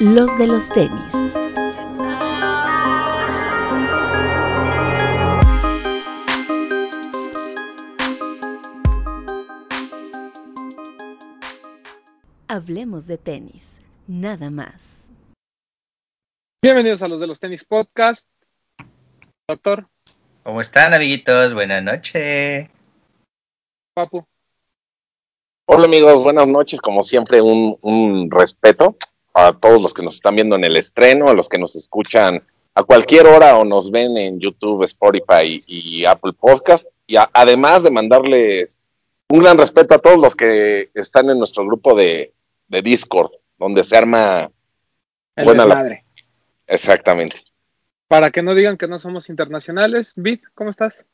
los de los tenis. Hablemos de tenis, nada más. Bienvenidos a los de los tenis podcast. Doctor, ¿Cómo están, amiguitos? Buenas noches. Papu. Hola amigos, buenas noches. Como siempre, un, un respeto a todos los que nos están viendo en el estreno, a los que nos escuchan a cualquier hora o nos ven en YouTube, Spotify y, Apple Podcast. Y a- además de mandarles un gran respeto a todos los que están en nuestro grupo de, de Discord, donde se arma El Buena la- exactamente. Para que no digan que no somos internacionales. Vid, ¿cómo estás?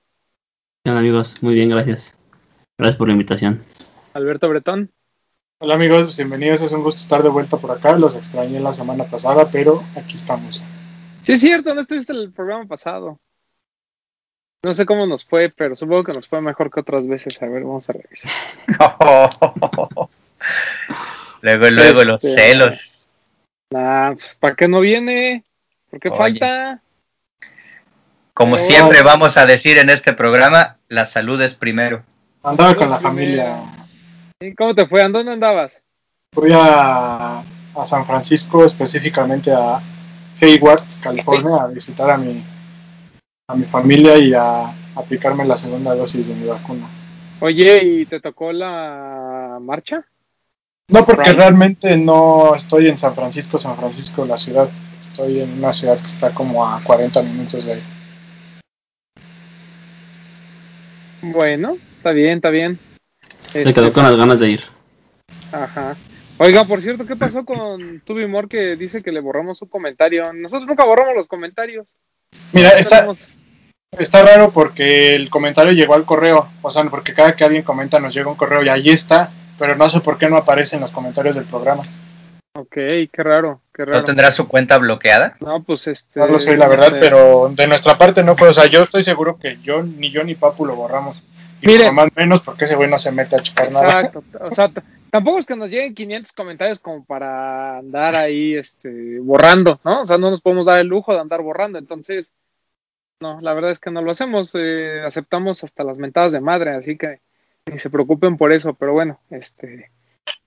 ¿Qué onda, amigos? Muy bien, gracias. Gracias por la invitación. Alberto Bretón. Hola amigos, bienvenidos. Es un gusto estar de vuelta por acá. Los extrañé la semana pasada, pero aquí estamos. Sí, es cierto, no estuviste en el programa pasado. No sé cómo nos fue, pero supongo que nos fue mejor que otras veces. A ver, vamos a revisar. luego, luego los Este, celos. Nah, pues, ¿para qué no viene? ¿Por qué Oye. falta? Como pero- siempre vamos a decir en este programa, la salud es primero. Andaba con la familia. ¿Y ¿Cómo te fue? ¿A dónde andabas? Fui a, a San Francisco, específicamente a Hayward, California, a visitar a mi, a mi familia y a aplicarme la segunda dosis de mi vacuna. Oye, ¿y te tocó la marcha? No, porque realmente no estoy en San Francisco, San Francisco, la ciudad. Estoy en una ciudad que está como a 40 minutos de ahí. Bueno, está bien, está bien. Se quedó con las ganas de ir. Ajá. Oiga, por cierto, ¿qué pasó con Tubi Moore que dice que le borramos su comentario? Nosotros nunca borramos los comentarios. Mira, No está, tenemos- Está raro porque el comentario llegó al correo, o sea, porque cada que alguien comenta nos llega un correo y ahí está, pero no sé por qué no aparece en los comentarios del programa. Ok, qué raro, qué ¿No tendrá su cuenta bloqueada? No, pues este. No lo sé, la no verdad, sé. pero de nuestra parte no fue, o sea, yo estoy seguro que yo, ni yo ni Papu lo borramos. Y Mire. por más menos porque ese güey no se mete a checar nada. Exacto. O sea, tampoco es que nos lleguen 500 comentarios como para andar ahí este, borrando, ¿no? O sea, no nos podemos dar el lujo de andar borrando. Entonces, no, la verdad es que no lo hacemos. eh, aceptamos hasta las mentadas de madre, así que ni se preocupen por eso. Pero bueno, este.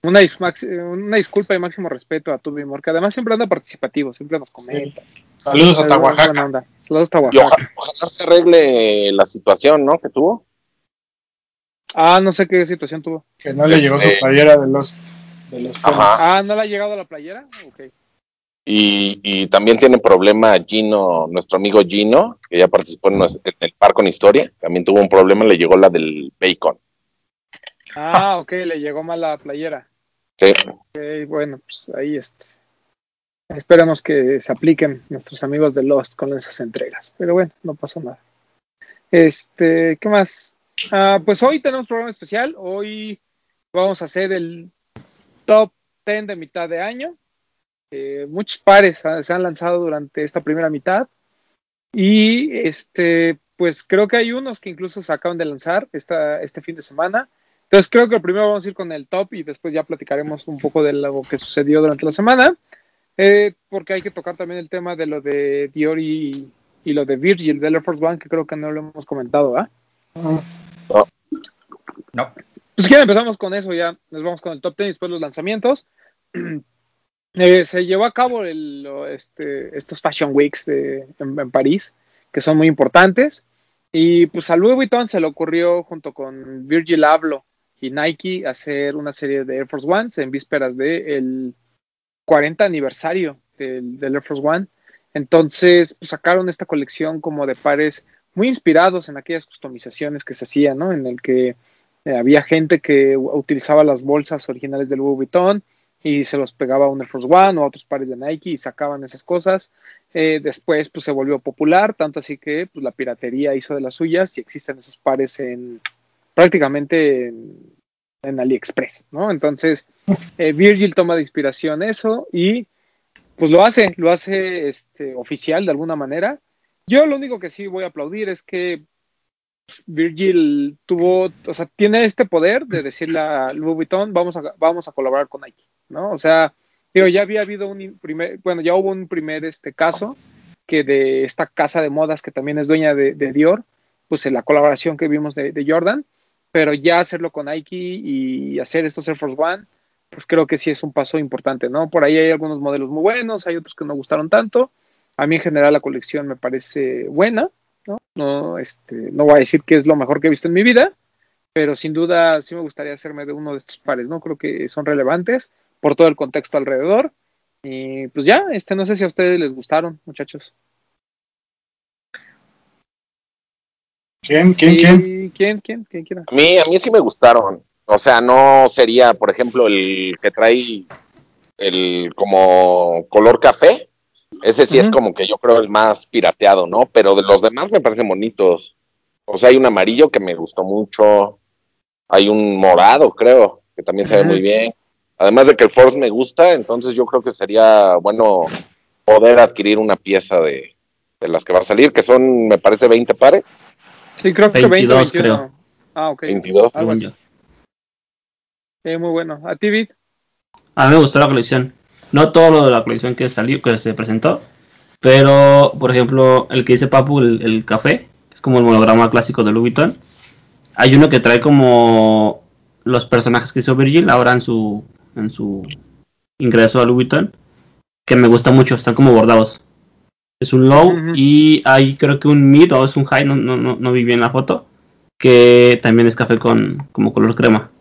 Una, dis- una disculpa y máximo respeto a Tubi Moore, que además siempre anda participativo, siempre nos comenta. Saludos hasta Oaxaca. Saludos hasta Y Oaxaca. ojalá, ojalá se arregle la situación, ¿no? Que tuvo. Ah, no sé qué situación tuvo. Que no le llegó su Este- playera de los de los. Ah, ¿no le ha llegado la playera? Ok. Y, y también tiene problema Gino, nuestro amigo Gino, que ya participó en, el par con historia. También tuvo un problema, le llegó la del bacon. Ah, ok, le llegó mal la playera. Sí. Ok, bueno, pues ahí este. Esperemos que se apliquen nuestros amigos de Lost con esas entregas. Pero bueno, no pasó nada. Este, ¿qué más? Ah, pues hoy tenemos programa especial. Hoy vamos a hacer el top 10 de mitad de año. Eh, muchos pares se han lanzado durante esta primera mitad. Y este, pues creo que hay unos que incluso se acaban de lanzar esta, este fin de semana. Entonces creo que primero vamos a ir con el top y después ya platicaremos un poco de lo que sucedió durante la semana. Eh, porque hay que tocar también el tema de lo de Dior y, y lo de Virgil, del Air Force One, que creo que no lo hemos comentado, ¿ah? No. Pues quieren empezamos con eso ya, nos vamos con el top 10 y después los lanzamientos. Eh, se llevó a cabo este, estos Fashion Weeks de- en, París, que son muy importantes. Y pues a Louis Vuitton se le ocurrió junto con Virgil Abloh y Nike hacer una serie de Air Force Ones en vísperas del 40 aniversario del, del Air Force One. Entonces pues, sacaron esta colección como de pares muy inspirados en aquellas customizaciones que se hacían, ¿no? En el que eh, había gente que utilizaba las bolsas originales del Louis Vuitton y se los pegaba a un Air Force One o a otros pares de Nike y sacaban esas cosas. Eh, después pues se volvió popular, tanto así que pues, la piratería hizo de las suyas y existen esos pares en prácticamente en, en AliExpress, ¿no? Entonces eh, Virgil toma de inspiración eso y pues lo hace, lo hace este, oficial de alguna manera. Yo lo único que sí voy a aplaudir es que Virgil tuvo, o sea, tiene este poder de decirle a Louis Vuitton, vamos a, vamos a colaborar con Nike, ¿no? O sea, Digo, ya había habido un primer, bueno, ya hubo un primer este caso que de esta casa de modas que también es dueña de, Dior, pues en la colaboración que vimos de, de Jordan, pero ya hacerlo con Nike y hacer estos Air Force One, pues creo que sí es un paso importante, ¿no? Por ahí hay algunos modelos muy buenos, hay otros que no gustaron tanto. A mí en general la colección me parece buena, ¿no? No, este, no voy a decir que es lo mejor que he visto en mi vida, pero sin duda sí me gustaría hacerme de uno de estos pares, ¿no? Creo que son relevantes por todo el contexto alrededor. Y pues ya, este, no sé si a ustedes les gustaron, muchachos. ¿Quién? ¿Quién? Y- ¿Quién? ¿Quién? ¿Quién? ¿Quién quiera? A mí, a mí sí me gustaron. O sea, no sería, por ejemplo, el que trae el como color café. Ese sí es como que yo creo el más pirateado, ¿no? Pero de los demás me parecen bonitos. O sea, hay un amarillo que me gustó mucho. Hay un morado, creo, que también se ve muy bien. Además de que el Force me gusta, entonces yo creo que sería bueno poder adquirir una pieza de, de las que va a salir, que son, me parece, 20 pares. Sí, creo que 20, 22 21. creo. Ah, ok. 22. Algo así. Eh, muy bueno. ¿A ti, Vid? A mí me gustó la colección. No todo lo de la colección que salió, que se presentó. Pero, por ejemplo, el que dice Papu, el, el café, que es como el monograma clásico de Louis Vuitton. Hay uno que trae como los personajes que hizo Virgil ahora en su, en su ingreso a Louis Vuitton. Que me gusta mucho, están como bordados. Es un low y hay creo que un mid o es un high, no, no, no, no vi bien la foto. Que también es café con como color crema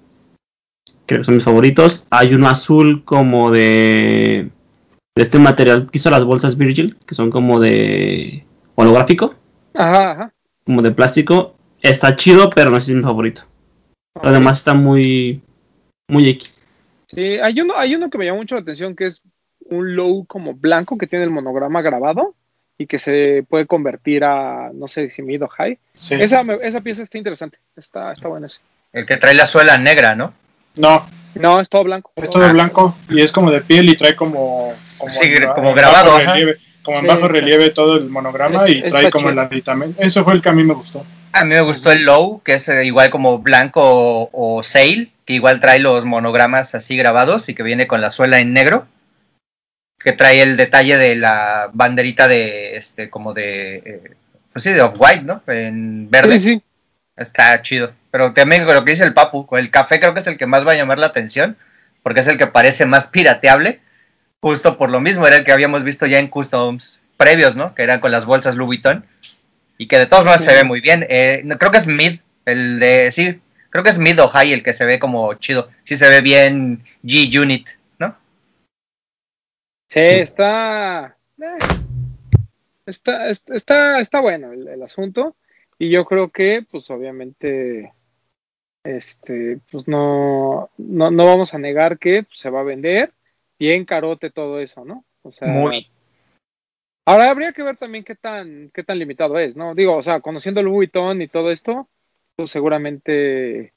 creo que son mis favoritos. Hay uno azul como de, de este material que hizo las bolsas Virgil, que son como de holográfico, Ajá, ajá. como de plástico. Está chido, pero no es mi favorito. Lo demás está muy, muy X. Sí, hay uno, hay uno que me llamó mucho la atención que es un low como blanco que tiene el monograma grabado y que se puede convertir a, no sé si mid o high. Sí. Esa, esa pieza está interesante, está, está buena esa. El que trae la suela negra, ¿no? No, No, es todo blanco. es todo blanco y es como de piel y trae como como, Sí, en- como en grabado, bajo ajá. relieve, como en Sí, bajo relieve todo el monograma Es- y trae como el aditamento. Eso fue el que a mí me gustó. A mí me gustó el low, que es eh, igual como blanco o, o sail, que igual trae los monogramas así grabados y que viene con la suela en negro, que trae el detalle de la banderita de este como de eh, pues sí, de off-white, ¿no? En verde. Sí, sí. Está chido. Pero también con lo que dice el Papu, con el café creo que es el que más va a llamar la atención, porque es el que parece más pirateable, justo por lo mismo, era el que habíamos visto ya en customs previos, ¿no? Que eran con las bolsas Louis Vuitton, y que de todos modos Sí. se ve muy bien. Eh, no, creo que es mid, el de, sí, creo que es mid o high el que se ve como chido. Sí se ve bien G-Unit, ¿no? Sí, está, eh, está, está, está, está bueno el, el asunto y yo creo que, pues obviamente, este, pues no, no, no vamos a negar que pues, se va a vender bien carote todo eso, ¿no? O sea, Muy. ahora habría que ver también qué tan, qué tan limitado es, ¿no? Digo, o sea, conociendo el Louis Vuitton y todo esto, pues seguramente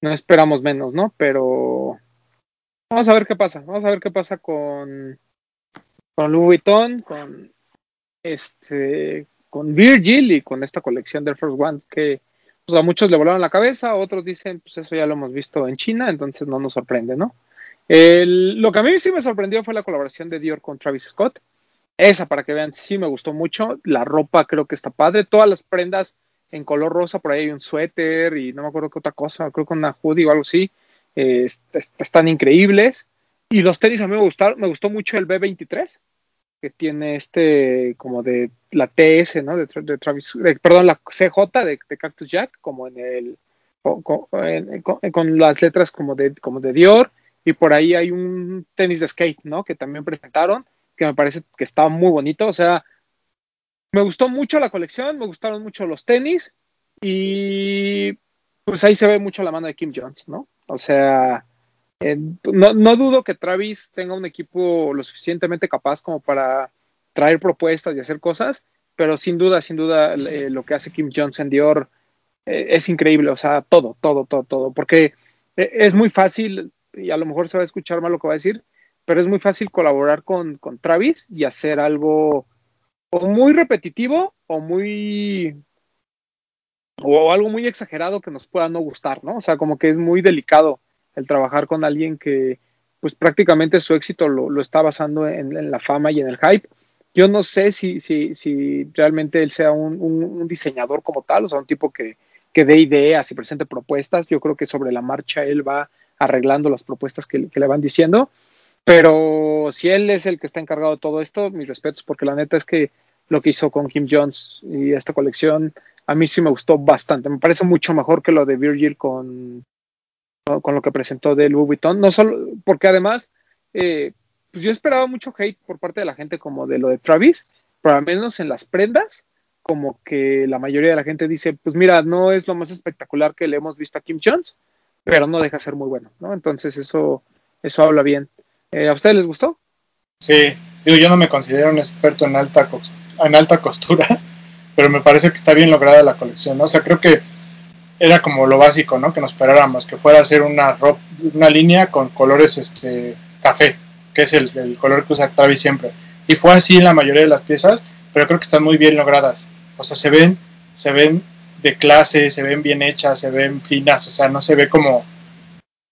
no esperamos menos, ¿no? Pero vamos a ver qué pasa, vamos a ver qué pasa con con Louis Vuitton, con este, con Virgil y con esta colección de Air Force One que pues, a muchos le volaron la cabeza, otros dicen, pues eso ya lo hemos visto en China, entonces no nos sorprende, ¿no? Lo que a mí sí me sorprendió fue la colaboración de Dior con Travis Scott. Esa, para que vean, sí me gustó mucho. La ropa creo que está padre. Todas las prendas en color rosa, por ahí hay un suéter y no me acuerdo qué otra cosa, creo que una hoodie o algo así. eh, est- est- están increíbles. Y los tenis a mí me gustaron, me gustó mucho el B23, que tiene este como de la TS, ¿no? De, de Travis, perdón, la CJ de, de Cactus Jack, como en el con, con- las letras como de, como de Dior. Y por ahí hay un tenis de skate, ¿no? Que también presentaron, que me parece que está muy bonito. O sea, me gustó mucho la colección, me gustaron mucho los tenis y pues ahí se ve mucho la mano de Kim Jones, ¿no? O sea, no, no dudo que Travis tenga un equipo lo suficientemente capaz como para traer propuestas y hacer cosas, pero sin duda, sin duda, eh, lo que hace Kim Jones en Dior eh, es increíble, o sea, todo, todo, todo, todo, porque eh, es muy fácil, y a lo mejor se va a escuchar mal lo que va a decir, pero es muy fácil colaborar con, con Travis y hacer algo o muy repetitivo o muy o algo muy exagerado que nos pueda no gustar, ¿no? O sea, como que es muy delicado el trabajar con alguien que pues prácticamente su éxito lo, lo está basando en, en, la fama y en el hype. Yo no sé si, si, si realmente él sea un, un, diseñador como tal, o sea, un tipo que, que dé ideas y presente propuestas. Yo creo que sobre la marcha él va arreglando las propuestas que, que, le van diciendo. Pero si él es el que está encargado de todo esto, mis respetos, porque la neta es que lo que hizo con Kim Jones y esta colección a mí sí me gustó bastante. Me parece mucho mejor que lo de Virgil con, con lo que presentó de Louis Vuitton. No solo, porque además, eh, pues yo esperaba mucho hate por parte de la gente como de lo de Travis, pero al menos en las prendas, como que la mayoría de la gente dice, pues mira, no es lo más espectacular que le hemos visto a Kim Jones, pero no deja de ser muy bueno, ¿no? Entonces eso, eso habla bien. Eh, ¿A ustedes les gustó? Sí, digo, yo no me considero un experto en alta, en alta costura, pero me parece que está bien lograda la colección, ¿no? O sea, creo que era como lo básico, ¿no? Que nos esperáramos, que fuera a ser una, una línea con colores este, café, que es el, el, color que usa Travis siempre. Y fue así en la mayoría de las piezas, pero creo que están muy bien logradas. O sea, se ven, se ven de clase, se ven bien hechas, se ven finas, o sea, no se ve como,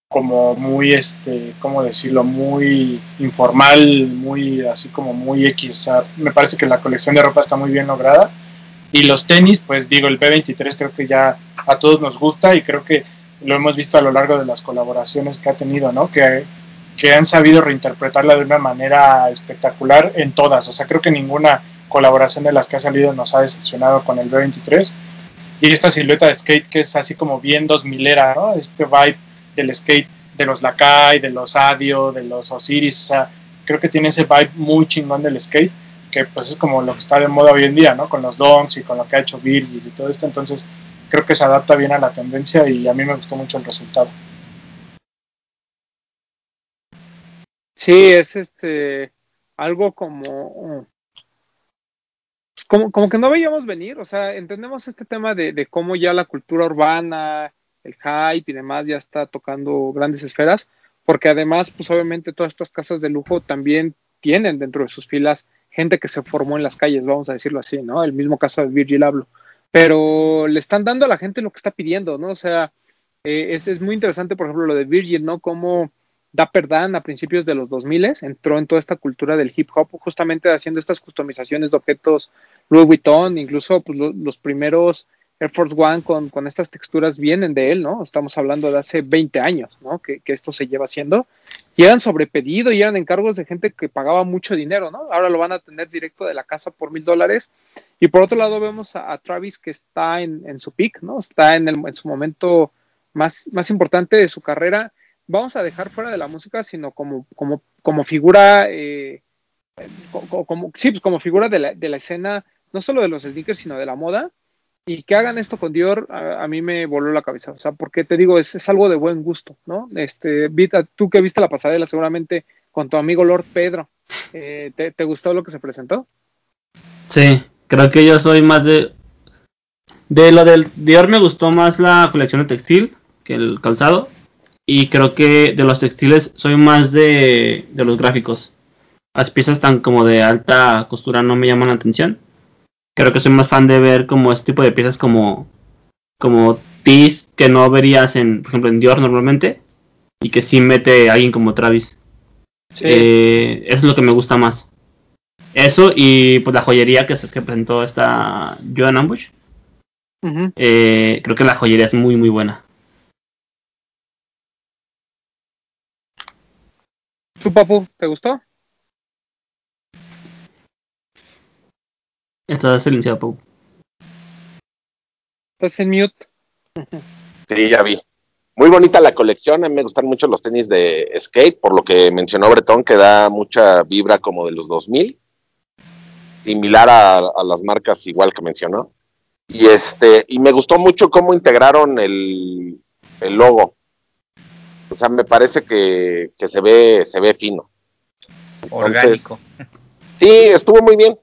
como muy, este, ¿cómo decirlo? Muy informal, muy, así como muy X. Me parece que la colección de ropa está muy bien lograda. Y los tenis, pues digo, el B23 creo que ya a todos nos gusta y creo que lo hemos visto a lo largo de las colaboraciones que ha tenido, ¿no? Que, que han sabido reinterpretarla de una manera espectacular en todas. O sea, creo que ninguna colaboración de las que ha salido nos ha decepcionado con el B23. Y esta silueta de skate que es así como bien 2000 era, ¿no? Este vibe del skate de los Lakai, de los Adio, de los Osiris, o sea, creo que tiene ese vibe muy chingón del skate, que pues es como lo que está de moda hoy en día, ¿no? Con los donks y con lo que ha hecho Virgil y todo esto, entonces creo que se adapta bien a la tendencia y a mí me gustó mucho el resultado. Sí, es este algo como como, como que no veíamos venir, o sea, entendemos este tema de, de cómo ya la cultura urbana, el hype y demás ya está tocando grandes esferas, porque además, pues obviamente todas estas casas de lujo también tienen dentro de sus filas gente que se formó en las calles, vamos a decirlo así, ¿no? El mismo caso de Virgil hablo, pero le están dando a la gente lo que está pidiendo, ¿no? O sea, eh, es, muy interesante, por ejemplo, lo de Virgil, ¿no? Como Dapper Dan a principios de los 2000 entró en toda esta cultura del hip hop, justamente haciendo estas customizaciones de objetos Louis Vuitton, incluso pues, lo, los primeros Air Force One con, estas texturas vienen de él, ¿no? Estamos hablando de hace 20 años, ¿no? Que, esto se lleva haciendo. Y eran sobre pedido y eran encargos de gente que pagaba mucho dinero, ¿no? Ahora lo van a tener directo de la casa por mil dólares. Y por otro lado vemos a, Travis que está en, su peak, ¿no? Está en, el, su momento más, más importante de su carrera. Vamos a dejar fuera de la música, sino como, como, como figura, eh, como, como, sí, pues como figura de la, de la escena, no solo de los sneakers, sino de la moda y que hagan esto con Dior a, mí me voló la cabeza, o sea, porque te digo, es, es algo de buen gusto, ¿no? Este, Vita, tú que viste la pasarela seguramente con tu amigo Lord Pedro, eh, ¿te, ¿te, gustó lo que se presentó? Sí, creo que yo soy más de... De lo del Dior me gustó más la colección de textil que el calzado, y creo que de los textiles soy más de, de los gráficos. Las piezas tan como de alta costura no me llaman la atención creo que soy más fan de ver como este tipo de piezas como como tees que no verías en por ejemplo en Dior normalmente y que sí mete a alguien como Travis sí. eh, eso es lo que me gusta más eso y pues la joyería que, que presentó esta Joan Ambush uh -huh. eh, creo que la joyería es muy muy buena ¿Tu papu te gustó? Estás silenciado, Pau. Estás en mute. Sí, ya vi. Muy bonita la colección, a mí me gustan mucho los tenis de skate, por lo que mencionó Bretón, que da mucha vibra como de los 2000, similar a, a las marcas igual que mencionó. Y este y me gustó mucho cómo integraron el, el logo. O sea, me parece que, que se ve se ve fino. Orgánico. Entonces, sí, estuvo muy bien.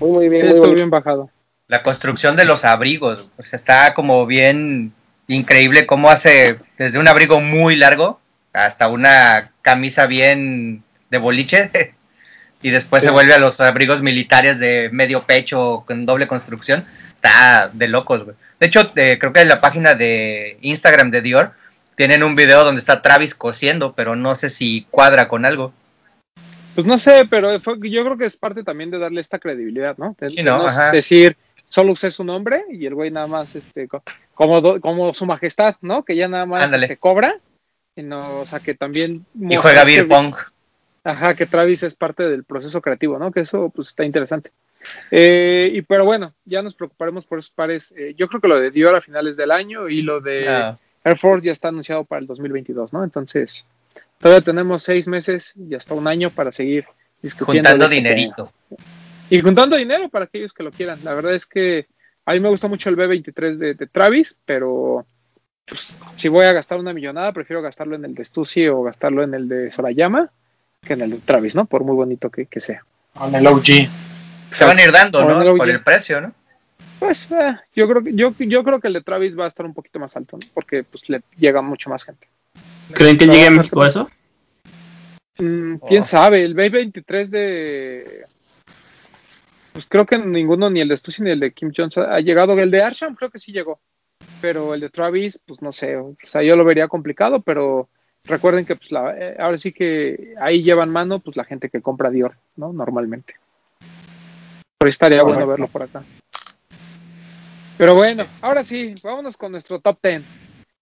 Muy, muy bien. Sí, muy estuvo bien bajado. La construcción de los abrigos, pues está como bien increíble cómo hace desde un abrigo muy largo hasta una camisa bien de boliche y después sí. se vuelve a los abrigos militares de medio pecho con doble construcción. Está de locos, güey. De hecho, eh, creo que en la página de Instagram de Dior tienen un video donde está Travis cosiendo, pero no sé si cuadra con algo. Pues no sé, pero fue- yo creo que es parte también de darle esta credibilidad, ¿no? De, Sí, ¿no? no Ajá. decir, solo usé su nombre y el güey nada más, este, co- como, do- como su majestad, ¿no? Que ya nada más este, cobra, sino, o sea, que también... Y juega beer pong. Ajá, que Travis es parte del proceso creativo, ¿no? Que eso, pues, está interesante. Eh, y pero bueno, ya nos preocuparemos por esos pares. Eh, yo creo que lo de Dior a finales del año y lo de Ah, Air Force ya está anunciado para el 2022, ¿no? Entonces, todavía tenemos seis meses y hasta un año para seguir discutiendo. juntando este dinerito. tema. Y juntando dinero para aquellos que lo quieran. La verdad es que a mí me gusta mucho el B23 de, de Travis, pero pues, si voy a gastar una millonada, prefiero gastarlo en el de Stussy o gastarlo en el de Sorayama que en el de Travis, ¿no? Por muy bonito que, que sea. Con el OG. Se van a ir dando, Por ¿no? Por el precio, ¿no? Pues eh, yo creo que yo, yo creo que el de Travis va a estar un poquito más alto, ¿no? Porque pues le llega mucho más gente. ¿Creen que llegue a México ¿qué eso? Mm, ¿Quién Oh. sabe? El B23 de... Pues creo que ninguno, ni el de Stussy ni el de Kim Jones ha llegado. El de Arsham creo que sí llegó. Pero el de Travis, pues no sé. O sea, yo lo vería complicado, pero recuerden que pues la- eh, ahora sí que ahí llevan mano pues la gente que compra Dior, ¿no? Normalmente. Pero estaría bueno verlo por acá. Pero bueno, ahora sí, vámonos con nuestro top 10.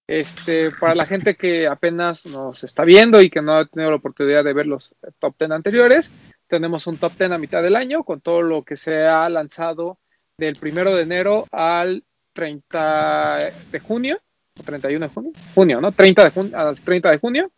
Este, para la gente que apenas nos está viendo y que no ha tenido la oportunidad de ver los top 10 anteriores, tenemos un top 10 a mitad del año con todo lo que se ha lanzado del primero de enero al 30 de junio, o 31 de junio, junio, ¿no? 30 de junio, al 30 de junio.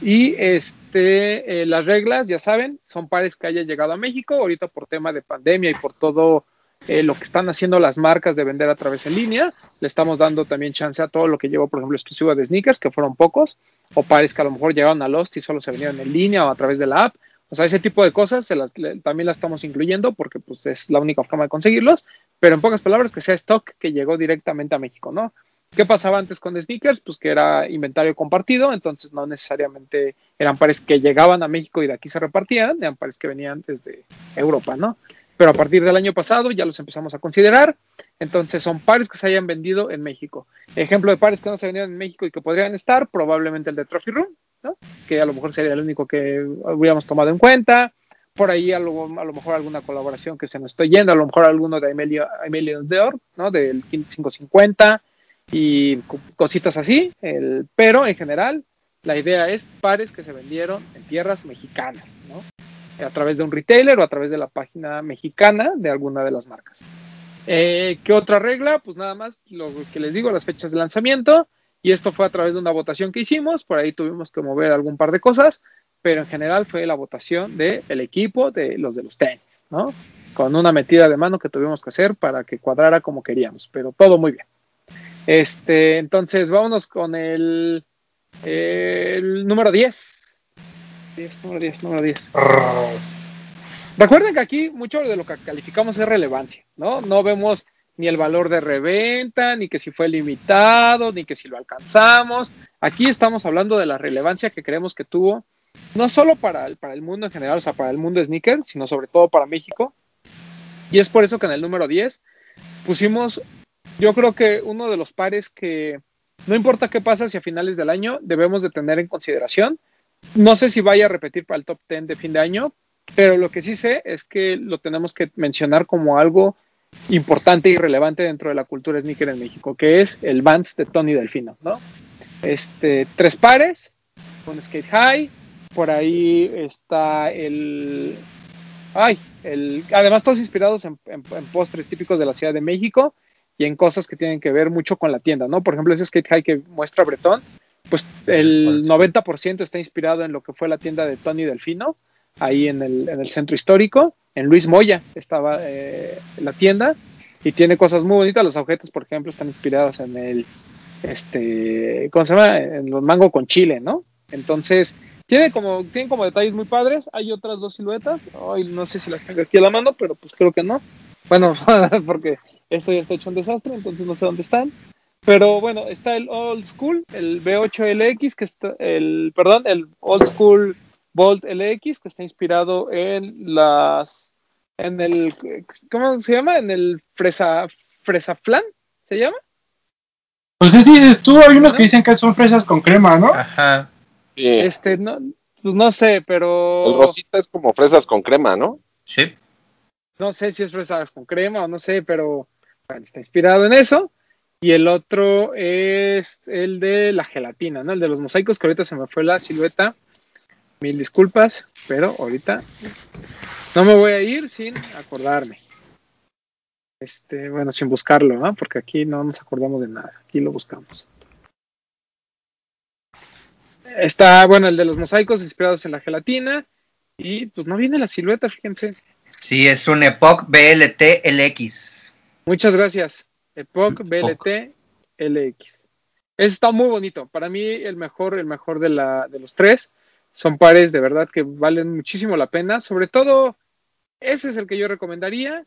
Y este, eh, las reglas, ya saben, son pares que hayan llegado a México, ahorita por tema de pandemia y por todo eh, lo que están haciendo las marcas de vender a través en línea, le estamos dando también chance a todo lo que llevó, por ejemplo, exclusiva de sneakers, que fueron pocos, o pares que a lo mejor llegaron a Lost y solo se vendieron en línea o a través de la app. O sea, ese tipo de cosas se las, también las estamos incluyendo porque pues, es la única forma de conseguirlos, pero en pocas palabras que sea stock que llegó directamente a México, ¿no? ¿Qué pasaba antes con sneakers? Pues que era inventario compartido, entonces no necesariamente eran pares que llegaban a México y de aquí se repartían, eran pares que venían desde Europa, ¿no? Pero a partir del año pasado ya los empezamos a considerar, entonces son pares que se hayan vendido en México. Ejemplo de pares que no se vendieron en México y que podrían estar, probablemente el de Trophy Room, ¿no? Que a lo mejor sería el único que hubiéramos tomado en cuenta. Por ahí a lo, a lo mejor alguna colaboración que se nos esté yendo, a lo mejor alguno de Emilio, Emilio Dior, ¿no? Del 550 y co- cositas así, el, pero en general la idea es pares que se vendieron en tierras mexicanas, ¿no? A través de un retailer o a través de la página mexicana de alguna de las marcas. Eh, ¿Qué otra regla? Pues nada más lo que les digo, las fechas de lanzamiento, y esto fue a través de una votación que hicimos, por ahí tuvimos que mover algún par de cosas, pero en general fue la votación del equipo de los de los tenis, ¿no? Con una metida de mano que tuvimos que hacer para que cuadrara como queríamos, pero todo muy bien. Este, entonces vámonos con el, el número 10. 10, número 10, número 10. Recuerden que aquí mucho de lo que calificamos es relevancia, ¿no? No vemos ni el valor de reventa, ni que si fue limitado, ni que si lo alcanzamos. Aquí estamos hablando de la relevancia que creemos que tuvo, no solo para el, para el mundo en general, o sea, para el mundo de sneaker, sino sobre todo para México. Y es por eso que en el número 10 pusimos, yo creo que uno de los pares que no importa qué pasa hacia finales del año, debemos de tener en consideración. No sé si vaya a repetir para el top 10 de fin de año, pero lo que sí sé es que lo tenemos que mencionar como algo importante y relevante dentro de la cultura sneaker en México, que es el Vans de Tony Delfino, ¿no? Este, tres pares, con Skate High, por ahí está el, ay, el, además todos inspirados en, en, postres típicos de la Ciudad de México y en cosas que tienen que ver mucho con la tienda, ¿no? Por ejemplo, ese Skate High que muestra Bretón, pues el 90% está inspirado en lo que fue la tienda de Tony Delfino, ahí en el, en el centro histórico. En Luis Moya estaba eh, la tienda y tiene cosas muy bonitas. Los objetos, por ejemplo, están inspirados en el, este, ¿cómo se llama? En los mango con chile, ¿no? Entonces, tiene como, tiene como detalles muy padres. Hay otras dos siluetas. Ay, no sé si las tengo aquí a la mano, pero pues creo que no. Bueno, porque esto ya está hecho un desastre, entonces no sé dónde están. Pero bueno, está el Old School, el B8LX, que está, el, perdón, el Old School Bolt LX, que está inspirado en las, en el, ¿cómo se llama? En el Fresa, Fresa Flan, ¿se llama? Pues es, dices tú, hay unos que dicen que son fresas con crema, ¿no? Ajá. Sí. Este, no, pues no sé, pero. El rosita es como fresas con crema, ¿no? Sí. No sé si es fresas con crema o no sé, pero bueno, está inspirado en eso. Y el otro es el de la gelatina, ¿no? El de los mosaicos, que ahorita se me fue la silueta. Mil disculpas, pero ahorita no me voy a ir sin acordarme. Este, bueno, sin buscarlo, ¿no? Porque aquí no nos acordamos de nada. Aquí lo buscamos. Está, bueno, el de los mosaicos inspirados en la gelatina. Y pues no viene la silueta, fíjense. Sí, es un Epoch BLT LX. Muchas gracias. Epoch BLT LX. Ese está muy bonito. Para mí, el mejor, el mejor de, la, de los tres. Son pares de verdad que valen muchísimo la pena. Sobre todo, ese es el que yo recomendaría.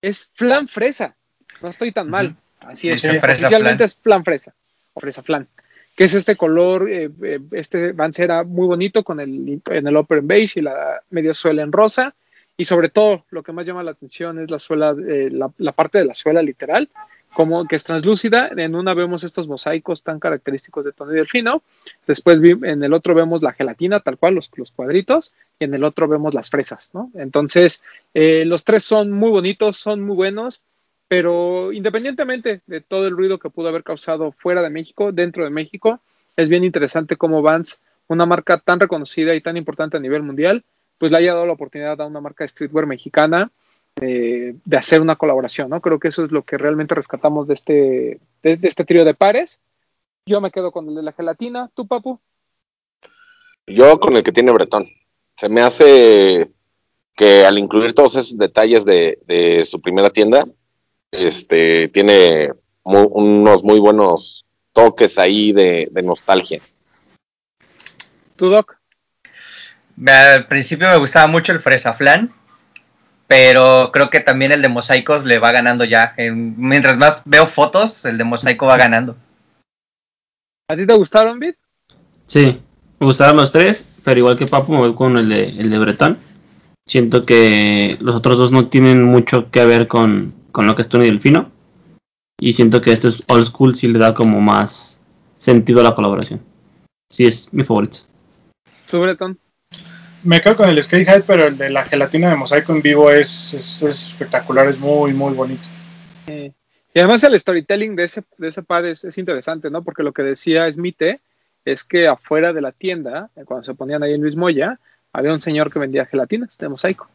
Es flan fresa. No estoy tan mal. Así es. Dice fresa Oficialmente flan. es flan fresa. O fresa flan. Que es este color, eh, eh, este Vans era muy bonito con el, en el upper en beige y la media suela en rosa. Y sobre todo, lo que más llama la atención es la suela, eh, la, la parte de la suela literal, como que es translúcida. En una vemos estos mosaicos tan característicos de Tony Delfino. Después en el otro vemos la gelatina, tal cual, los, los cuadritos. Y en el otro vemos las fresas, ¿no? Entonces, eh, los tres son muy bonitos, son muy buenos. Pero independientemente de todo el ruido que pudo haber causado fuera de México, dentro de México, es bien interesante cómo Vans, una marca tan reconocida y tan importante a nivel mundial, pues le haya dado la oportunidad a una marca streetwear mexicana eh, de hacer una colaboración, ¿no? Creo que eso es lo que realmente rescatamos de este, de, de este trío de pares. Yo me quedo con el de la gelatina. ¿Tú, Papu? Yo con el que tiene Bretón. Se me hace que al incluir todos esos detalles de, de su primera tienda, este tiene mu- unos muy buenos toques ahí de, de nostalgia. ¿Tú, Doc? Al principio me gustaba mucho el fresa flan, pero creo que también el de mosaicos le va ganando ya. En- mientras más veo fotos, el de mosaico va ganando. ¿A ti te gustaron, Bit? Sí, me gustaron los tres, pero igual que Papu me voy con el de, el de Bretón. Siento que los otros dos no tienen mucho que ver con, con lo que es Tony Delfino. Y siento que este es old school sí le da como más sentido a la colaboración. Sí, es mi favorito. ¿Tú, Breton? Me quedo con el Skate High, pero el de la gelatina de mosaico en vivo es, es- es espectacular, es muy, muy bonito. Y además el storytelling de ese, de ese par es, es interesante, ¿no? Porque lo que decía Smite es que afuera de la tienda, cuando se ponían ahí en Luis Moya, había un señor que vendía gelatinas de mosaico,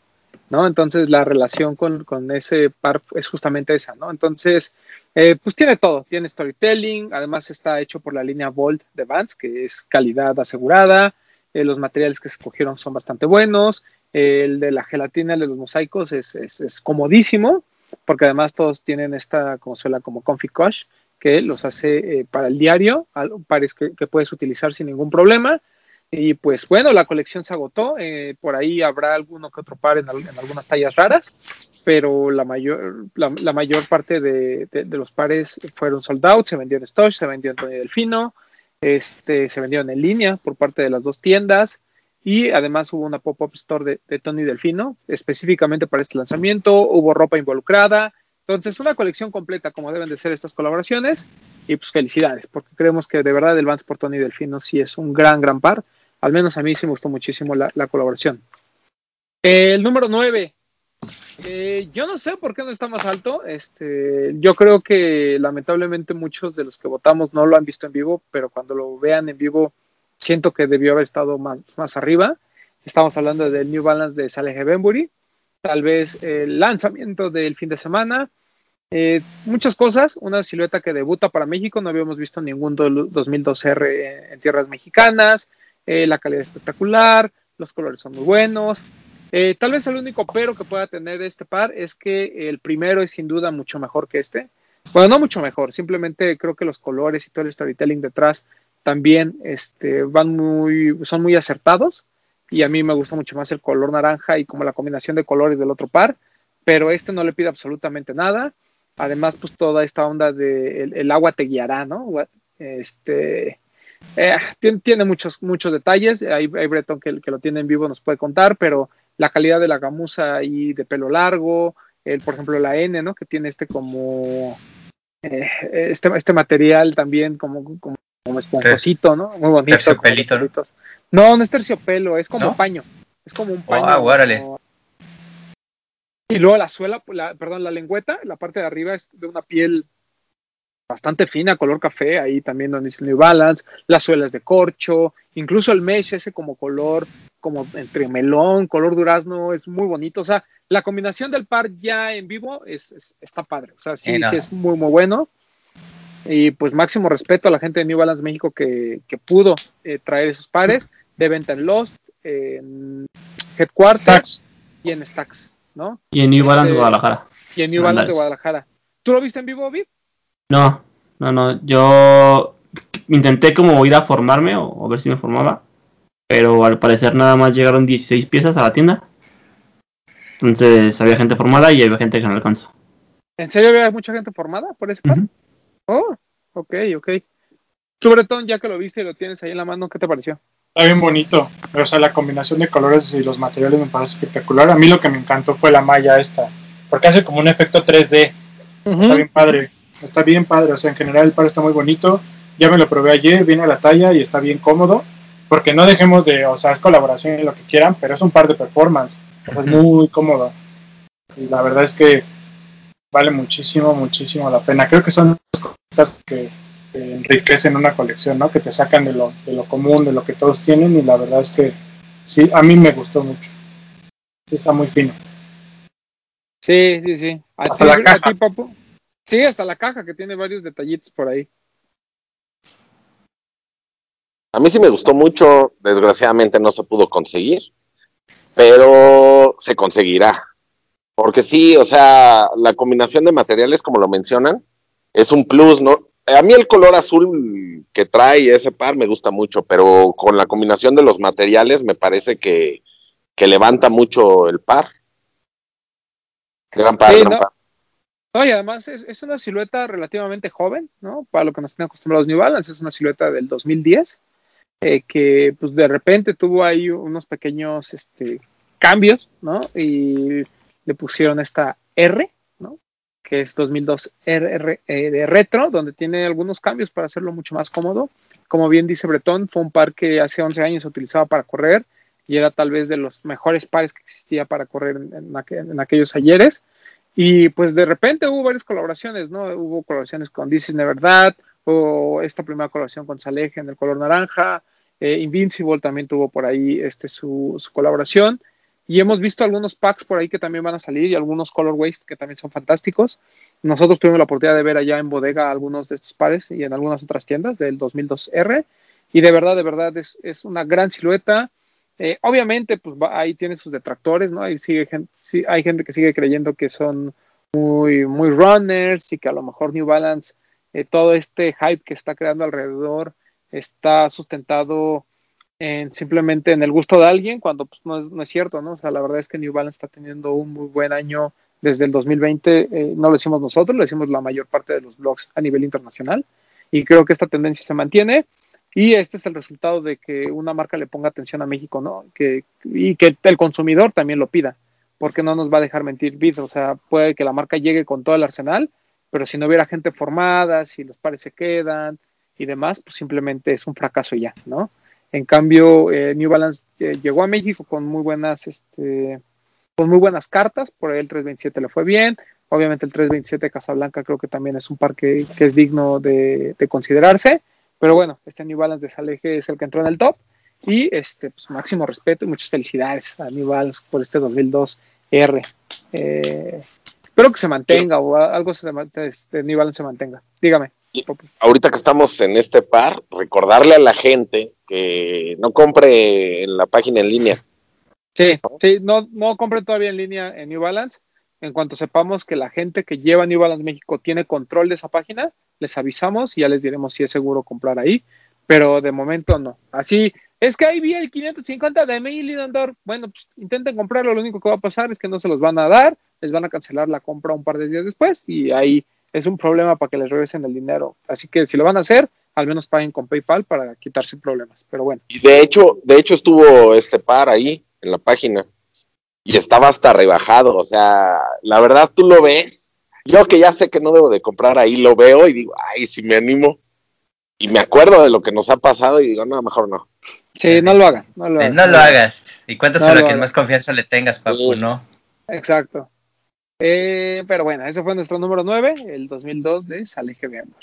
¿no? Entonces la relación con, con ese par es justamente esa, ¿no? Entonces, eh, pues tiene todo, tiene storytelling, además está hecho por la línea Volt de Vans, que es calidad asegurada, eh, los materiales que escogieron son bastante buenos, el de la gelatina, el de los mosaicos es, es, comodísimo, porque además todos tienen esta como suela como Comfy Cush, que los hace eh, para el diario, pares que, que puedes utilizar sin ningún problema. Y pues bueno, la colección se agotó, eh, por ahí habrá alguno que otro par en, al- en algunas tallas raras, pero la mayor, la, mayor parte de, de- de los pares fueron sold out, se vendió en Stosh, se vendió en Tony Delfino, este, se vendieron en línea por parte de las dos tiendas y además hubo una pop-up store de, Tony Delfino específicamente para este lanzamiento, hubo ropa involucrada, entonces una colección completa como deben de ser estas colaboraciones y pues felicidades, porque creemos que de verdad el Vans por Tony Delfino sí es un gran, gran par, al menos a mí sí me gustó muchísimo la, la colaboración. El número 9, eh, yo no sé por qué no está más alto. Este, yo creo que lamentablemente muchos de los que votamos no lo han visto en vivo, pero cuando lo vean en vivo siento que debió haber estado más, arriba. Estamos hablando del New Balance de Saleh Benbury, tal vez el lanzamiento del fin de semana. Eh, muchas cosas, una silueta que debuta para México, no habíamos visto ningún do- 2002R en, en tierras mexicanas, eh, la calidad espectacular, los colores son muy buenos, eh, tal vez el único pero que pueda tener este par es que el primero es sin duda mucho mejor que este. Bueno, no mucho mejor, simplemente creo que los colores y todo el storytelling detrás también este, van muy, son muy acertados. Y a mí me gusta mucho más el color naranja y como la combinación de colores del otro par. Pero este no le pide absolutamente nada. Además, pues toda esta onda de el, agua te guiará, ¿no? Este, eh, tiene, tiene, muchos, muchos detalles. Hay, hay Breton que, que, lo tiene en vivo, nos puede contar, pero la calidad de la gamuza ahí de pelo largo, el, por ejemplo, la N, ¿no? Que tiene este como, eh, este, este material también como, como, como esponjosito, ¿no? Muy bonito. Terciopelito. No, no es terciopelo, es como ¿No? paño. Es como un paño. Ah, órale. como- Y luego la suela, la, perdón, la lengüeta, la parte de arriba es de una piel bastante fina, color café, ahí también donde dice New Balance, las suelas de corcho, incluso el mesh ese como color, como entre melón, color durazno, es muy bonito, o sea, la combinación del par ya en vivo es, es- está padre, o sea, sí, Sí, es muy, muy bueno. Y pues máximo respeto a la gente de New Balance México que, que pudo eh, traer esos pares de venta en Lost, en Headquarters Stacks. y en Stacks, ¿no? Y en New Balance Este- Guadalajara. Y en New Balance de. Guadalajara. ¿Tú lo viste en vivo, Viv? No, no, no. Yo intenté como ir a formarme o, o ver si me formaba. Pero al parecer nada más llegaron 16 piezas a la tienda. Entonces había gente formada y había gente que no alcanzó. ¿En serio había mucha gente formada por ese par? Oh, ok, ok. Tú, Bretón, ya que lo viste y lo tienes ahí en la mano, ¿qué te pareció? Está bien bonito. O sea, la combinación de colores y los materiales me parece espectacular. A mí lo que me encantó fue la malla esta. Porque hace como un efecto 3D. Está bien padre. Está bien padre. O sea, en general el par está muy bonito. Ya me lo probé ayer, viene a la talla y está bien cómodo. Porque no dejemos de, o sea, es colaboración y lo que quieran, pero es un par de performance. O sea, es muy cómodo. Y la verdad es que vale muchísimo, muchísimo la pena. Creo que son las cosas que, que enriquecen una colección, ¿no? Que te sacan de lo, de lo común, de lo que todos tienen. Y la verdad es que sí, a mí me gustó mucho. Sí, está muy fino. Sí, sí, sí. ¿A Hasta la caja. Papu? Sí, hasta la caja que tiene varios detallitos por ahí. A mí sí me gustó mucho, desgraciadamente no se pudo conseguir, pero se conseguirá. Porque sí, o sea, la combinación de materiales, como lo mencionan, es un plus, ¿no? A mí el color azul que trae ese par me gusta mucho, pero con la combinación de los materiales me parece que, que levanta mucho el par. Gran par, Sí, gran ¿no? par. No, y además es, es una silueta relativamente joven, ¿no? Para lo que nos tienen acostumbrados New Balance, es una silueta del 2010, eh, que pues de repente tuvo ahí unos pequeños este, cambios, ¿no? Y le pusieron esta R, ¿no? Que es 2002 RR eh, de retro, donde tiene algunos cambios para hacerlo mucho más cómodo. Como bien dice Bretón, fue un par que hace 11 años se utilizaba para correr y era tal vez de los mejores pares que existía para correr en, en aqu- en aquellos ayeres. Y pues de repente hubo varias colaboraciones, ¿no? Hubo colaboraciones con This is Never o esta primera colaboración con Saleje en el color naranja, eh, Invincible también tuvo por ahí este, su, su colaboración. Y hemos visto algunos packs por ahí que también van a salir y algunos colorways que también son fantásticos. Nosotros tuvimos la oportunidad de ver allá en bodega algunos de estos pares y en algunas otras tiendas del 2002R. Y de verdad, de verdad, es, es una gran silueta. Eh, obviamente, pues va- ahí tiene sus detractores, ¿no? Ahí gente, hay gente que sigue creyendo que son muy, muy runners y que a lo mejor New Balance, eh, todo este hype que está creando alrededor, está sustentado en simplemente en el gusto de alguien, cuando pues, no, es, no es cierto, ¿no? O sea, la verdad es que New Balance está teniendo un muy buen año desde el 2020, eh, no lo decimos nosotros, lo decimos la mayor parte de los blogs a nivel internacional, y creo que esta tendencia se mantiene. Y este es el resultado de que una marca le ponga atención a México, ¿no? Que, y que el consumidor también lo pida, porque no nos va a dejar mentir. O sea, puede que la marca llegue con todo el arsenal, pero si no hubiera gente formada, si los pares se quedan y demás, pues simplemente es un fracaso ya, ¿no? En cambio, eh, New Balance eh, llegó a México con muy buenas, este, con muy buenas cartas, por ahí el 327 le fue bien, obviamente el 327 Casablanca creo que también es un par que, es digno de, de considerarse, pero bueno, este New Balance de Saleje es el que entró en el top. Y este, pues máximo respeto y muchas felicidades a New Balance por este 2002 R. Eh, espero que se mantenga o algo se, este, New Balance se mantenga. Dígame. Ahorita que estamos en este par, recordarle a la gente que no compre en la página en línea. Sí, sí, no, no compren todavía en línea en New Balance. En cuanto sepamos que la gente que lleva New Balance México tiene control de esa página, les avisamos y ya les diremos si es seguro comprar ahí. Pero de momento no. Así, es que ahí vi el 550 de Emily Andor. Bueno, pues intenten comprarlo. Lo único que va a pasar es que no se los van a dar. Les van a cancelar la compra un par de días después. Y ahí es un problema para que les regresen el dinero. Así que si lo van a hacer, al menos paguen con PayPal para quitarse problemas. Pero bueno. Y de hecho, de hecho estuvo este par ahí en la página y estaba hasta rebajado. O sea, la verdad tú lo ves Yo que ya sé que no debo de comprar ahí, lo veo y digo, ay, si me animo. Y me acuerdo de lo que nos ha pasado y digo, no, mejor no. Sí, no lo hagan. No lo Eh, hagan. No lo hagas. Y cuéntaselo No a quien más confianza le tengas, papu, Sí. ¿no? Exacto. Eh, pero bueno, ese fue nuestro número 9, el 2002 de Saleh Bember.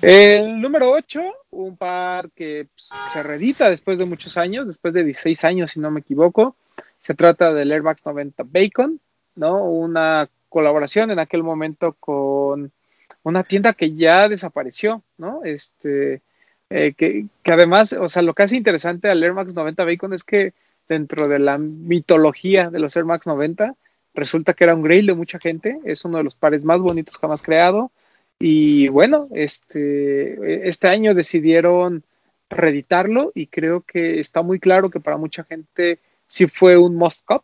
El número 8, un par que pues, se reedita después de muchos años, después de 16 años, si no me equivoco. Se trata del Air Max 90 Bacon, ¿no? Una colaboración en aquel momento con una tienda que ya desapareció, ¿no? Este, eh, que, que además, o sea, lo que hace interesante al Air Max 90 Bacon es que dentro de la mitología de los Air Max 90, resulta que era un grail de mucha gente, es uno de los pares más bonitos jamás creado. Y bueno, este, este año decidieron reeditarlo y creo que está muy claro que para mucha gente sí fue un must cup.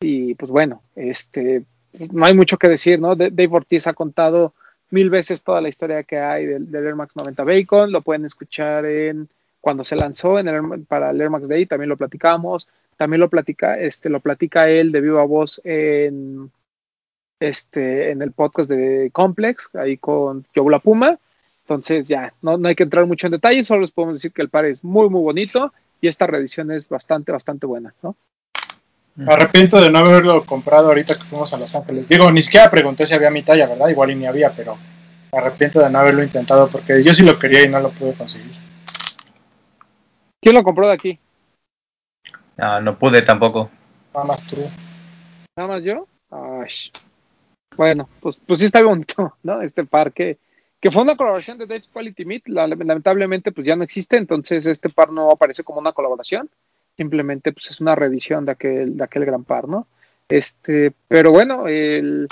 Y pues bueno, este, no hay mucho que decir, ¿no? Dave Ortiz ha contado mil veces toda la historia que hay del, del Air Max 90 Bacon, lo pueden escuchar en cuando se lanzó en el, para el Air Max Day, también lo platicamos, también lo platica, este, lo platica él de viva voz en este, en el podcast de Complex, ahí con Yobula Puma. Entonces ya, no, no hay que entrar mucho en detalle, solo les podemos decir que el par es muy, muy bonito y esta reedición es bastante, bastante buena, ¿no? Me arrepiento de no haberlo comprado ahorita que fuimos a Los Ángeles. Digo, ni siquiera pregunté si había mi talla, ¿verdad? Igual y ni había, pero me arrepiento de no haberlo intentado porque yo sí lo quería y no lo pude conseguir. ¿Quién lo compró de aquí? No, no pude tampoco. Nada más tú. ¿Nada más yo? Ay. Bueno, pues, pues sí está bonito, ¿no? Este par que, que fue una colaboración de Dave Quality Meat, la- lamentablemente pues ya no existe, entonces este par no aparece como una colaboración, simplemente pues es una reedición de aquel, de aquel gran par, ¿no? Este, pero bueno, el-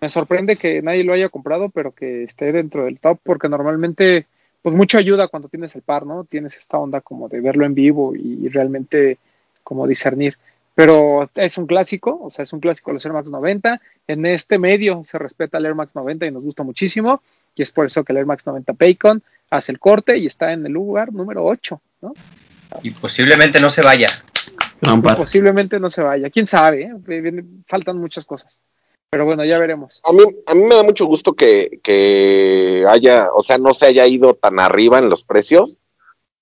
me sorprende que nadie lo haya comprado, pero que esté dentro del top, porque normalmente pues mucho ayuda cuando tienes el par, ¿no? Tienes esta onda como de verlo en vivo y, y realmente como discernir. Pero es un clásico, o sea, es un clásico de los Air Max 90. En este medio se respeta el Air Max 90 y nos gusta muchísimo. Y es por eso que el Air Max 90 Bacon hace el corte y está en el lugar número 8, ¿no? Y posiblemente no se vaya. Par. Posiblemente no se vaya. Quién sabe, ¿eh? Viene- faltan muchas cosas. Pero bueno, ya veremos. A mí, a mí me da mucho gusto que, que haya, o sea, no se haya ido tan arriba en los precios,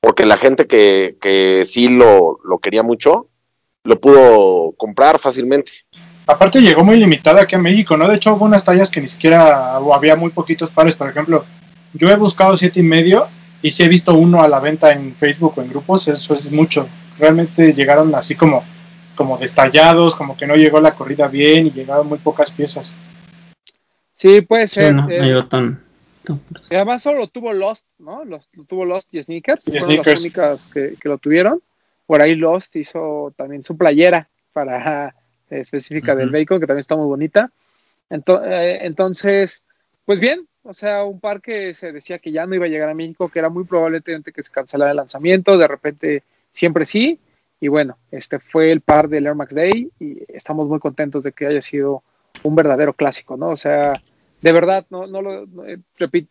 porque la gente que, que sí lo, lo quería mucho, lo pudo comprar fácilmente. Aparte llegó muy limitada aquí a México, ¿no? De hecho hubo unas tallas que ni siquiera o había muy poquitos pares. Por ejemplo, yo he buscado siete y medio y si he visto uno a la venta en Facebook o en grupos, eso es mucho. Realmente llegaron así como, como destallados, como que no llegó la corrida bien y llegaron muy pocas piezas. Sí, puede ser. no, no eh, llegó tan. tan- Y además solo lo tuvo Lost, ¿no? Los, lo tuvo Lost y Sneakers. Y Sneakers. las únicas que, que lo tuvieron. Por ahí Lost hizo también su playera para eh, específica del. Bacon, que también está muy bonita. Ento- eh, entonces, pues bien, o sea, un par que se decía que ya no iba a llegar a México, que era muy probablemente que se cancelara el lanzamiento, de repente siempre sí. Y bueno, este fue el par del Air Max Day y estamos muy contentos de que haya sido un verdadero clásico, ¿no? O sea, de verdad, no, no lo no, eh,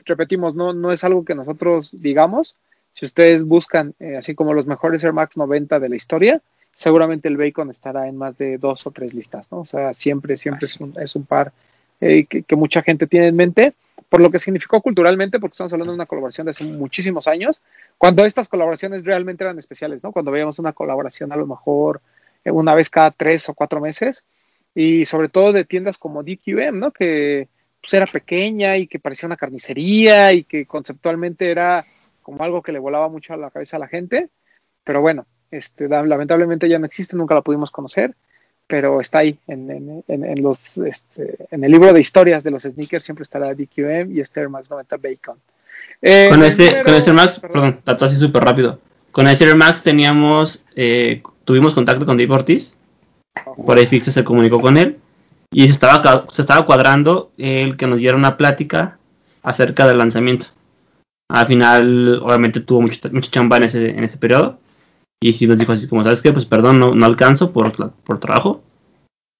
repetimos, no, no es algo que nosotros digamos. Si ustedes buscan, eh, así como los mejores Air Max 90 de la historia, seguramente el Bacon estará en más de dos o tres listas, ¿no? O sea, siempre, siempre es un, es un par eh, que, que mucha gente tiene en mente, por lo que significó culturalmente, porque estamos hablando de una colaboración de hace muchísimos años, cuando estas colaboraciones realmente eran especiales, ¿no? Cuando veíamos una colaboración a lo mejor eh, una vez cada tres o cuatro meses, y sobre todo de tiendas como DQM, ¿no? Que pues, era pequeña y que parecía una carnicería y que conceptualmente era como algo que le volaba mucho a la cabeza a la gente, pero bueno, este, lamentablemente ya no existe, nunca la pudimos conocer, pero está ahí en, en- en- en los, este, en el libro de historias de los sneakers siempre estará DQM y este Air Max 90 Bacon. Eh, Con ese, con ese Air Max, perdón. perdón, así súper rápido. Con ese Air Max teníamos, eh, tuvimos contacto con Dave Ortiz. Por ahí Fixe se comunicó con él. Y se estaba, se estaba cuadrando el que nos diera una plática acerca del lanzamiento. Al final, obviamente, tuvo mucho, mucha chamba en ese, en ese periodo. Y sí nos dijo así como, ¿sabes qué? Pues perdón, no, no alcanzo por, por trabajo.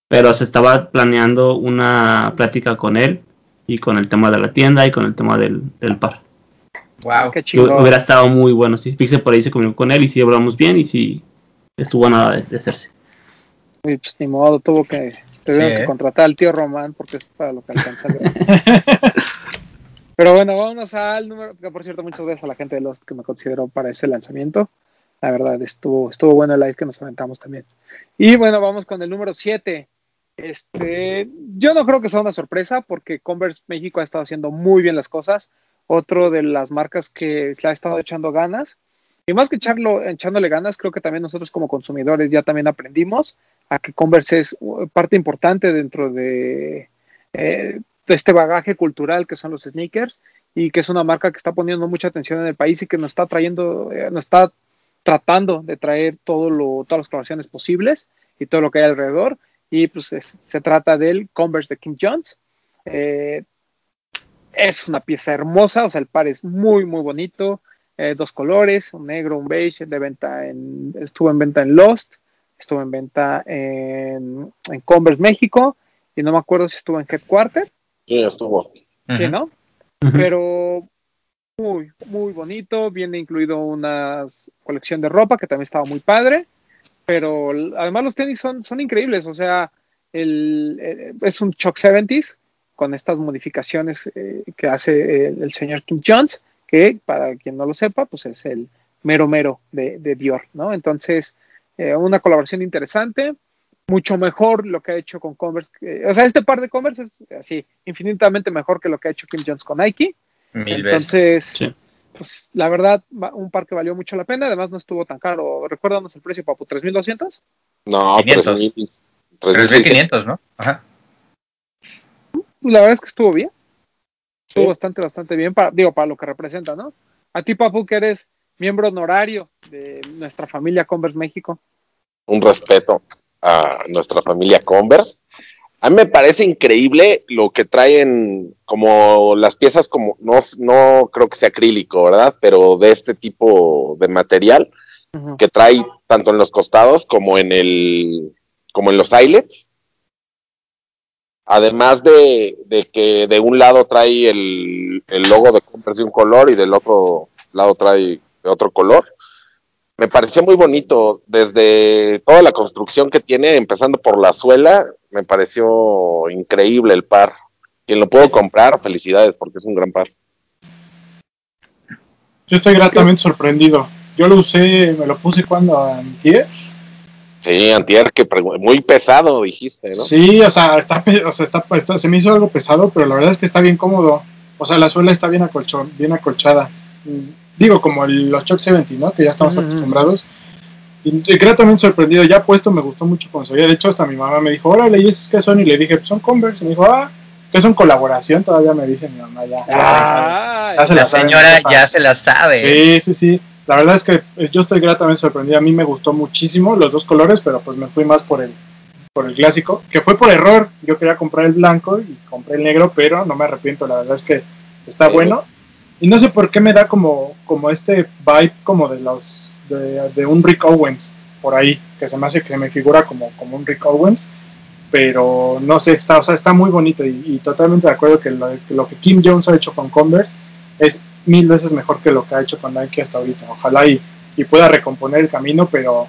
Pero se estaba planeando una plática con él y con el tema de la tienda y con el tema del, del par. Wow. Qué Y chido. Hubiera estado muy bueno, sí. Fixe por ahí se comunicó con él y sí hablamos bien y sí estuvo nada de, de hacerse. Y pues ni modo, tuvo que Tuvieron Sí, que ¿eh? contratar al tío Román porque es para lo que alcanza. Pero bueno, vámonos al número, que por cierto, muchas gracias a la gente de Lost que me consideró para ese lanzamiento. La verdad, estuvo, estuvo bueno el live que nos aventamos también. Y bueno, vamos con el número 7. Este, yo no creo que sea una sorpresa porque Converse México ha estado haciendo muy bien las cosas. Otro de las marcas que le ha estado echando ganas. Y más que echarlo, echándole ganas, creo que también nosotros como consumidores ya también aprendimos a que Converse es uh, parte importante dentro de, eh, este bagaje cultural que son los sneakers y que es una marca que está poniendo mucha atención en el país y que nos está trayendo, eh, nos está tratando de traer todo lo, todas las colaboraciones posibles y todo lo que hay alrededor. Y pues es- se trata del Converse de Kim Jones. Eh, es una pieza hermosa, o sea, el par es muy, muy bonito. eh, dos colores, un negro, un beige, de venta en, estuvo en venta en Lost, estuvo en venta en, en Converse México, y no me acuerdo si estuvo en Headquarter, Sí, estuvo. sí. ¿no? Pero muy, muy bonito. Viene incluido una colección de ropa que también estaba muy padre. Pero además los tenis son, son increíbles. O sea, el, eh, es un Chuck 70s con estas modificaciones eh, que hace el, señor Kim Jones, que para quien no lo sepa, pues es el mero mero de, de Dior, ¿no? Entonces, eh, una colaboración interesante mucho mejor lo que ha hecho con Converse. o sea, este par de Converse es así, infinitamente mejor que lo que ha hecho Kim Jones con Nike. Mil Entonces, Sí. pues la verdad, un par que valió mucho la pena. Además, no estuvo tan caro. Recuérdanos el precio, Papu, 3.200. No, 500. 3.000. 3.500, ¿no? Ajá. Pues la verdad es que estuvo bien. Estuvo Sí. bastante, bastante bien. Para, digo, para lo que representa, ¿no? A ti, Papu, que eres miembro honorario de nuestra familia Converse México. un respeto a nuestra familia Converse. A mí me parece increíble lo que traen como las piezas como, no, no creo que sea acrílico, ¿verdad? Pero de este tipo de material que trae tanto en los costados como en el, como en los eyelets. Además de, de que de un lado trae el, el logo de Converse de un color y del otro lado trae de otro color me pareció muy bonito desde toda la construcción que tiene, empezando por la suela, me pareció increíble el par. Quien lo puedo comprar, felicidades, porque es un gran par. Yo estoy gratamente sorprendido. Yo lo usé, me lo puse cuando antier. Sí, Antier, que muy pesado, dijiste, ¿no? Sí, o sea, está, o sea está, está- se me hizo algo pesado, pero la verdad es que está bien cómodo. O sea, la suela está bien, acolchón, bien acolchada. Digo, como el- los Chuck 70, ¿no? Que ya estamos acostumbrados. Y, y gratamente sorprendido. Ya puesto, me gustó mucho con De hecho, hasta mi mamá me dijo, órale, ¿y esos qué son? Y le dije, pues son Converse. Y me dijo, ah, que son colaboración. Todavía me dice mi mamá, ya. ya se la sabe. Ah, Ya se La señora ya se la sabe. Sí, sí, sí. La verdad es que eh, yo estoy gratamente sorprendido. A mí me gustó muchísimo los dos colores, pero pues me fui más por el, por el clásico, que fue por error. Yo quería comprar el blanco y compré el negro, pero no me arrepiento. La verdad es que está Sí. bueno. Y no sé por qué me da como, como este vibe como de los de, un Rick Owens por ahí, que se me hace que me figura como, como un Rick Owens. Pero no sé, está, o sea, está muy bonito y, totalmente de acuerdo que lo, que lo que Kim Jones ha hecho con Converse es mil veces mejor que lo que ha hecho con Nike hasta ahorita. Ojalá y, y pueda recomponer el camino, pero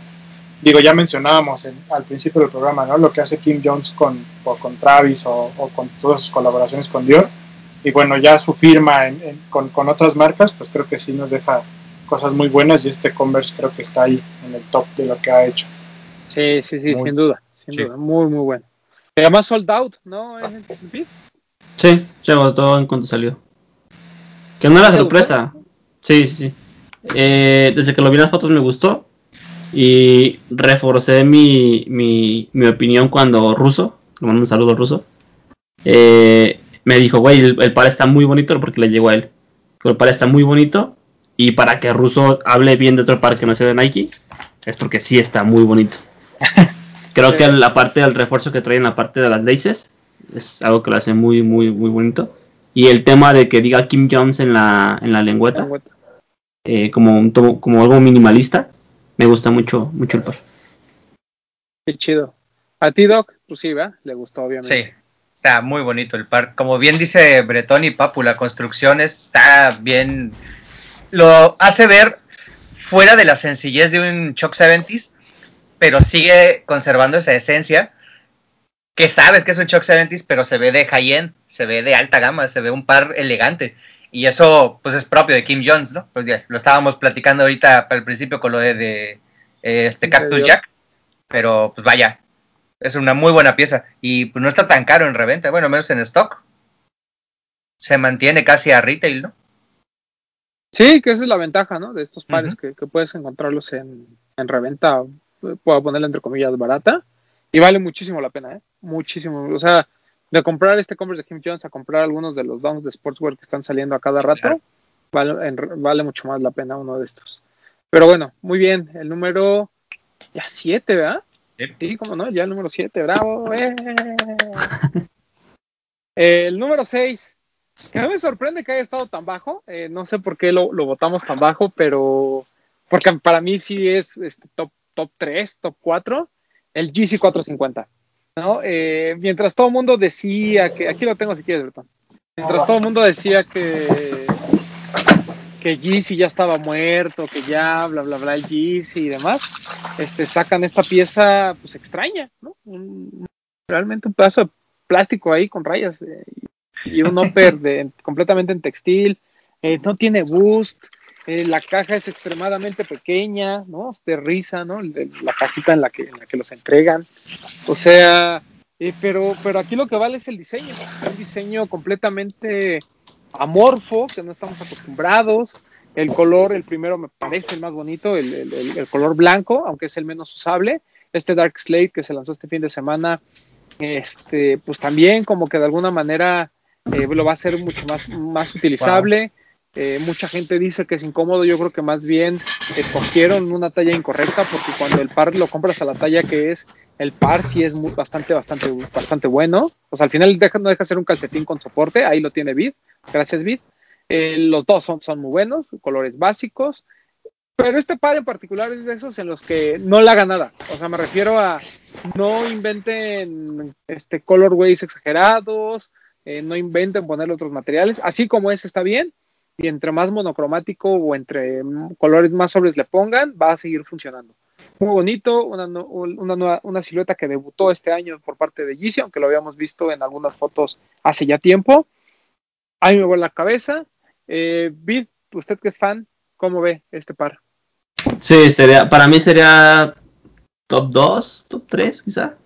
digo, ya mencionábamos en- al principio del programa, ¿no? Lo que hace Kim Jones con, con Travis o con todas sus colaboraciones con Dior. Y bueno, ya su firma en- en- con, con otras marcas, pues creo que sí nos deja cosas muy buenas y este Converse creo que está ahí en el top de lo que ha hecho. Sí, sí, sí, Muy- sin duda, sin sí. duda, muy, muy bueno. Se llama Sold Out, ¿no? ¿Es el beat? Sí, se agotó en cuanto salió. Que no era ¿Te sorpresa. Sí, sí, sí. Eh, desde que lo vi en las fotos me gustó. Y reforcé mi, mi, mi opinión cuando Ruso, le mando un saludo al Ruso, eh, me dijo, güey, el, el par está muy bonito porque le llegó a él. Pero el par está muy bonito. Y para que Ruso hable bien de otro par que no sea de Nike, es porque sí está muy bonito. Creo que la parte del refuerzo que trae en la parte de las laces es algo que lo hace muy, muy, muy bonito. Y el tema de que diga Kim Jones en la, en la lengüeta, Lengüeta. eh, como, un tomo- como algo minimalista, me gusta mucho, mucho el par. Qué chido. A ti, Doc, pues sí, ¿verdad? Le gustó, obviamente. Sí, está muy bonito el par. Como bien dice Bretón y Papu, la construcción está bien. Lo hace ver fuera de la sencillez de un Chuck 70s, pero sigue conservando esa esencia que sabes que es un Chuck 70 pero se ve de high-end, se ve de alta gama, se ve un par elegante. Y eso, pues, es propio de Kim Jones, ¿no? Pues ya, lo estábamos platicando ahorita al principio con lo de, de, eh, este Cactus Jack. Pero, pues vaya, es una muy buena pieza. Y pues no está tan caro en reventa, bueno, menos en stock. Se mantiene casi a retail, ¿no? Sí, que esa es la ventaja, ¿no? De estos pares que, que, puedes encontrarlos en, en reventa, puedo ponerle entre comillas barata, y vale muchísimo la pena, ¿eh? Muchísimo. O sea, de comprar este Converse de Kim Jones a comprar algunos de los downs de sportswear que están saliendo a cada rato, vale, en, vale, mucho más la pena uno de estos. Pero bueno, muy bien. El número ya 7, ¿verdad? Sí. como no, ya el número 7, bravo. ¡Eh! el número 6 que no me sorprende que haya estado tan bajo. Eh, no sé por qué lo, votamos tan bajo, pero porque para mí sí es este, top, top 3, top 4, el GC 450. ¿no? Eh, mientras todo el mundo decía que, aquí lo tengo si quieres, Bertón. Mientras todo el mundo decía que, que GC ya estaba muerto, que ya bla bla bla el GC y demás, este, sacan esta pieza pues extraña, ¿no? Un, realmente un pedazo de plástico ahí con rayas. Eh, y un upper de, completamente en textil, eh, no tiene boost, eh, la caja es extremadamente pequeña, ¿no? De risa, ¿no? La cajita en la que, en la que los entregan. O sea, pero, pero aquí lo que vale es el diseño, un diseño completamente amorfo, que no estamos acostumbrados. El color, el primero me parece el más bonito, el, el, el color blanco, aunque es el menos usable. Este Dark Slate que se lanzó este fin de semana, este, pues también como que de alguna manera eh, lo va a hacer mucho más, más utilizable. Wow. Eh, mucha gente dice que es incómodo, yo creo que más bien escogieron una talla incorrecta porque cuando el par lo compras a la talla que es, el par sí es muy, bastante, bastante, bastante bueno. O sea, al final deja, no deja ser un calcetín con soporte, ahí lo tiene Vid, gracias Vid. Eh, los dos son, muy buenos, colores básicos, pero este par en particular es de esos en los que no la haga nada. O sea, me refiero a no inventen este colorways exagerados, eh, no inventen ponerle otros materiales, así como es está bien, y entre más monocromático o entre colores más sobres le pongan, va a seguir funcionando. Muy bonito, una, nueva, silueta que debutó este año por parte de Yeezy, aunque lo habíamos visto en algunas fotos hace ya tiempo. A mí me vuelve la cabeza. Eh, Vid, usted que es fan, ¿cómo ve este par? Sí, sería, para mí sería top 2, top 3 quizá.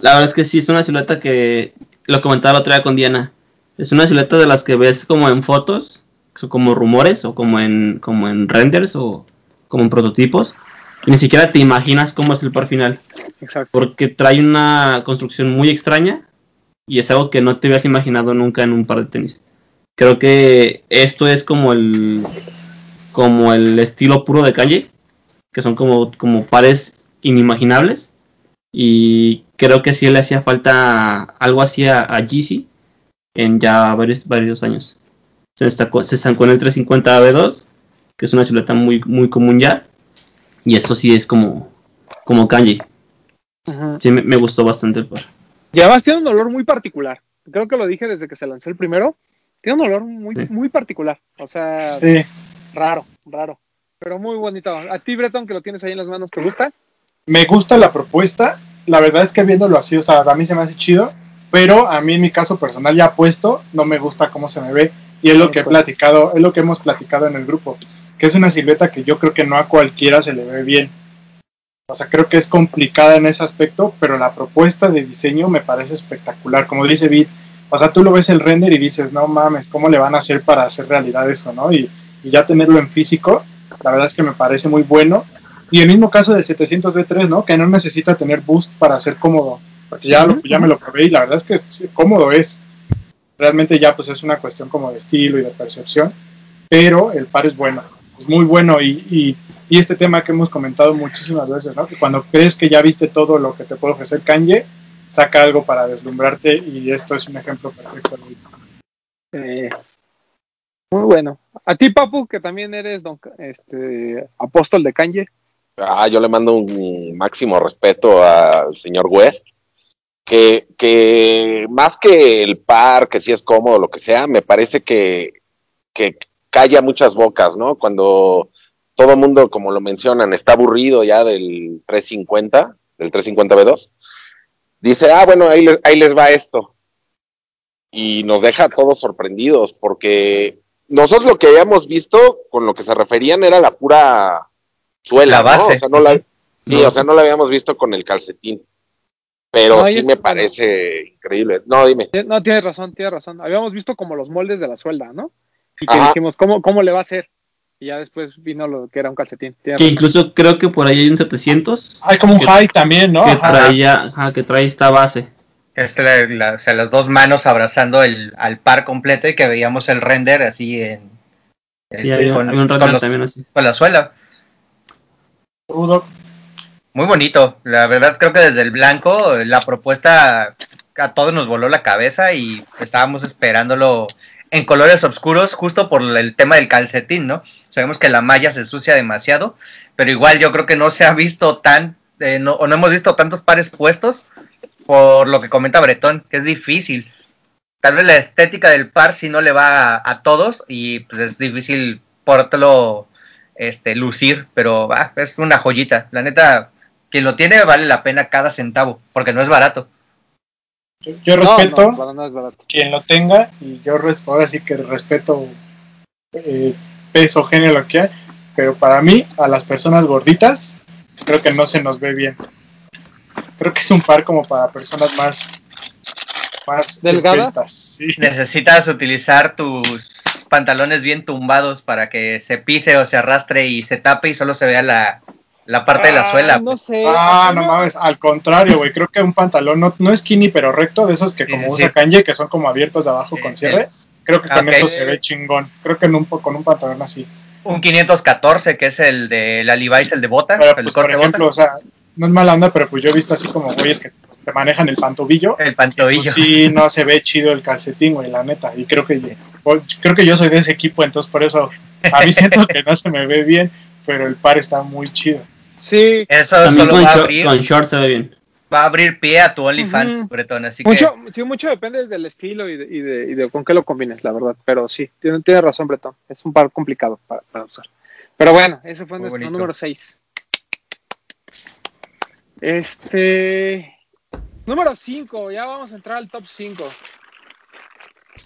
La verdad es que sí, es una silueta que lo comentaba la otra día con Diana. Es una silueta de las que ves como en fotos, como rumores o como en, como en renders o como en prototipos. Y ni siquiera te imaginas cómo es el par final. Exacto. Porque trae una construcción muy extraña y es algo que no te habías imaginado nunca en un par de tenis. Creo que esto es como el como el estilo puro de calle, que son como, como pares inimaginables. Y creo que sí le hacía falta algo así a, a Yeezy en ya varios, varios años. Se destacó, se estancó en el 350 AB2, que es una silueta muy, muy común ya. Y esto sí es como, como Kanye. Sí, me, me, gustó bastante el par. Y además tiene un olor muy particular. Creo que lo dije desde que se lanzó el primero. Tiene un olor muy, sí. muy particular. O sea, sí. raro, raro. Pero muy bonito. A ti, Breton, que lo tienes ahí en las manos, ¿te gusta? Me gusta la propuesta. La verdad es que viéndolo así, o sea, a mí se me hace chido. Pero a mí, en mi caso personal, ya puesto, no me gusta cómo se me ve. Y es lo que he platicado, es lo que hemos platicado en el grupo. Que es una silueta que yo creo que no a cualquiera se le ve bien. O sea, creo que es complicada en ese aspecto, pero la propuesta de diseño me parece espectacular. Como dice Vid, o sea, tú lo ves el render y dices, no mames, ¿cómo le van a hacer para hacer realidad eso, no? Y, y ya tenerlo en físico, la verdad es que me parece muy bueno. Y el mismo caso del 700B3, ¿no? Que no necesita tener boost para ser cómodo, porque ya, lo, ya me lo probé y la verdad es que es, cómodo es. Realmente ya pues es una cuestión como de estilo y de percepción, pero el par es bueno, es muy bueno y, y, y este tema que hemos comentado muchísimas veces, ¿no? Que cuando crees que ya viste todo lo que te puede ofrecer Kanye, saca algo para deslumbrarte y esto es un ejemplo perfecto. Eh, muy bueno. A ti, Papu, que también eres don, este, apóstol de Kanye. Ah, yo le mando un máximo respeto al señor West, que, que más que el par, que si sí es cómodo, lo que sea, me parece que, que calla muchas bocas, ¿no? Cuando todo el mundo, como lo mencionan, está aburrido ya del 350, del 350 B2, dice, ah, bueno, ahí les, ahí les va esto. Y nos deja a todos sorprendidos, porque nosotros lo que habíamos visto, con lo que se referían, era la pura suela, La ¿no? base. O sea, no la, sí, No. o sea, no la habíamos visto con el calcetín. Pero No, sí es- me parece increíble. No, dime. No, tienes razón, tienes razón. Habíamos visto como los moldes de la suelda, ¿no? Y que Ajá. dijimos, ¿cómo, ¿cómo le va a hacer? Y ya después vino lo que era un calcetín. Que incluso creo que por ahí hay un 700 Hay como un Que- high también, ¿no? que Ajá. trae ya, ajá, que trae esta base. Es la- la- o sea, las dos manos abrazando el, al par completo y que veíamos el render así en. Sí, este, había, con, había un con render los- también así. con la suela. Rudo. Muy bonito. La verdad, creo que desde el blanco la propuesta a todos nos voló la cabeza y estábamos esperándolo en colores oscuros justo por el tema del calcetín, ¿no? Sabemos que la malla se ensucia demasiado, pero igual yo creo que no se ha visto tan, eh, no, o no hemos visto tantos pares puestos por lo que comenta Bretón, que es difícil. Tal vez la estética del par si no le va a, a todos y pues es difícil podértelo este, lucir, pero ah, es una joyita. La neta, quien lo tiene vale la pena cada centavo, porque no es barato. Yo, yo No, respeto no, quien lo tenga y yo ahora sí que respeto eh, peso, género, lo que hay, pero para mí, a las personas gorditas, creo que no se nos ve bien. Creo que es un par como para personas más, más ¿Delgadas? sí. Necesitas utilizar tus pantalones bien tumbados para que se pise o se arrastre y se tape y solo se vea la, la parte de la Ah, suela. No sé. Ah, no mames, al contrario, güey, creo que un pantalón no, no skinny, pero recto, de esos que como sí, usa sí. Kanye, que son como abiertos de abajo Sí, con sí. cierre, creo que con eso se ve chingón. Creo que en un, con un pantalón así. Un 514, que es el de la Levi's, el de bota, Pero el pues, por corte ejemplo, bota, o sea, no es mala onda, pero pues yo he visto así como güeyes que pues, te manejan el pantobillo. el pantobillo. Pues sí, no se ve chido el calcetín, güey, la neta. Y creo que creo que yo soy de ese equipo, entonces por eso a mí siento que no se me ve bien, pero el par está muy chido. Sí, Eso También solo con, va a, abrir, con short se ve bien. Va a abrir pie a tu OnlyFans. Bretón, así mucho, sí, mucho depende del estilo y de, y, de, y de con qué lo combines, la verdad. Pero sí, tiene, tiene razón, Bretón. Es un par complicado para, para usar. Pero bueno, ese fue Muy nuestro bonito. número 6. Este. Número 5, ya vamos a entrar al top 5.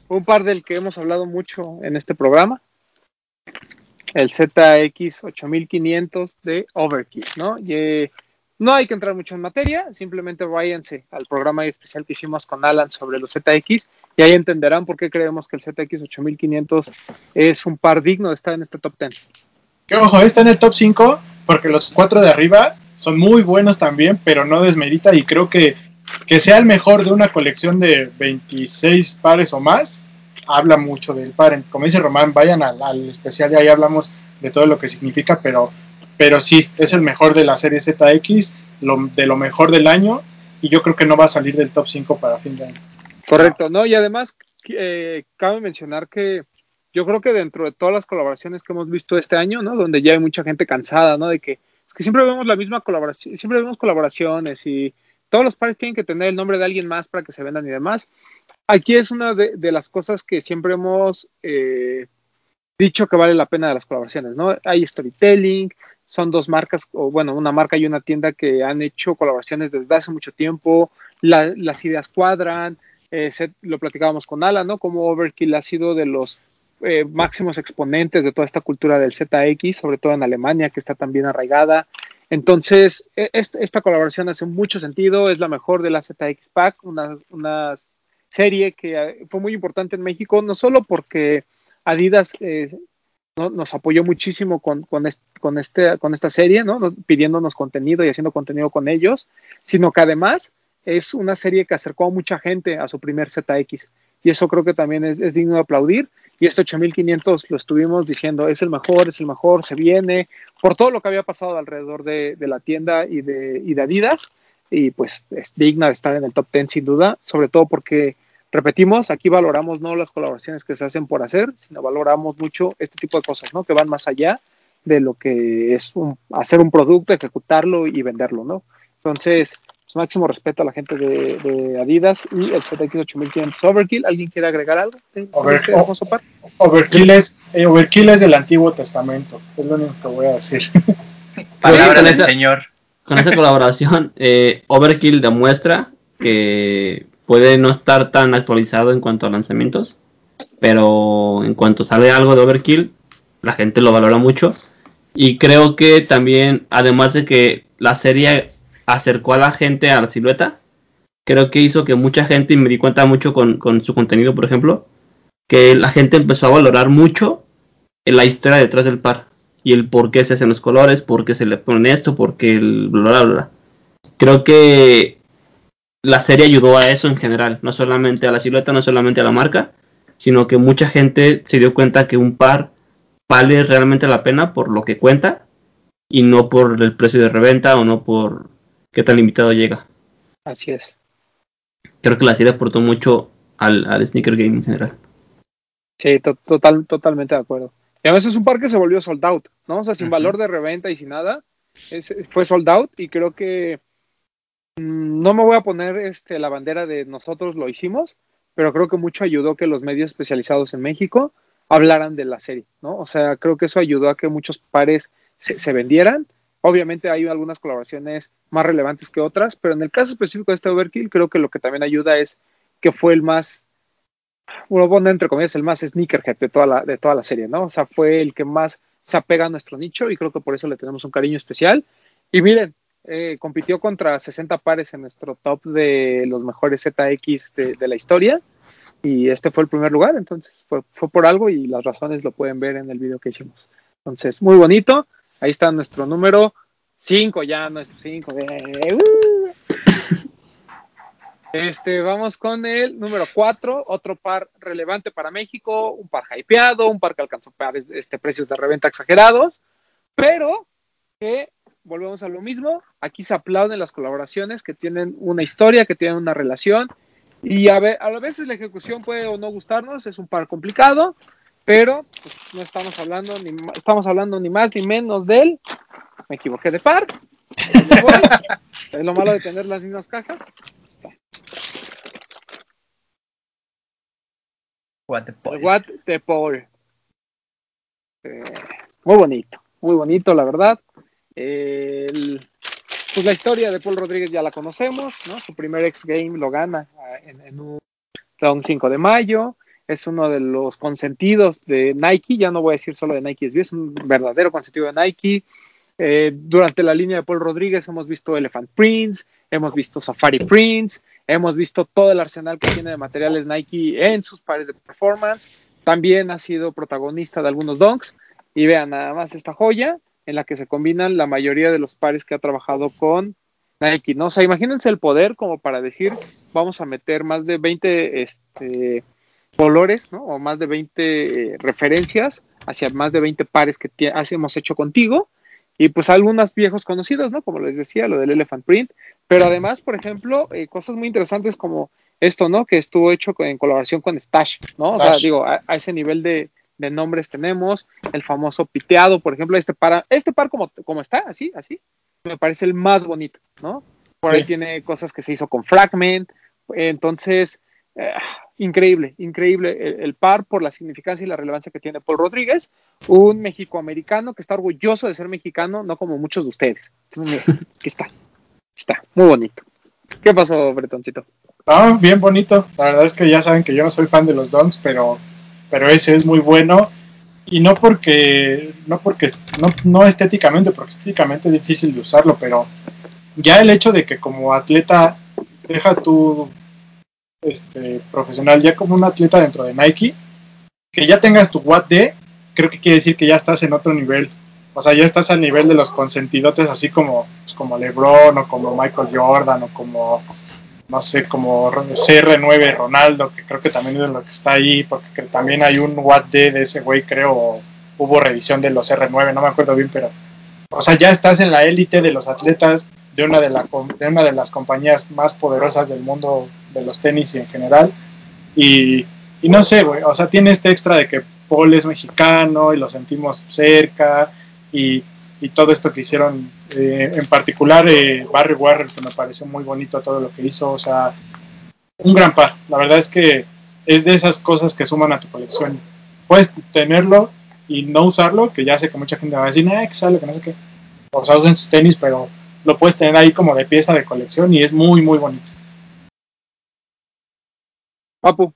Un par del que hemos hablado mucho en este programa. El ZX 8500 de Overkill, ¿no? Y, no hay que entrar mucho en materia, simplemente váyanse al programa especial que hicimos con Alan sobre los ZX y ahí entenderán por qué creemos que el ZX 8500 es un par digno de estar en este top 10. Que ojo, está en el top 5 porque los cuatro de arriba son muy buenos también, pero no desmerita y creo que que sea el mejor de una colección de 26 pares o más, habla mucho del par. Como dice Román, vayan al, al especial y ahí hablamos de todo lo que significa, pero, pero sí, es el mejor de la serie ZX, lo, de lo mejor del año, y yo creo que no va a salir del top 5 para fin de año. Correcto, ¿no? Y además, eh, cabe mencionar que yo creo que dentro de todas las colaboraciones que hemos visto este año, ¿no? Donde ya hay mucha gente cansada, ¿no? De que, es que siempre vemos la misma colaboración, siempre vemos colaboraciones y todos los pares tienen que tener el nombre de alguien más para que se vendan y demás. Aquí es una de, las cosas que siempre hemos eh, dicho que vale la pena de las colaboraciones, ¿no? Hay storytelling, son dos marcas, o bueno, una marca y una tienda que han hecho colaboraciones desde hace mucho tiempo, la, las ideas cuadran, eh, se, lo platicábamos con Alan, ¿no? Como Overkill ha sido de los eh, máximos exponentes de toda esta cultura del ZX, sobre todo en Alemania, que está también arraigada. Entonces, esta, esta colaboración hace mucho sentido, es la mejor de la ZX Pack, una, una serie que fue muy importante en México, no solo porque Adidas eh, ¿no? nos apoyó muchísimo con, con, este, con, esta serie, ¿no? pidiéndonos contenido y haciendo contenido con ellos, sino que además es una serie que acercó a mucha gente a su primer ZX. Y eso creo que también es, digno de aplaudir. Y este 8500 lo estuvimos diciendo, es el mejor, es el mejor, se viene, por todo lo que había pasado alrededor de, de la tienda y de, y de Adidas. Y pues es digna de estar en el top 10 sin duda, sobre todo porque repetimos, aquí valoramos no las colaboraciones que se hacen por hacer, sino valoramos mucho este tipo de cosas, ¿no? Que van más allá de lo que es un, hacer un producto, ejecutarlo y venderlo, ¿no? Entonces, pues, máximo respeto a la gente de, de Adidas y el ZX8500 Overkill. ¿Alguien quiere agregar algo? Over, este hermoso par? overkill, es, eh, overkill es del Antiguo Testamento, es lo único que voy a decir. Palabra del esa- Señor. Con esa colaboración, eh, Overkill demuestra que puede no estar tan actualizado en cuanto a lanzamientos, pero en cuanto sale algo de Overkill, la gente lo valora mucho. Y creo que también, además de que la serie acercó a la gente a la silueta, creo que hizo que mucha gente, y me di cuenta mucho con, con su contenido, por ejemplo, que la gente empezó a valorar mucho la historia detrás del par y el por qué se hacen los colores, por qué se le pone esto, por qué el bla bla bla. Creo que la serie ayudó a eso en general, no solamente a la silueta, no solamente a la marca, sino que mucha gente se dio cuenta que un par vale realmente la pena por lo que cuenta y no por el precio de reventa o no por qué tan limitado llega. Así es. Creo que la serie aportó mucho al, al sneaker game en general. Sí, to- total, totalmente de acuerdo. Y además es un par que se volvió sold out, ¿no? O sea, sin valor de reventa y sin nada, es- fue sold out y creo que no me voy a poner este, la bandera de nosotros lo hicimos, pero creo que mucho ayudó que los medios especializados en México hablaran de la serie, ¿no? O sea, creo que eso ayudó a que muchos pares se, se vendieran. Obviamente hay algunas colaboraciones más relevantes que otras, pero en el caso específico de este Overkill, creo que lo que también ayuda es que fue el más bueno, bueno, entre comillas, el más sneakerhead de toda la, de toda la serie, ¿no? O sea, fue el que más se apega a nuestro nicho y creo que por eso le tenemos un cariño especial. Y miren, eh, compitió contra 60 pares en nuestro top de los mejores ZX de, de la historia y este fue el primer lugar, entonces fue, fue por algo y las razones lo pueden ver en el video que hicimos. Entonces, muy bonito. Ahí está nuestro número 5 ya, nuestro 5. Este, vamos con el número 4, otro par relevante para México, un par hypeado, un par que alcanzó pares, este, precios de reventa exagerados, pero que volvemos a lo mismo, aquí se aplauden las colaboraciones que tienen una historia, que tienen una relación, y a, ve, a veces la ejecución puede o no gustarnos, es un par complicado, pero pues, no estamos hablando ni estamos hablando ni más ni menos del, me equivoqué de par, es lo malo de tener las mismas cajas. Guatepol. Guatepol. Eh, muy bonito, muy bonito, la verdad. El, pues la historia de Paul Rodríguez ya la conocemos, ¿no? Su primer X Game lo gana en, en un, un 5 de mayo. Es uno de los consentidos de Nike, ya no voy a decir solo de Nike es un verdadero consentido de Nike. Eh, durante la línea de Paul Rodríguez hemos visto Elephant Prince, hemos visto Safari Prince, hemos visto todo el arsenal que tiene de materiales Nike en sus pares de performance. También ha sido protagonista de algunos donks. Y vean nada más esta joya en la que se combinan la mayoría de los pares que ha trabajado con Nike. ¿no? O sea, imagínense el poder como para decir, vamos a meter más de 20 este, colores, ¿no? O más de 20 eh, referencias hacia más de 20 pares que hemos hecho contigo. Y pues algunos viejos conocidos, ¿no? Como les decía, lo del Elephant Print. Pero además, por ejemplo, eh, cosas muy interesantes como esto, ¿no? Que estuvo hecho en colaboración con Stash, ¿no? Stash. O sea, digo, a, a ese nivel de, de, nombres tenemos el famoso piteado, por ejemplo, este par, este par como, como está, así, así, me parece el más bonito, ¿no? Por sí. ahí tiene cosas que se hizo con Fragment, entonces, eh, increíble, increíble el, el, par por la significancia y la relevancia que tiene Paul Rodríguez, un mexicoamericano que está orgulloso de ser mexicano, no como muchos de ustedes. Entonces, mira, aquí está, aquí está, muy bonito. ¿Qué pasó, Bretoncito? Ah, bien bonito. La verdad es que ya saben que yo no soy fan de los Dons, pero, pero ese es muy bueno. Y no porque, no porque, no, no estéticamente, porque estéticamente es difícil de usarlo, pero ya el hecho de que como atleta, deja tu este, profesional, ya como un atleta dentro de Nike, que ya tengas tu Watt D, creo que quiere decir que ya estás en otro nivel. O sea, ya estás al nivel de los consentidotes, así como, pues, como LeBron o como Michael Jordan o como, no sé, como CR9 Ronaldo, que creo que también es lo que está ahí, porque también hay un Watt de ese güey, creo, hubo revisión de los R9, no me acuerdo bien, pero, o sea, ya estás en la élite de los atletas de una de, la, de una de las compañías más poderosas del mundo de los tenis y en general. Y, y no sé, güey, o sea, tiene este extra de que Paul es mexicano y lo sentimos cerca y, y todo esto que hicieron, eh, en particular eh, Barry Warren, que me pareció muy bonito todo lo que hizo, o sea, un gran par. La verdad es que es de esas cosas que suman a tu colección. Puedes tenerlo y no usarlo, que ya sé que mucha gente va a decir, eh, que sale, que no sé qué. O sea, usen sus tenis, pero lo puedes tener ahí como de pieza de colección y es muy, muy bonito. Papu.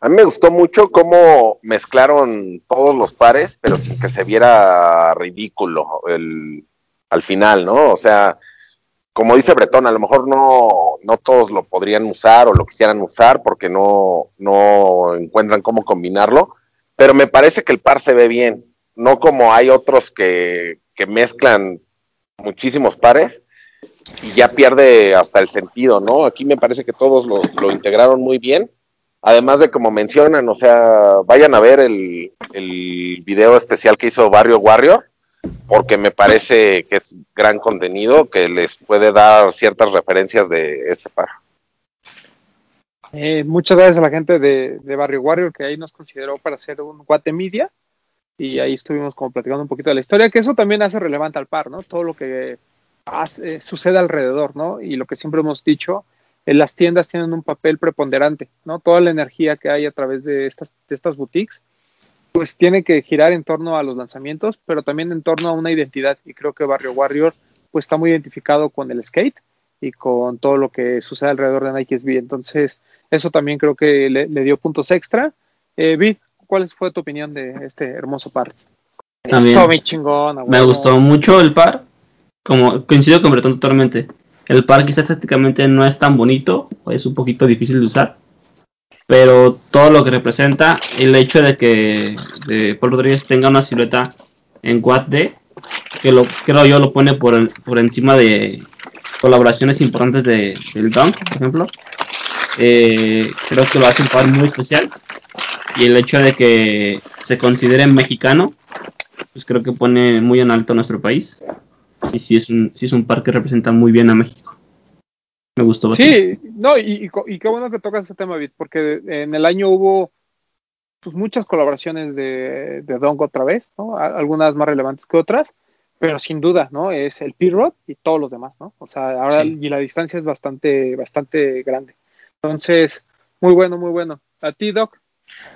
A mí me gustó mucho cómo mezclaron todos los pares, pero sin que se viera ridículo el, al final, ¿no? O sea, como dice Bretón, a lo mejor no, no todos lo podrían usar o lo quisieran usar porque no, no encuentran cómo combinarlo, pero me parece que el par se ve bien, no como hay otros que, que mezclan muchísimos pares y ya pierde hasta el sentido, ¿no? Aquí me parece que todos lo, lo integraron muy bien Además de como mencionan, o sea, vayan a ver el, el video especial que hizo Barrio Warrior, porque me parece que es gran contenido que les puede dar ciertas referencias de este par. Eh, muchas gracias a la gente de, de, Barrio Warrior que ahí nos consideró para hacer un Guate Media y ahí estuvimos como platicando un poquito de la historia, que eso también hace relevante al par, ¿no? Todo lo que hace, sucede alrededor, ¿no? Y lo que siempre hemos dicho, las tiendas tienen un papel preponderante, ¿no? Toda la energía que hay a través de estas, de estas boutiques, pues tiene que girar en torno a los lanzamientos, pero también en torno a una identidad. Y creo que Barrio Warrior, pues está muy identificado con el skate y con todo lo que sucede alrededor de Nike SB. Entonces, eso también creo que le, le dio puntos extra. Eh, Vid, ¿cuál fue tu opinión de este hermoso par? También, eso, mi chingón. Me gustó mucho el par. Como coincido con Bretón totalmente. El par quizás estéticamente no es tan bonito, es un poquito difícil de usar, pero todo lo que representa, el hecho de que Paul Rodríguez tenga una silueta en Quad D, que lo creo yo lo pone por, por encima de colaboraciones importantes de, del Dunk, por ejemplo, eh, creo que lo hace un par muy especial. Y el hecho de que se considere mexicano, pues creo que pone muy en alto nuestro país y sí es un, sí es un par que representa muy bien a México. Me gustó bastante. Sí, no, y, y, qué bueno que tocas ese tema, Bit, porque en el año hubo pues, muchas colaboraciones de, de Dong otra vez, ¿no? Algunas más relevantes que otras, pero sin duda, ¿no? Es el P-Rod y todos los demás, ¿no? O sea, ahora sí. y la distancia es bastante, bastante grande. Entonces, muy bueno, muy bueno. ¿A ti, Doc?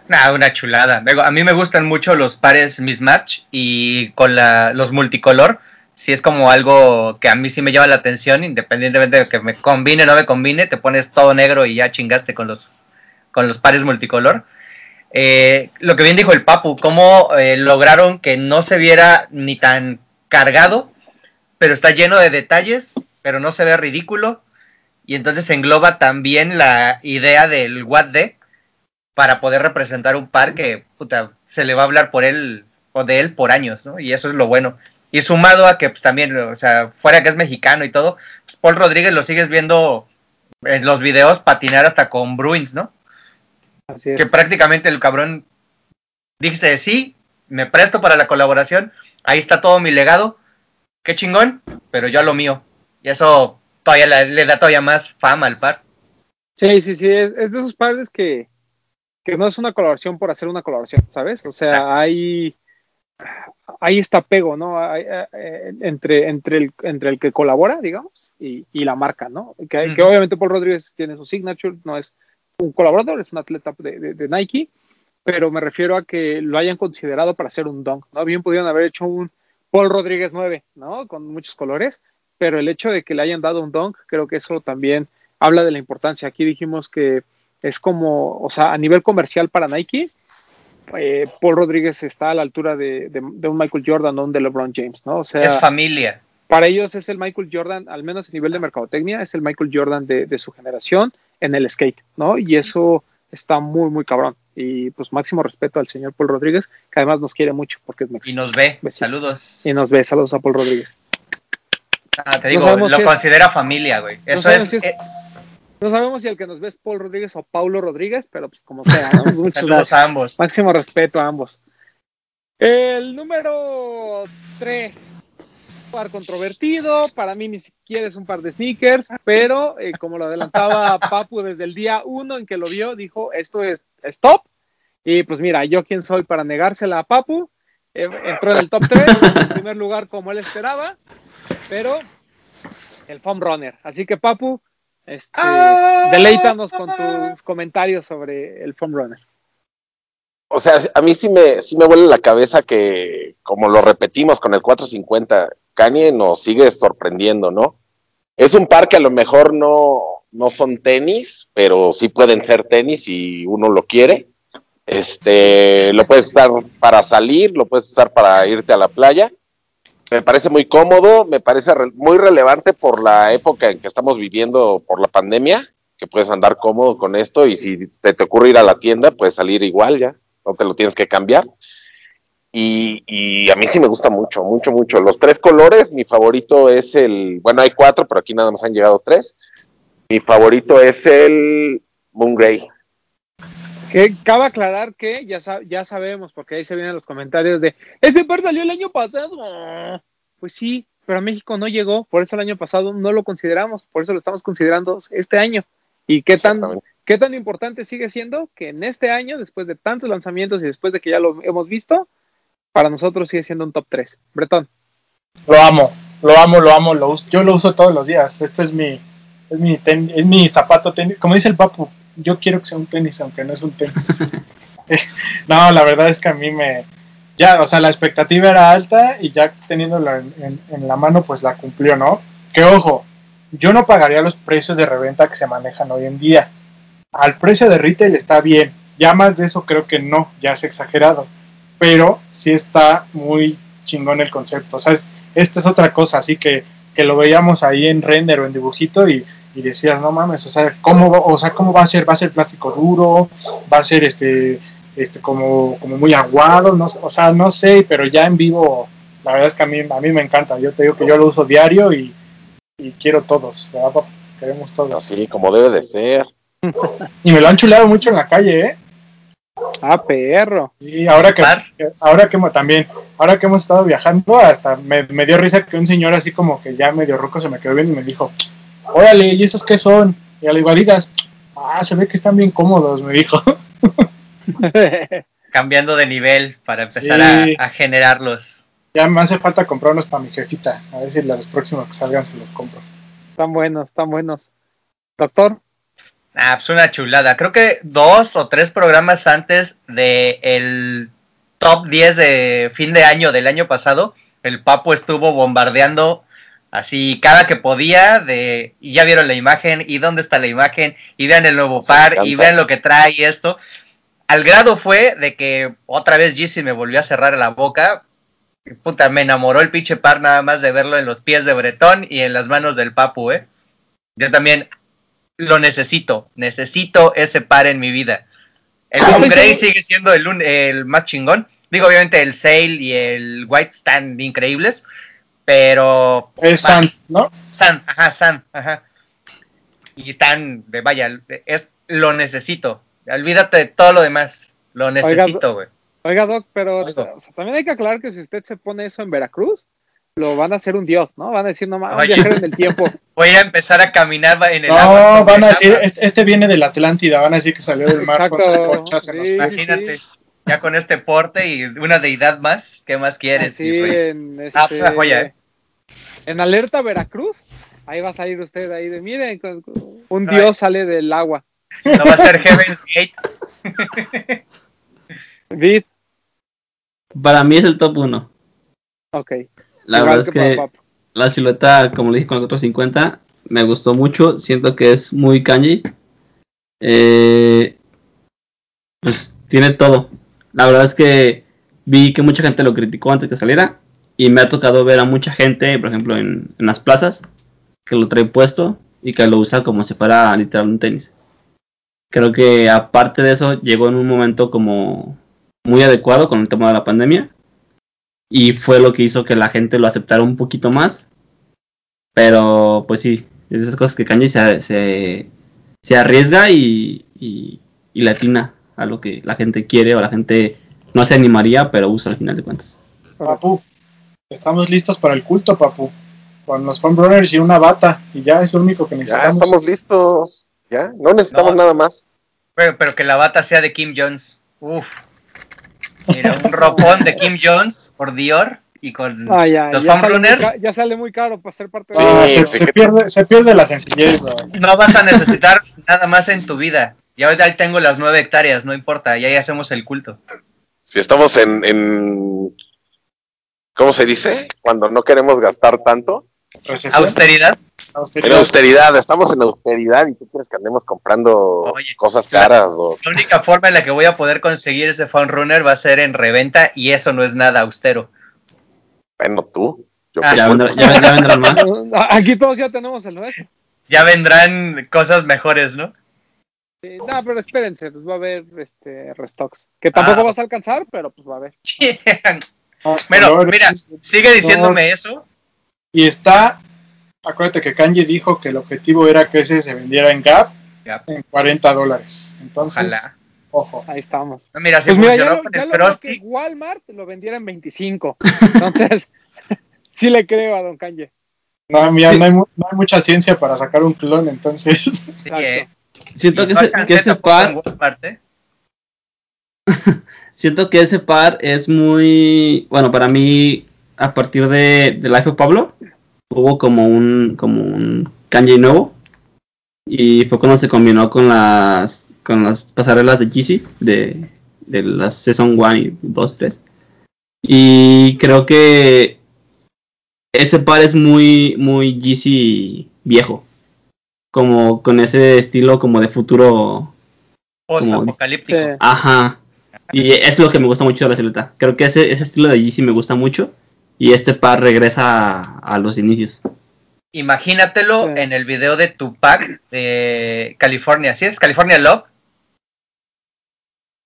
Nah, una chulada. A mí me gustan mucho los pares mismatch y con la, los multicolor si es como algo que a mí sí me llama la atención, independientemente de que me combine o no me combine, te pones todo negro y ya chingaste con los, con los pares multicolor. Eh, lo que bien dijo el Papu, cómo eh, lograron que no se viera ni tan cargado, pero está lleno de detalles, pero no se ve ridículo. Y entonces engloba también la idea del What para poder representar un par que puta, se le va a hablar por él o de él por años, ¿no? Y eso es lo bueno. Y sumado a que pues, también, o sea, fuera que es mexicano y todo, pues, Paul Rodríguez lo sigues viendo en los videos patinar hasta con Bruins, ¿no? Así es. Que prácticamente el cabrón dice, sí, me presto para la colaboración, ahí está todo mi legado, qué chingón, pero yo a lo mío. Y eso todavía le, le da todavía más fama al par. Sí, sí, sí, es, es, de esos padres que, que no es una colaboración por hacer una colaboración, ¿sabes? O sea, Exacto. hay hay este apego, ¿no? Hay, eh, entre, entre, el, entre el que colabora, digamos, y, y la marca, ¿no? Que, que, obviamente Paul Rodríguez tiene su signature, no es un colaborador, es un atleta de, de, de, Nike, pero me refiero a que lo hayan considerado para hacer un dunk, ¿no? Bien pudieron haber hecho un Paul Rodríguez 9, ¿no? Con muchos colores, pero el hecho de que le hayan dado un dunk, creo que eso también habla de la importancia. Aquí dijimos que es como, o sea, a nivel comercial para Nike, eh, Paul Rodríguez está a la altura de, de, de, un Michael Jordan o un de LeBron James, ¿no? O sea, es familia. Para ellos es el Michael Jordan, al menos a nivel de mercadotecnia, es el Michael Jordan de, de, su generación en el skate, ¿no? Y eso está muy, muy cabrón. Y pues máximo respeto al señor Paul Rodríguez, que además nos quiere mucho porque es mexicano. Y nos ve, Besitos. saludos. Y nos ve, saludos a Paul Rodríguez. Ah, te digo, no lo si considera es... familia, güey. Eso no es, si es... No sabemos si el que nos ve es Paul Rodríguez o Paulo Rodríguez, pero pues como sea, ¿no? Muchos Saludos a ambos. Máximo respeto a ambos. El número 3. Par controvertido, para mí ni siquiera es un par de sneakers, pero eh, como lo adelantaba Papu desde el día 1 en que lo vio, dijo, esto es stop. Y pues mira, yo quién soy para negársela a Papu. Eh, entró en el top 3, en primer lugar como él esperaba, pero el foam runner. Así que Papu, este, deleítanos con tus comentarios sobre el foam runner. O sea, a mí sí me, sí me vuelve la cabeza que, como lo repetimos con el 450, Kanye nos sigue sorprendiendo, ¿no? Es un par que a lo mejor no, no son tenis, pero sí pueden ser tenis si uno lo quiere. Este, lo puedes usar para salir, lo puedes usar para irte a la playa. Me parece muy cómodo, me parece re- muy relevante por la época en que estamos viviendo por la pandemia, que puedes andar cómodo con esto y si te, te ocurre ir a la tienda, puedes salir igual ya, no te lo tienes que cambiar. Y, y a mí sí me gusta mucho, mucho, mucho. Los tres colores, mi favorito es el, bueno, hay cuatro, pero aquí nada más han llegado tres. Mi favorito es el Moon Grey. Que cabe aclarar que ya, ya sabemos, porque ahí se vienen los comentarios de ese par salió el año pasado. Pues sí, pero a México no llegó, por eso el año pasado no lo consideramos, por eso lo estamos considerando este año. ¿Y qué tan, qué tan importante sigue siendo que en este año, después de tantos lanzamientos y después de que ya lo hemos visto, para nosotros sigue siendo un top 3? Bretón. Lo amo, lo amo, lo amo, lo uso. Yo lo uso todos los días. Este es mi, es mi, ten- es mi zapato tenis. Como dice el papu, yo quiero que sea un tenis, aunque no es un tenis. no, la verdad es que a mí me. Ya, o sea, la expectativa era alta y ya teniéndola en, en- en la mano, pues la cumplió, ¿no? Que ojo, yo no pagaría los precios de reventa que se manejan hoy en día. Al precio de retail está bien. Ya más de eso creo que no, ya es exagerado. Pero sí está muy chingón el concepto. O sea, es- esta es otra cosa, así que, que lo veíamos ahí en render o en dibujito y, y decías, no mames, o sea, ¿cómo, va- o sea, ¿cómo va a ser? ¿Va a ser plástico duro? ¿Va a ser este, este como, como muy aguado? No, o sea, no sé, pero ya en vivo, la verdad es que a mí, a mí me encanta. Yo te digo que yo lo uso diario y, y quiero todos, ¿verdad? Queremos todos. Así como debe de ser. Y me lo han chuleado mucho en la calle, ¿eh? Ah, perro. Y ahora que, que- ahora que también, ahora que hemos estado viajando, hasta me, me dio risa que un señor así como que ya medio roco se me quedó bien y me dijo, órale, ¿y esos qué son? Y a la igualitas, ah, se ve que están bien cómodos, me dijo. Cambiando de nivel para empezar Sí. a, a generarlos. ya me hace falta comprar unos para mi jefita, a ver si los próximos que salgan se los compro. están buenos, están buenos. Doctor. Ah, pues una chulada. Creo que dos o tres programas antes de el top 10 de fin de año del año pasado, el Papo estuvo bombardeando así cada que podía de y ya vieron la imagen y dónde está la imagen y vean el nuevo par y vean lo que trae esto. Al grado fue de que otra vez Yeezy me volvió a cerrar la boca. Puta, me enamoró el pinche par nada más de verlo en los pies de Bretón y en las manos del Papu, eh. Yo también lo necesito, necesito ese par en mi vida. El estoy Grey sigue siendo el, el más chingón. Digo, obviamente el Sail y el White están increíbles, pero... Es va, Sant, ¿no? San, ajá, San, ajá. Y están, de vaya, es lo necesito. Olvídate de todo lo demás. Lo necesito, güey. Oiga, Doc, pero Oigo. o sea, también hay que aclarar que si usted se pone eso en Veracruz, lo van a hacer un dios, ¿no? Van a decir, no mames, Oye. viajero en el tiempo. Voy a empezar a caminar en el No, agua. sobre van a decir, este, este viene de la Atlántida, van a decir que salió del mar con sus Exacto, conchas en los sí. pies. Imagínate, ya con este porte y una deidad más, ¿qué más quieres? Rey? en Ah, este, una joya, ¿eh? En Alerta Veracruz, ahí va a salir usted ahí de, miren, un dios sale del agua. No va a ser Heaven's Gate. Vid, Para mí es el top 1. ok. La Igual verdad es que la silueta, como le dije con el 450, me gustó mucho. Siento que es muy kanji. Eh, pues tiene todo. La verdad es que vi que mucha gente lo criticó antes que saliera. Y me ha tocado ver a mucha gente, por ejemplo, en, las plazas, que lo trae puesto y que lo usa como si fuera literal un tenis. Creo que aparte de eso, llegó en un momento como muy adecuado con el tema de la pandemia y fue lo que hizo que la gente lo aceptara un poquito más. Pero pues sí, esas cosas que Kanye se, se, arriesga y, y, y le atina a lo que la gente quiere o la gente no se animaría, pero usa al final de cuentas. Papu, estamos listos para el culto, papu. Con los foam runners y una bata. Y ya es lo único que Ya necesitamos. estamos listos. Ya, no necesitamos No. nada más. Pero, pero que la bata sea de Kim Jones. Uf. Mira, un ropón de Kim Jones por Dior y con los ya, sale ca- ya sale muy caro para ser parte Ah, de Sí, se, sí, se que- pierde, se pierde la sencillez. No vas a necesitar nada más en tu vida. Ya ahorita ahí tengo las nueve hectáreas, no importa, ya ahí hacemos el culto. Si estamos en, en ¿cómo se dice? Cuando no queremos gastar tanto. Recesión. Austeridad. La En austeridad. austeridad, estamos en austeridad y tú quieres que andemos comprando Oye, cosas caras. O... La única forma en la que voy a poder conseguir ese Phone Runner va a ser en reventa y eso no es nada austero. Bueno, tú. Yo Ah, Ya, culpa. vendrá- ya- ya vendrán más. Aquí todos ya tenemos el nuestro. Ya vendrán cosas mejores, ¿no? Sí, no, pero espérense, pues va a haber este restocks. Que tampoco Ah. vas a alcanzar, pero pues va a haber. Ah, colores. mira, sigue diciéndome eso. Y está, acuérdate que Kanji dijo que el objetivo era que ese se vendiera en Gap Gap. en 40 dólares. Entonces, Ojalá. ojo. Ahí estamos. No, Mira, si Pues mira, ya, lo- ya que Walmart lo vendiera en 25. Entonces, sí le creo a Don Kanye. No, mira, Sí. no, hay, no hay mucha ciencia para sacar un clon, entonces. sí, eh. Siento que No ese, que ese par, Walmart, ¿eh? siento que ese par es muy, bueno, para mí, a partir de, de Life of Pablo, hubo como un, como un kanji nuevo. Y fue cuando se combinó con las, con las pasarelas de Yeezy, de, de las Season 1 y 2, 3. Y creo que ese par es muy, muy Yeezy viejo. Como con ese estilo como de futuro Post-apocalíptico. Sí. Ajá. Y es lo que me gusta mucho de la silueta. Creo que ese, ese estilo de Yeezy me gusta mucho. Y este par regresa a, a los inicios. Imagínatelo Sí. en el video de Tupac de California. ¿Sí es California Love?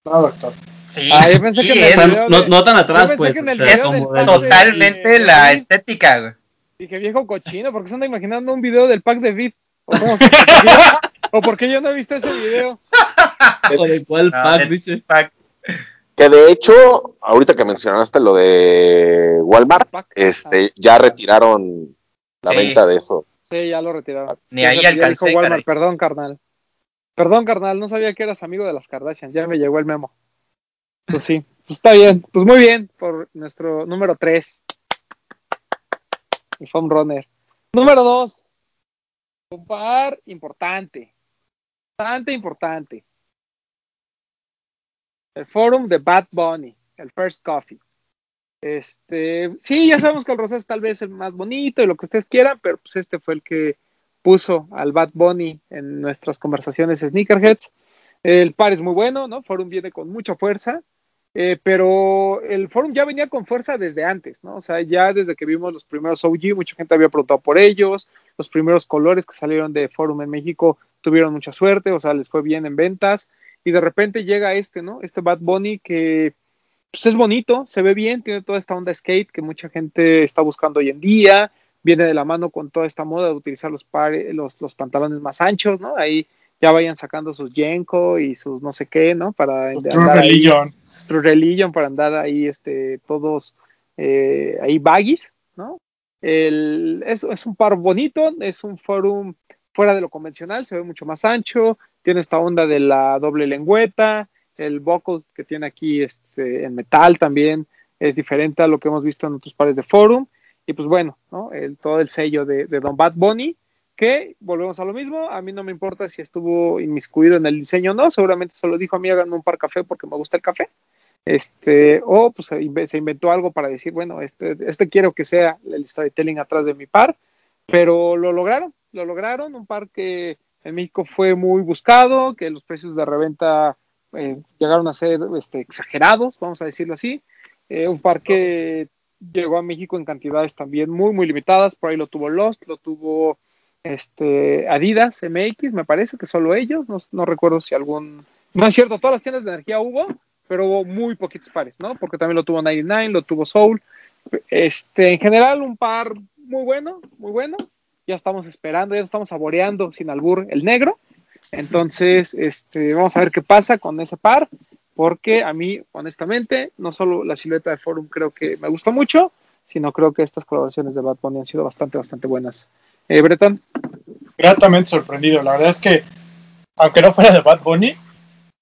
No, doctor. Sí, Ah, yo pensé sí, que en el O es sea, video no, de- no tan atrás, pensé pues. que en el o sea, video como del del- pack de- totalmente de- la estética, güey. Dije, viejo cochino, ¿por qué se anda imaginando un video del pack de VIP? ¿O, cómo se- porque yo- ¿O porque yo no he visto ese video? ¿O de cuál No, pack dice? Que de hecho, ahorita que mencionaste lo de Walmart, Pack. este, ya retiraron la Sí. venta de eso. Sí, ya lo retiraron. Ni ahí dijo Walmart, caray. perdón, carnal. Perdón, carnal, no sabía que eras amigo de las Kardashian. Ya me llegó el memo. Pues sí, pues está bien. Pues muy bien por nuestro número 3. El Foam Runner. Número 2. Un par importante. Bastante importante. El forum de Bad Bunny. El First Coffee. Este, sí, ya sabemos que el rosé es tal vez el más bonito y lo que ustedes quieran, pero pues este fue el que puso al Bad Bunny en nuestras conversaciones Sneakerheads. El par es muy bueno, ¿no? Forum viene con mucha fuerza, eh, pero el Forum ya venía con fuerza desde antes, ¿no? O sea, ya desde que vimos los primeros OG, mucha gente había preguntado por ellos, los primeros colores que salieron de Forum en México tuvieron mucha suerte, o sea, les fue bien en ventas, y de repente llega este, ¿no? Este Bad Bunny que pues es bonito, se ve bien, tiene toda esta onda skate que mucha gente está buscando hoy en día, viene de la mano con toda esta moda de utilizar los, pare- los, los pantalones más anchos, ¿no? Ahí ya vayan sacando sus Jenko y sus no sé qué, ¿no? Para Pues, andar ahí, sus True Religion, para andar ahí, este, todos eh, ahí baggies, ¿no? El, es, es un par bonito, es un forum fuera de lo convencional, se ve mucho más ancho, tiene esta onda de la doble lengüeta, el buckle que tiene aquí este, en metal también es diferente a lo que hemos visto en otros pares de forum. Y pues bueno, ¿no? el, todo el sello de, de Don Bad Bunny, que volvemos a lo mismo, a mí no me importa si estuvo inmiscuido en el diseño o no, seguramente solo dijo a mí háganme un par café porque me gusta el café. Este, o pues se inve- se inventó algo para decir, bueno, este, este quiero que sea el storytelling atrás de mi par, pero lo lograron, lo lograron, un par que en México fue muy buscado, que los precios de reventa eh, llegaron a ser este, exagerados, vamos a decirlo así. Eh, un par que llegó a México en cantidades también muy, muy limitadas. Por ahí lo tuvo Lost, lo tuvo este, Adidas MX, me parece que solo ellos. No, recuerdo si algún. No es cierto, todas las tiendas de energía hubo, pero hubo muy poquitos pares, ¿no? Porque también lo tuvo 99, lo tuvo Soul. Este, en general, un par muy bueno, muy bueno. Ya estamos esperando, ya estamos saboreando sin albur el negro. Entonces, este, vamos a ver qué pasa con ese par, porque a mí, honestamente, no solo la silueta de Forum creo que me gusta mucho, sino creo que estas colaboraciones de Bad Bunny han sido bastante, bastante buenas. Eh, Breton, Gratamente sorprendido. La verdad es que, aunque no fuera de Bad Bunny,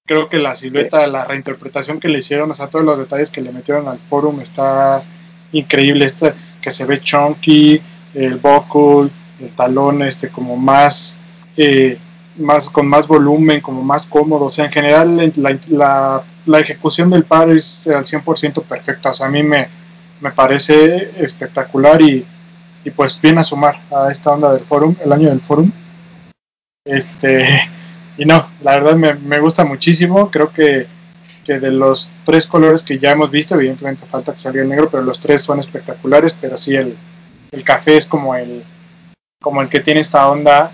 creo que la silueta, la reinterpretación que le hicieron, o sea, todos los detalles que le metieron al forum está increíble. Este que se ve chunky, el buckle, el talón, este, como más, eh, más con más volumen, como más cómodo. O sea, en general, la, la, la ejecución del par es al 100% perfecta. O sea, a mí me, me parece espectacular y y pues viene a sumar a esta onda del forum, el año del forum. Este, y no, la verdad me, me gusta muchísimo, creo que, que, de los tres colores que ya hemos visto, evidentemente falta que salga el negro, pero los tres son espectaculares, pero sí el, el café es como el, como el que tiene esta onda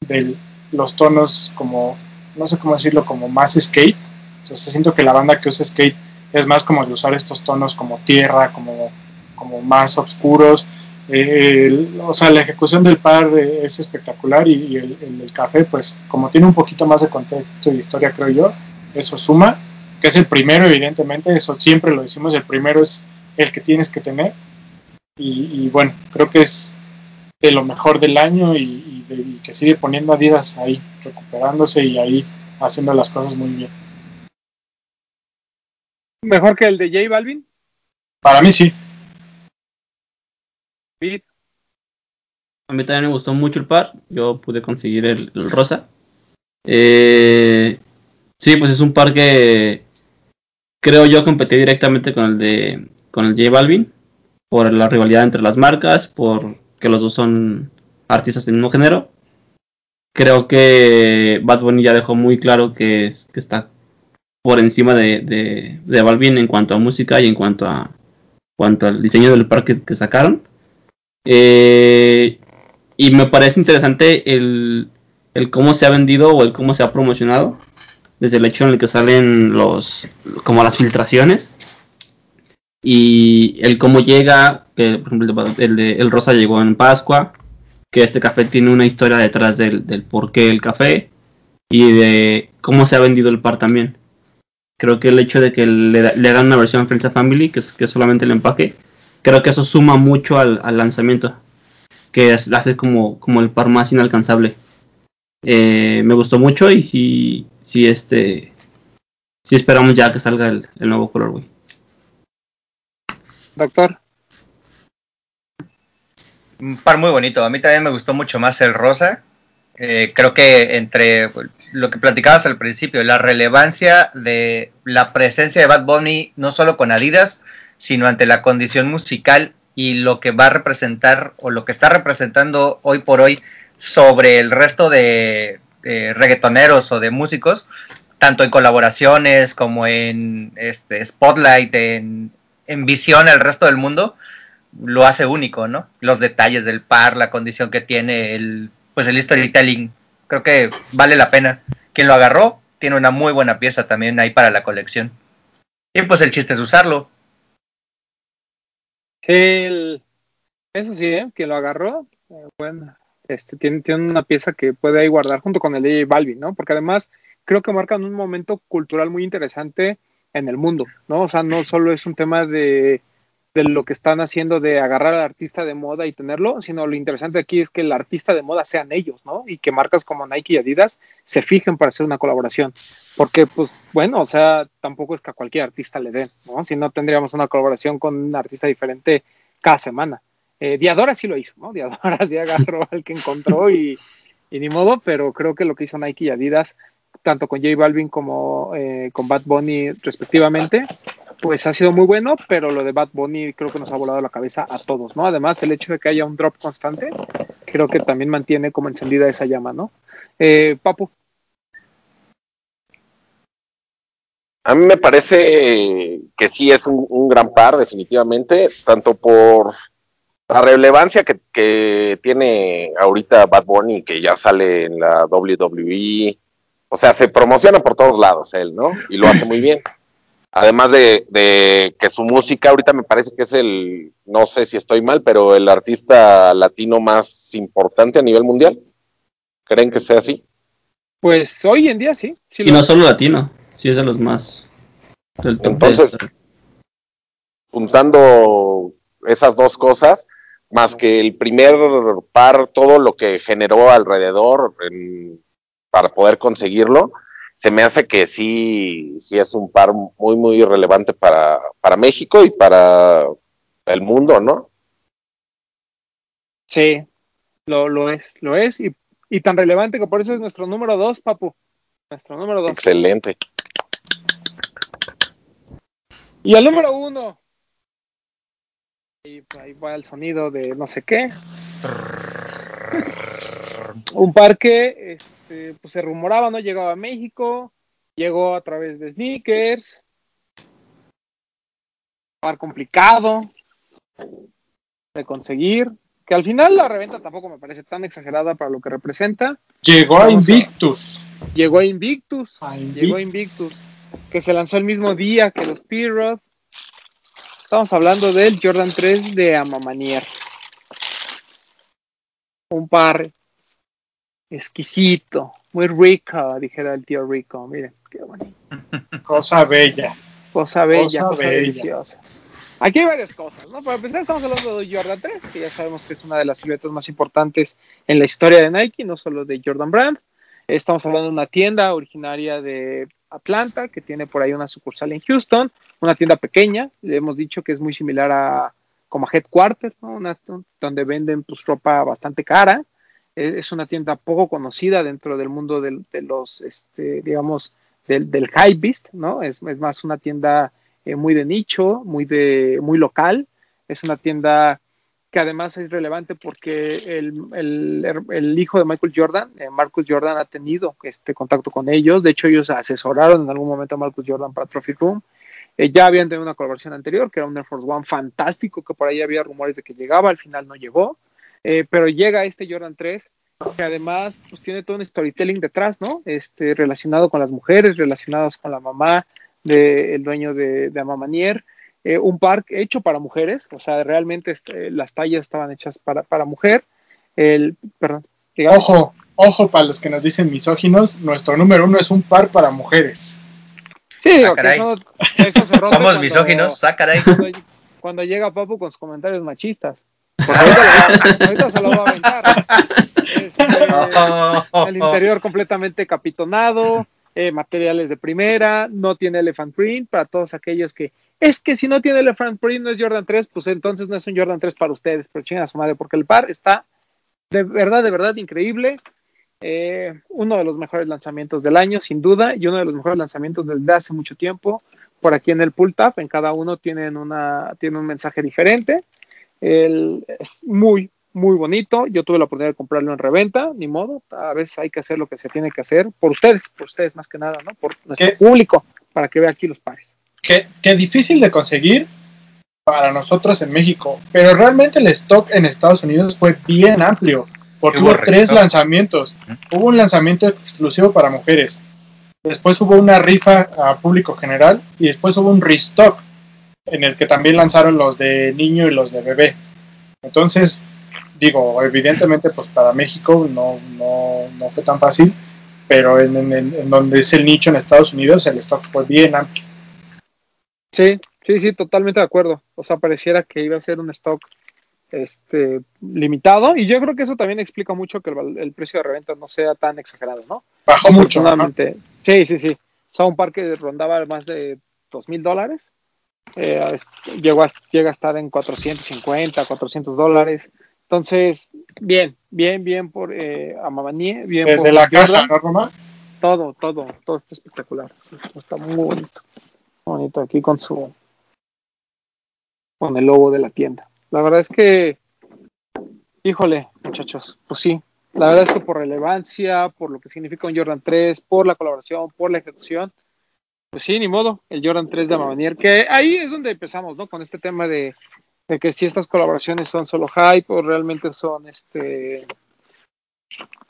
de los tonos como, no sé cómo decirlo, como más skate. O sea, siento que la banda que usa skate es más como de usar estos tonos como tierra, como, como más oscuros. Eh, o sea, la ejecución del par es espectacular y, el, el, café, pues como tiene un poquito más de contexto y historia, creo yo, eso suma, que es el primero, evidentemente, eso siempre lo decimos, el primero es el que tienes que tener. Y, bueno, creo que es de lo mejor del año y, y, de, y, que sigue poniendo a Adidas ahí, recuperándose y ahí haciendo las cosas muy bien. ¿Mejor que el de J Balvin? Para mí sí. A mí también me gustó mucho el par. Yo pude conseguir el, el rosa. Eh, sí, pues es un par que creo yo competí directamente con el de con el J Balvin por la rivalidad entre las marcas, por que los dos son artistas del mismo género. Creo que Bad Bunny ya dejó muy claro que, que está por encima de, de, de, Balvin en cuanto a música y en cuanto a cuanto al diseño del parque que sacaron. Eh, y me parece interesante el, el cómo se ha vendido o el cómo se ha promocionado desde el hecho en el que salen los como las filtraciones y el cómo llega, que por ejemplo el, de, el rosa llegó en Pascua, que este café tiene una historia detrás del, del por qué el café y de cómo se ha vendido el par también. Creo que el hecho de que le, le hagan una versión Friends of Family, que es, que es solamente el empaque, creo que eso suma mucho al, al lanzamiento, que es, hace como, como el par más inalcanzable. Eh, me gustó mucho y sí, sí, este, sí esperamos ya que salga el, el nuevo color, güey. Doctor. Un par muy bonito. A mí también me gustó mucho más el rosa. Eh, creo que entre lo que platicabas al principio, la relevancia de la presencia de Bad Bunny, no solo con Adidas, sino ante la condición musical y lo que va a representar o lo que está representando hoy por hoy sobre el resto de eh, reggaetoneros o de músicos, tanto en colaboraciones como en este, Spotlight, en, visión al resto del mundo, lo hace único, ¿no? Los detalles del par, la condición que tiene, el, pues el storytelling, creo que vale la pena. Quien lo agarró tiene una muy buena pieza también ahí para la colección. Y pues el chiste es usarlo. Sí, el, eso sí, ¿eh? quien lo agarró, eh, bueno, este, tiene, tiene una pieza que puede ahí guardar junto con el de Balvin, ¿no? Porque además creo que marcan un momento cultural muy interesante en el mundo, ¿no? O sea, no solo es un tema de, de, lo que están haciendo de agarrar al artista de moda y tenerlo, sino lo interesante aquí es que el artista de moda sean ellos, ¿no? Y que marcas como Nike y Adidas se fijen para hacer una colaboración. Porque, pues, bueno, o sea, tampoco es que a cualquier artista le den, ¿no? Si no tendríamos una colaboración con un artista diferente cada semana. Eh, Diadora sí lo hizo, ¿no? Diadora sí agarró al que encontró y, ni modo, pero creo que lo que hizo Nike y Adidas tanto con J Balvin como eh, con Bad Bunny respectivamente, pues ha sido muy bueno, pero lo de Bad Bunny creo que nos ha volado la cabeza a todos, ¿no? Además, el hecho de que haya un drop constante, creo que también mantiene como encendida esa llama, ¿no? Eh, Papu. A mí me parece que sí es un, un gran par, definitivamente, tanto por la relevancia que, que, tiene ahorita Bad Bunny, que ya sale en la WWE, o sea, se promociona por todos lados él, ¿no? Y lo hace muy bien. Además de, de, que su música ahorita me parece que es el, no sé si estoy mal, pero el artista latino más importante a nivel mundial. ¿Creen que sea así? Pues hoy en día sí. sí y no solo latino, sí es de los más. Del Entonces, juntando esas dos cosas, más que el primer par, todo lo que generó alrededor en para poder conseguirlo, se me hace que sí, sí es un par muy, muy relevante para, para México y para el mundo, ¿no? Sí, lo, lo es, lo es, y, y tan relevante que por eso es nuestro número dos, Papu. Nuestro número dos. Excelente. Y el número uno. Y ahí va el sonido de no sé qué. Un par que este, pues se rumoraba, ¿no? Llegaba a México, llegó a través de sneakers. Par complicado de conseguir. Que al final la reventa tampoco me parece tan exagerada para lo que representa. Llegó a Invictus. Llegó a Invictus. A Llegó a Invictus. Invictus. Que se lanzó el mismo día que los P-Rod. Estamos hablando del Jordan 3 de Amamanier. Un par exquisito, muy rico, dijera el tío Rico. Miren, qué bonito. Cosa bella. Cosa bella, Cosa cosa, bella. deliciosa. Aquí hay varias cosas, ¿no? Para empezar, estamos hablando de Jordan 3, que ya sabemos que es una de las siluetas más importantes en la historia de Nike, no solo de Jordan Brand. Estamos hablando de una tienda originaria de Atlanta, que tiene por ahí una sucursal en Houston, una tienda pequeña, le hemos dicho que es muy similar a como a Headquarter, ¿no? Una- donde venden pues ropa bastante cara. Eh, Es una tienda poco conocida dentro del mundo del- de los, este, digamos, del, high beast, ¿no? Es, es más una tienda eh, muy de nicho, muy de muy local. Es una tienda que además es relevante porque el, el- el hijo de Michael Jordan, eh, Marcus Jordan, ha tenido este contacto con ellos. De hecho, ellos asesoraron en algún momento a Marcus Jordan para Trophy Room. Eh, ya habían tenido una colaboración anterior, que era un Air Force One fantástico, que por ahí había rumores de que llegaba, al final no llegó. Eh, pero llega este Jordan 3, que además pues, tiene todo un storytelling detrás, ¿no? Este, relacionado con las mujeres, relacionadas con la mamá del dueño de, de Amamanier. Eh, un par hecho para mujeres, o sea, realmente este, las tallas estaban hechas para, para mujer. El, perdón, digamos, Ojo, ojo para los que nos dicen misóginos, nuestro número uno es un par para mujeres. Sí, Ah, que caray. eso, eso se rompe Somos cuando- misóginos, ah, caray. Cuando, cuando llega Papu con sus comentarios machistas. Ahorita, se lo va a aventar. Este, el interior completamente capitonado, eh, materiales de primera, no tiene elephant print para todos aquellos que es que si no tiene elephant print no es Jordan 3, pues entonces no es un Jordan 3 para ustedes, pero chinga su madre, porque el par está de verdad, de verdad increíble. Eh, uno de los mejores lanzamientos del año, sin duda, y uno de los mejores lanzamientos desde hace mucho tiempo. Por aquí en el pull tab, en cada uno tienen una, tiene un mensaje diferente. El- es muy, muy bonito. Yo tuve la oportunidad de comprarlo en reventa, ni modo. A veces hay que hacer lo que se tiene que hacer por ustedes, por ustedes más que nada, ¿no? Por nuestro ¿Qué? público, para que vea aquí los pares. Que, que difícil de conseguir para nosotros en México, pero realmente el stock en Estados Unidos fue bien amplio, porque Hubo hubo tres lanzamientos. Hubo un lanzamiento exclusivo para mujeres, después hubo una rifa a público general y después hubo un restock en el que también lanzaron los de niño y los de bebé. Entonces, digo, evidentemente pues para México no, no, no fue tan fácil, pero en, en- en- en donde es el nicho en Estados Unidos el stock fue bien amplio. Sí, sí, sí, totalmente de acuerdo. O sea, pareciera que iba a ser un stock este, limitado y yo creo que eso también explica mucho que el, precio de reventa no sea tan exagerado, ¿no? Bajó mucho. Afortunadamente. Sí, sí, sí. O sea, un par que rondaba más de dos mil dólares. Eh, llegó a, llega a estar en 450, 400 dólares. Entonces, bien, bien, bien por eh, bien Desde por la Jordan. ¿no? Todo, todo, todo está espectacular. Está muy bonito. Bonito aquí con su con el logo de la tienda. La verdad es que, híjole, muchachos, pues sí. La verdad es que por relevancia, por lo que significa un Jordan 3, por la colaboración, por la ejecución, pues sí, ni modo, el Jordan 3 de Amamanier, que ahí es donde empezamos, ¿no? Con este tema de, que si estas colaboraciones son solo hype o realmente son este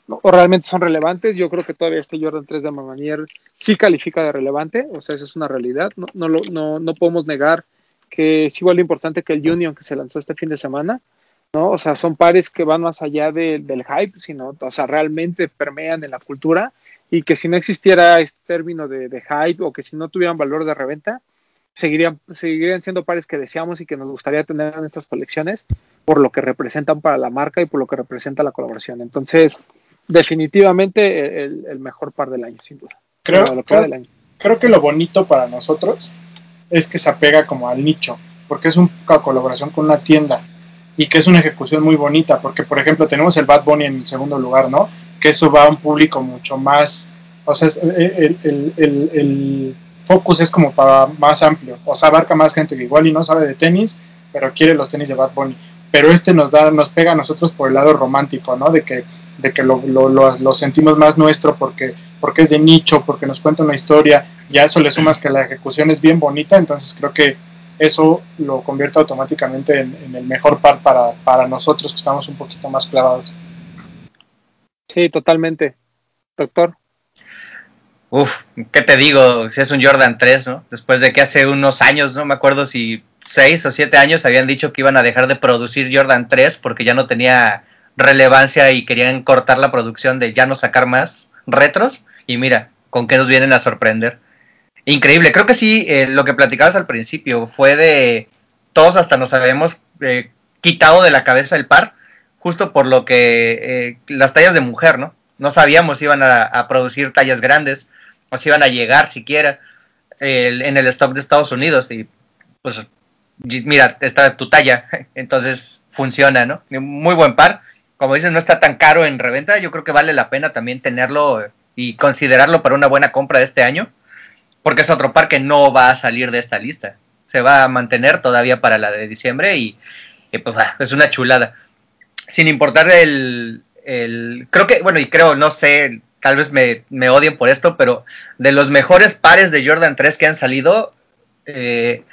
o realmente son relevantes. Yo creo que todavía este Jordan 3 de Mamanier sí califica de relevante, o sea, eso es una realidad. No, no, no, no podemos negar que es igual de importante que el Union que se lanzó este fin de semana, ¿no? O sea, son pares que van más allá de- del hype, sino, o sea, realmente permean en la cultura y que si no existiera este término de, de hype o que si no tuvieran valor de reventa, seguirían, seguirían siendo pares que deseamos y que nos gustaría tener en estas colecciones por lo que representan para la marca y por lo que representa la colaboración. Entonces, definitivamente el, el mejor par del año, sin duda. Creo, creo, del año. creo que lo bonito para nosotros es que se apega como al nicho, porque es una colaboración con una tienda y que es una ejecución muy bonita, porque por ejemplo tenemos el Bad Bunny en el segundo lugar, ¿no? Que eso va a un público mucho más, o sea, es- el, el, el, el focus es como para más amplio, o sea, abarca más gente que igual y no sabe de tenis, pero quiere los tenis de Bad Bunny. Pero este nos da, nos pega a nosotros por el lado romántico, ¿no? De que, de que lo, lo, lo, lo sentimos más nuestro porque, porque es de nicho, porque nos cuenta una historia, y a eso le sumas que la ejecución es bien bonita, entonces creo que eso lo convierte automáticamente en, en el mejor par para, para nosotros que estamos un poquito más clavados. Sí, totalmente. Doctor. Uf, ¿qué te digo? Si es un Jordan 3, ¿no? Después de que hace unos años, no me acuerdo si seis o siete años habían dicho que iban a dejar de producir Jordan 3 porque ya no tenía relevancia y querían cortar la producción de ya no sacar más retros. Y mira, con qué nos vienen a sorprender. Increíble, creo que sí, eh, lo que platicabas al principio fue de todos hasta nos habíamos eh, quitado de la cabeza el par, justo por lo que eh, las tallas de mujer, ¿no? No sabíamos si iban a, producir tallas grandes o si iban a llegar siquiera el, en el stock de Estados Unidos y pues mira, está tu talla, entonces funciona, ¿no? Muy buen par. Como dices, no está tan caro en reventa, yo creo que vale la pena también tenerlo y considerarlo para una buena compra de este año, porque es otro par que no va a salir de esta lista. Se va a mantener todavía para la de diciembre y, y pues es una chulada. Sin importar el, el, creo que, bueno, y creo, no sé, tal vez me, me, odien por esto, pero de los mejores pares de Jordan 3 que han salido, eh,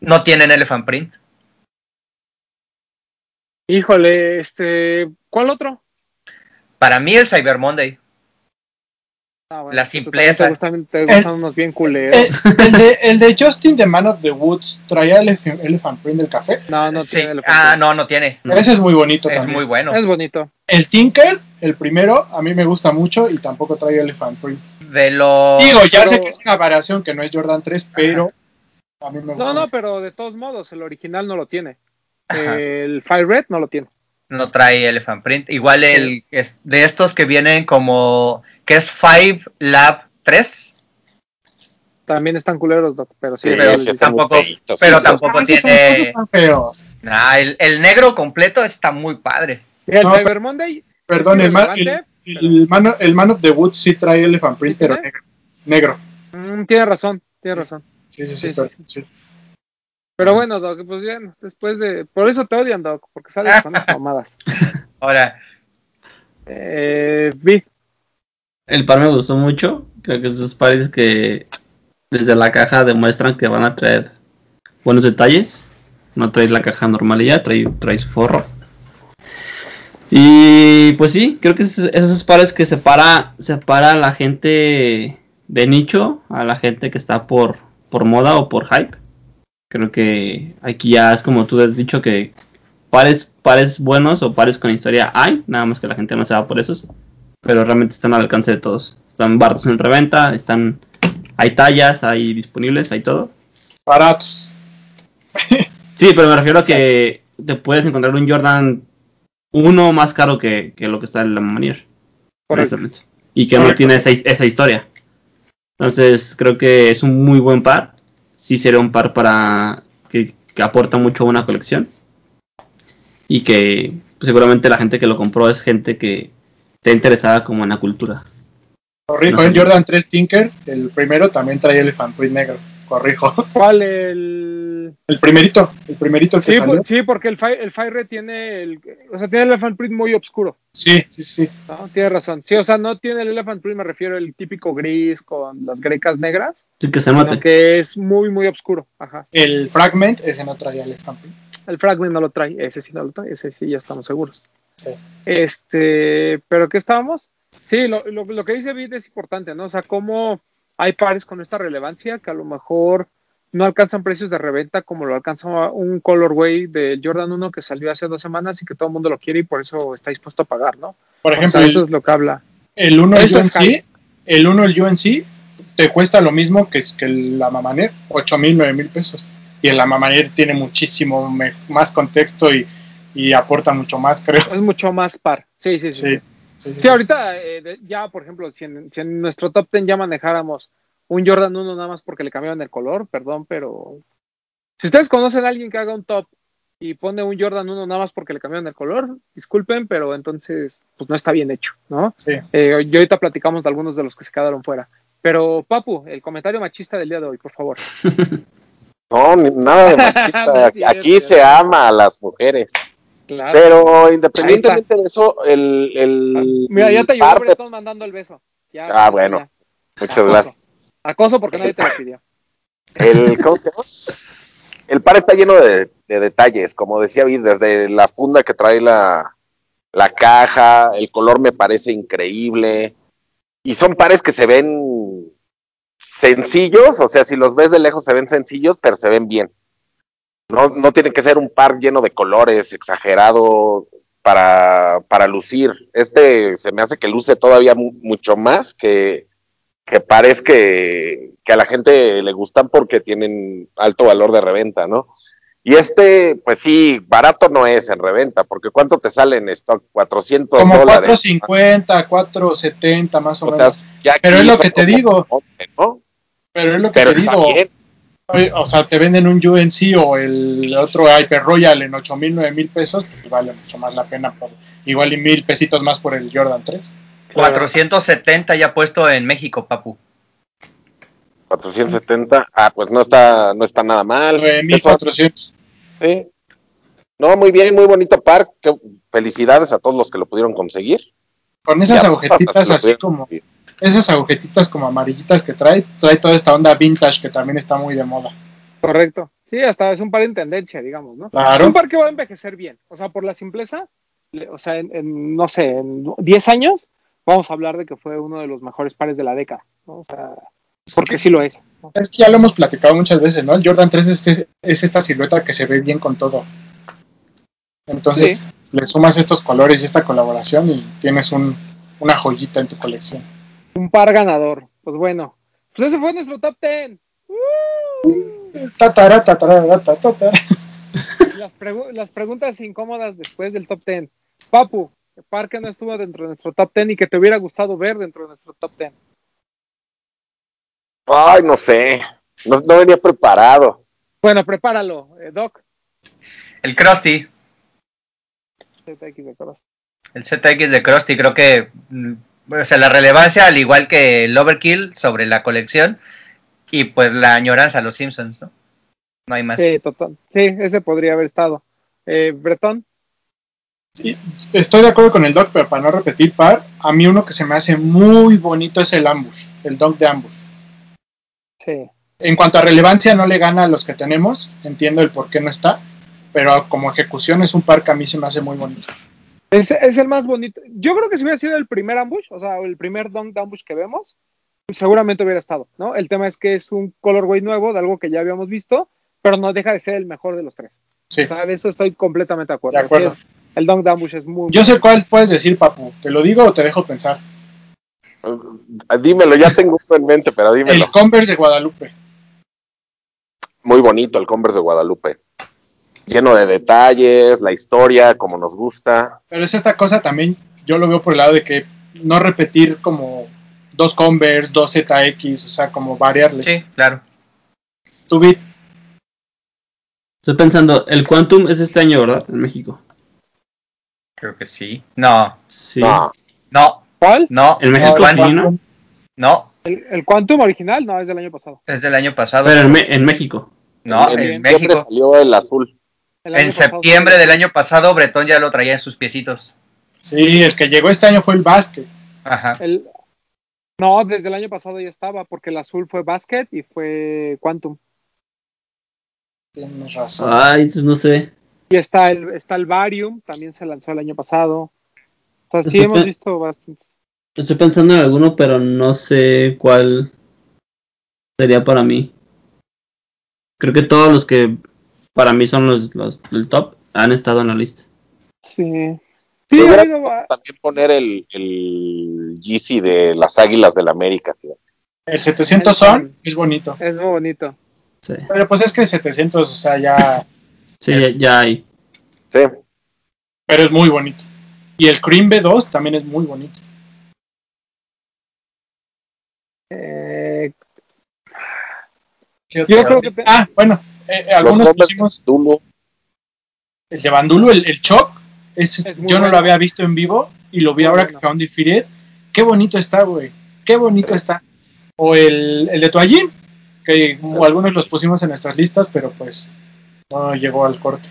no tienen Elephant Print. Híjole, este, ¿cuál otro? Para mí el Cyber Monday. Ah, bueno, la simpleza. Te gustan, te gustan el, unos bien culeros. El, el, de, el, de, Justin the Man of the Woods, ¿traía el Elephant Print del café? No, no sí. tiene Elephant Ah, Print. no, no tiene. Pero ese es muy bonito Es también. muy bueno. Es bonito. El Tinker, el primero, a mí me gusta mucho y tampoco trae Elephant Print. De los. Digo, ya pero- sé que es una variación que no es Jordan 3, pero a mí me gusta. No, no, pero de todos modos, el original no lo tiene. Ajá. El Fire Red no lo tiene. No trae Elephant Print. Igual el es de estos que vienen como. Que es Five Lab 3. También están culeros, Doc, pero sí. Sí, pero tampoco- feitos, pero sí, tampoco tiene- esos están feos. Nah, el, el negro completo está muy padre. el No, Cyber Monday. Perdón, el man, el, man, el Man of the Woods sí trae Elephant Print, ¿Sí pero tiene? negro. negro. mm, tiene razón, tiene Sí. razón. Sí, sí, sí. Sí, pero- sí, sí. Pero bueno, Doc, pues bien, después de. Por eso te odian, Doc, porque sales con las mamadas. Ahora, Eh, Vi, El par me gustó mucho. Creo que esos pares que desde la caja demuestran que van a traer buenos detalles. No trae la caja normal y ya, trae, trae su forro. Y pues sí, creo que es esos pares que separa, separa a la gente de nicho a la gente que está por, por moda o por hype. Creo que aquí ya es como tú has dicho que pares, pares buenos o pares con historia hay, nada más que la gente no se va por esos pero realmente están al alcance de todos. Están baratos en reventa, están hay tallas, hay disponibles, hay todo. Baratos. Sí, pero me refiero a que te puedes encontrar un Jordan 1 más caro que, que lo que está en la Manier. Y que no tiene esa, esa historia. Entonces creo que es un muy buen par. Sí sería un par para que, que aporta mucho a una colección. Y que pues, seguramente la gente que lo compró es gente que está interesada como en la cultura. Corrijo, No sé. Jordan 3 Tinker, el primero también trae Elephant Print negro. Corrijo. ¿cuál el.? El primerito, el primerito el que Sí, salió. por- sí, porque el Fire, el Fire Red tiene el. O sea, tiene el Elephant Print muy oscuro. Sí, sí, sí. ¿no? Tiene razón. Sí, o sea, no tiene el Elephant Print, me refiero al típico gris con las grecas negras, Así que se que es muy, muy oscuro. Ajá. El Fragment, ese no traía Elephant Print. El Fragment no lo trae, ese sí no lo trae, ese sí ya estamos seguros. Sí. Este, ¿pero qué estábamos? Sí, lo, lo, lo que dice Vid es importante, ¿no? O sea, cómo hay pares con esta relevancia que a lo mejor no alcanzan precios de reventa como lo alcanza un colorway de Jordan 1 que salió hace dos semanas y que todo el mundo lo quiere y por eso está dispuesto a pagar, ¿no? Por O ejemplo, eso es lo que habla. el 1 el UNC, el 1 el UNC te cuesta lo mismo que, que la Mamaner, 8 mil, 9 mil pesos. Y el Mamaner tiene muchísimo más contexto y, y aporta mucho más, creo. Es mucho más par. Sí, sí, sí. Sí, sí. sí, sí, Sí, ahorita eh, ya, por ejemplo, si en, si en nuestro top 10 ya manejáramos un Jordan 1 nada más porque le cambiaron el color, perdón, pero si ustedes conocen a alguien que haga un top y pone un Jordan 1 nada más porque le cambiaron el color, disculpen, pero entonces pues no está bien hecho, ¿no? sí. Eh, y ahorita platicamos de algunos de los que se quedaron fuera. Pero Papu, el comentario machista del día de hoy, por favor. No, nada de machista. Aquí se ama a las mujeres. Claro. Pero independientemente de eso, el, el Ah, Mira, ya te ayudó par de- Bretón mandando el beso. Ya, Ah, bueno. ya. Muchas Acoso. gracias. Acoso porque nadie te lo pidió. El. El par está lleno de, de detalles, como decía Vid, desde la funda que trae la, la caja, el color me parece increíble. Y son pares que se ven sencillos, o sea, si los ves de lejos se ven sencillos, pero se ven bien. No, no tiene que ser un par lleno de colores, exagerado, para, para lucir. Este se me hace que luce todavía mu- mucho más que, que pares que, que a la gente le gustan porque tienen alto valor de reventa, ¿no? Y este, pues sí, barato no es en reventa, porque ¿cuánto te sale en stock? 400 Como dólares. 4.50, 4.70 más o menos. Pero es lo que te digo. 11, ¿no? Pero es lo que Pero te digo. bien. O sea, te venden un UNC o el otro Hyper Royal en 8 mil, 9 mil pesos, pues vale mucho más la pena. Por, igual y mil pesitos más por el Jordan 3. 470 ya puesto en México, papu. 470, ah, pues no está, no está nada mal. 9 mil Eso- 400. sí. No, muy bien, muy bonito par. Qué- felicidades a todos los que lo pudieron conseguir. Con esas agujetitas así como, conseguir. Esas agujetitas como amarillitas que trae, trae toda esta onda vintage que también está muy de moda. Correcto. Sí, hasta es un par en tendencia, digamos, ¿no? Claro. Es un par que va a envejecer bien. O sea, por la simpleza, le- o sea, en, en, no sé, en 10 años, vamos a hablar de que fue uno de los mejores pares de la década, ¿no? O sea, porque sí lo es. ¿no? Es que ya lo hemos platicado muchas veces, ¿no? El Jordan 3 es, es- es esta silueta que se ve bien con todo. Entonces, le sumas estos colores y esta colaboración y tienes un, una joyita en tu colección. Un par ganador. Pues bueno, pues ese fue nuestro top 10. Tatara, tatara, tatara. Y Las, pregu- las preguntas incómodas después del top 10. Papu, ¿qué par que no estuvo dentro de nuestro top 10 y que te hubiera gustado ver dentro de nuestro top 10? Ay, no sé. No, no venía preparado. Bueno, prepáralo, eh, Doc. El Krusty, ZX de Coros. el ZX de Krusty, creo que mm, o sea, la relevancia, al igual que el Overkill sobre la colección, y pues la añoranza a los Simpsons, ¿no? No hay más. Sí, total. Sí, ese podría haber estado. Eh, Bretón. Sí, estoy de acuerdo con el Doc, pero para no repetir par, a mí uno que se me hace muy bonito es el Ambush, el Doc de Ambush. Sí. En cuanto a relevancia, no le gana a los que tenemos, entiendo el por qué no está, pero como ejecución es un par que a mí se me hace muy bonito. Es, es el más bonito. Yo creo que si hubiera sido el primer ambush, o sea, el primer dunk de ambush que vemos, seguramente hubiera estado, ¿no? El tema es que es un colorway nuevo de algo que ya habíamos visto, pero no deja de ser el mejor de los tres. Sí, O sea, de eso estoy completamente de acuerdo. de acuerdo. Sí, el dunk de ambush es muy Yo sé cuál puedes decir, papu. ¿Te lo digo o te dejo pensar? Eh, Dímelo, ya tengo uno en mente, pero dímelo. El Converse de Guadalupe. Muy bonito el Converse de Guadalupe. Lleno de detalles, la historia, como nos gusta. Pero es esta cosa también, yo lo veo por el lado de que no repetir como dos Converse, dos ZX, o sea, como variarle. Sí, claro. Tu bit, Estoy pensando, el Quantum es este año, ¿verdad? En México. Creo que sí. No, Sí. No, no, ¿Cuál? no. En México No, sí, ¿no? no, El, el Quantum original, no, es del año pasado. es del año pasado. Pero en, Me- en México. no, en, en, México. salió el azul. En septiembre del año pasado, Bretón ya lo traía en sus piecitos. sí, el que llegó este año fue el básquet. Ajá. el- no, desde el año pasado ya estaba, porque el azul fue Basket y fue Quantum. Tienes razón. Ay, pues no sé. Y está el, está el Varium, también se lanzó el año pasado. O sea, sí Estoy hemos visto bastante. Estoy pensando en alguno, pero no sé cuál sería para mí. Creo que todos los que para mí son los, los del top han estado en la lista. Sí. Sí, habido va- También poner el, el Yeezy de las Águilas del América. fíjate. El 700 son, es bonito. es muy bonito. Sí, Pero pues es que el 700, o sea, ya. sí ya, ya hay. Sí, Pero es muy bonito. Y el Cream B2 también es muy bonito. Eh, ¿Qué Yo creo que Ah, bueno, eh, eh, algunos pusimos el de Bandulu, el, el Choc. ese Es yo no lo había visto en vivo y lo vi Muy ahora bueno. que fue a Undefeated. Qué bonito está, güey. Qué bonito está. O el, el de Toallín, que algunos los pusimos en nuestras listas, pero pues no llegó al corte.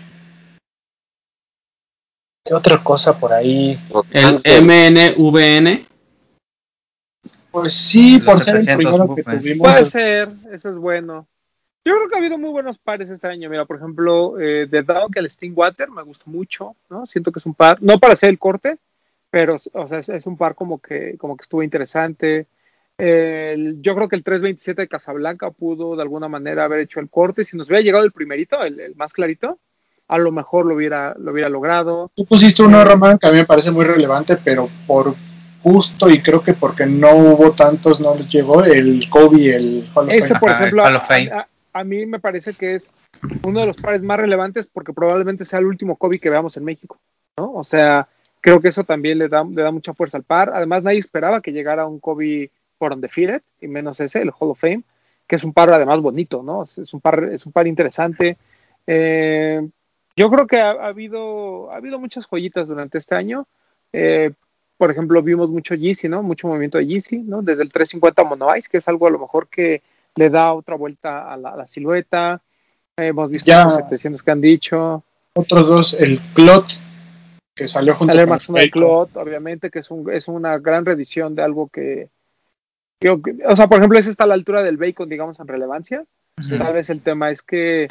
¿Qué otra cosa por ahí? El MNVN. Pues sí, Los por ser el 700 primero que tuvimos. Puede ser, eso es bueno. Yo creo que ha habido muy buenos pares este año. Mira, por ejemplo, eh, The Dog, el Stingwater, me gustó mucho, ¿no? Siento que es un par, no para hacer el corte, pero o sea, es, es un par como que, como que estuvo interesante. El- yo creo que el 327 de Casablanca pudo de alguna manera haber hecho el corte. Si nos hubiera llegado el primerito, el, el más clarito, a lo mejor lo hubiera, lo hubiera logrado. Tú pusiste uno, Román, que a mí me parece muy relevante, pero por gusto y creo que porque no hubo tantos, no les llegó el Kobe, el Hall of Ese, Fame. por Ajá, el ejemplo, Hall a, of Fame. a- a mí me parece que es uno de los pares más relevantes porque probablemente sea el último Kobe que veamos en México, ¿no? O sea, creo que eso también le da, le da mucha fuerza al par. Además, nadie esperaba que llegara un Kobe por undefeated, y menos ese, el Hall of Fame, que es un par además bonito, ¿no? Es un par, es un par interesante. Eh, yo creo que ha, ha habido, ha habido muchas joyitas durante este año. Eh, por ejemplo, vimos mucho Yeezy, ¿no? Mucho movimiento de Yeezy, ¿no? Desde el 350 Mono Ice, que es algo a lo mejor que le da otra vuelta a la, a la silueta. Hemos visto Ya. los 700 que han dicho. Otros dos, el Clot, que salió junto El Air con Max 1 de Bacon. Clot, obviamente, que es, un, es una gran reedición de algo que, que- O sea, por ejemplo, ese está a la altura del Bacon, digamos, en relevancia. Sí. Tal vez el tema es que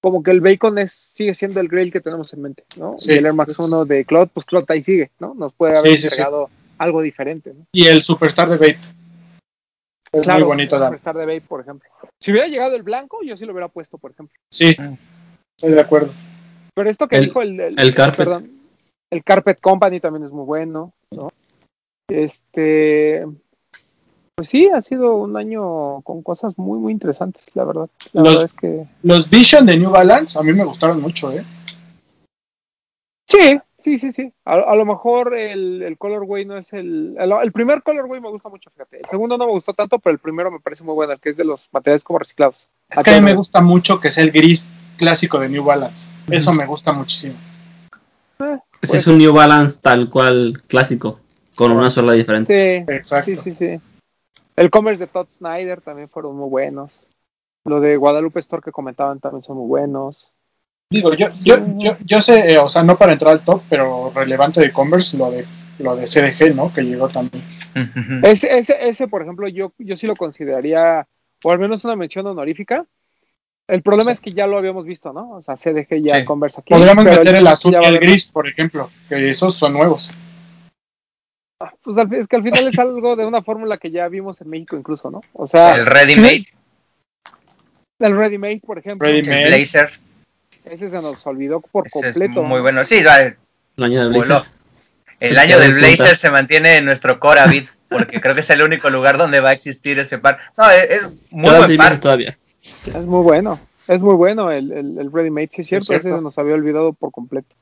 como que el Bacon es, sigue siendo el grill que tenemos en mente, ¿no? Sí, y el Air Max sí, sí. 1 de Clot, pues Clot ahí sigue, ¿no? Nos puede haber Sí, entregado algo diferente, ¿no? Y el Superstar de Vape. Es Claro, muy bonito también. Superstar de Vape, por ejemplo. Si hubiera llegado el blanco, yo sí lo hubiera puesto, por ejemplo. Sí, estoy de acuerdo. Pero esto que El- dijo el, el, el Carpet. perdón, el Carpet Company también es muy bueno, ¿no? Este, pues sí, ha sido un año con cosas muy, muy interesantes, la verdad. La Los- verdad es que Los Vision de New Balance a mí me gustaron mucho, ¿eh? sí, sí, sí, sí. A, a lo mejor el, el Colorway no es el, el, el primer Colorway me gusta mucho, fíjate. El segundo no me gustó tanto, pero el primero me parece muy bueno, el que es de los materiales como reciclados. Es que a mí me gusta mucho que sea el gris clásico de New Balance. Eso me gusta muchísimo. Eh, Ese pues, es un New Balance tal cual clásico, con una sola diferencia. sí, Exacto. Sí, sí, sí. El Commerce de Todd Snyder también fueron muy buenos. Lo de Guadalupe Store que comentaban también son muy buenos. Digo, yo, yo, yo, yo sé, eh, o sea, no para entrar al top, pero relevante de Converse, lo de lo de CDG, ¿no? Que llegó también. Ese, ese, ese, por ejemplo, yo, yo sí lo consideraría, o al menos una mención honorífica. El problema Sí. es que ya lo habíamos visto, ¿no? O sea, CDG ya Sí. Converse aquí. Podríamos meter el azul y el gris, por ejemplo, que esos son nuevos. más. Pues al- es que al final es algo de una fórmula que ya vimos en México incluso, ¿no? O sea, El Ready Made, el Ready Made, por ejemplo, Ready el. Blazer, ese se nos olvidó por ese es completo. muy ¿no? bueno. Sí, El año de voló. Blazer. El año del. Blazer se mantiene en nuestro core Avid, porque creo que es el único lugar donde va a existir ese par. No, es, es muy buen par. todavía. Es muy bueno, es muy bueno el, el, el Ready Made, sí es cierto, cierto. ese se nos había olvidado por completo.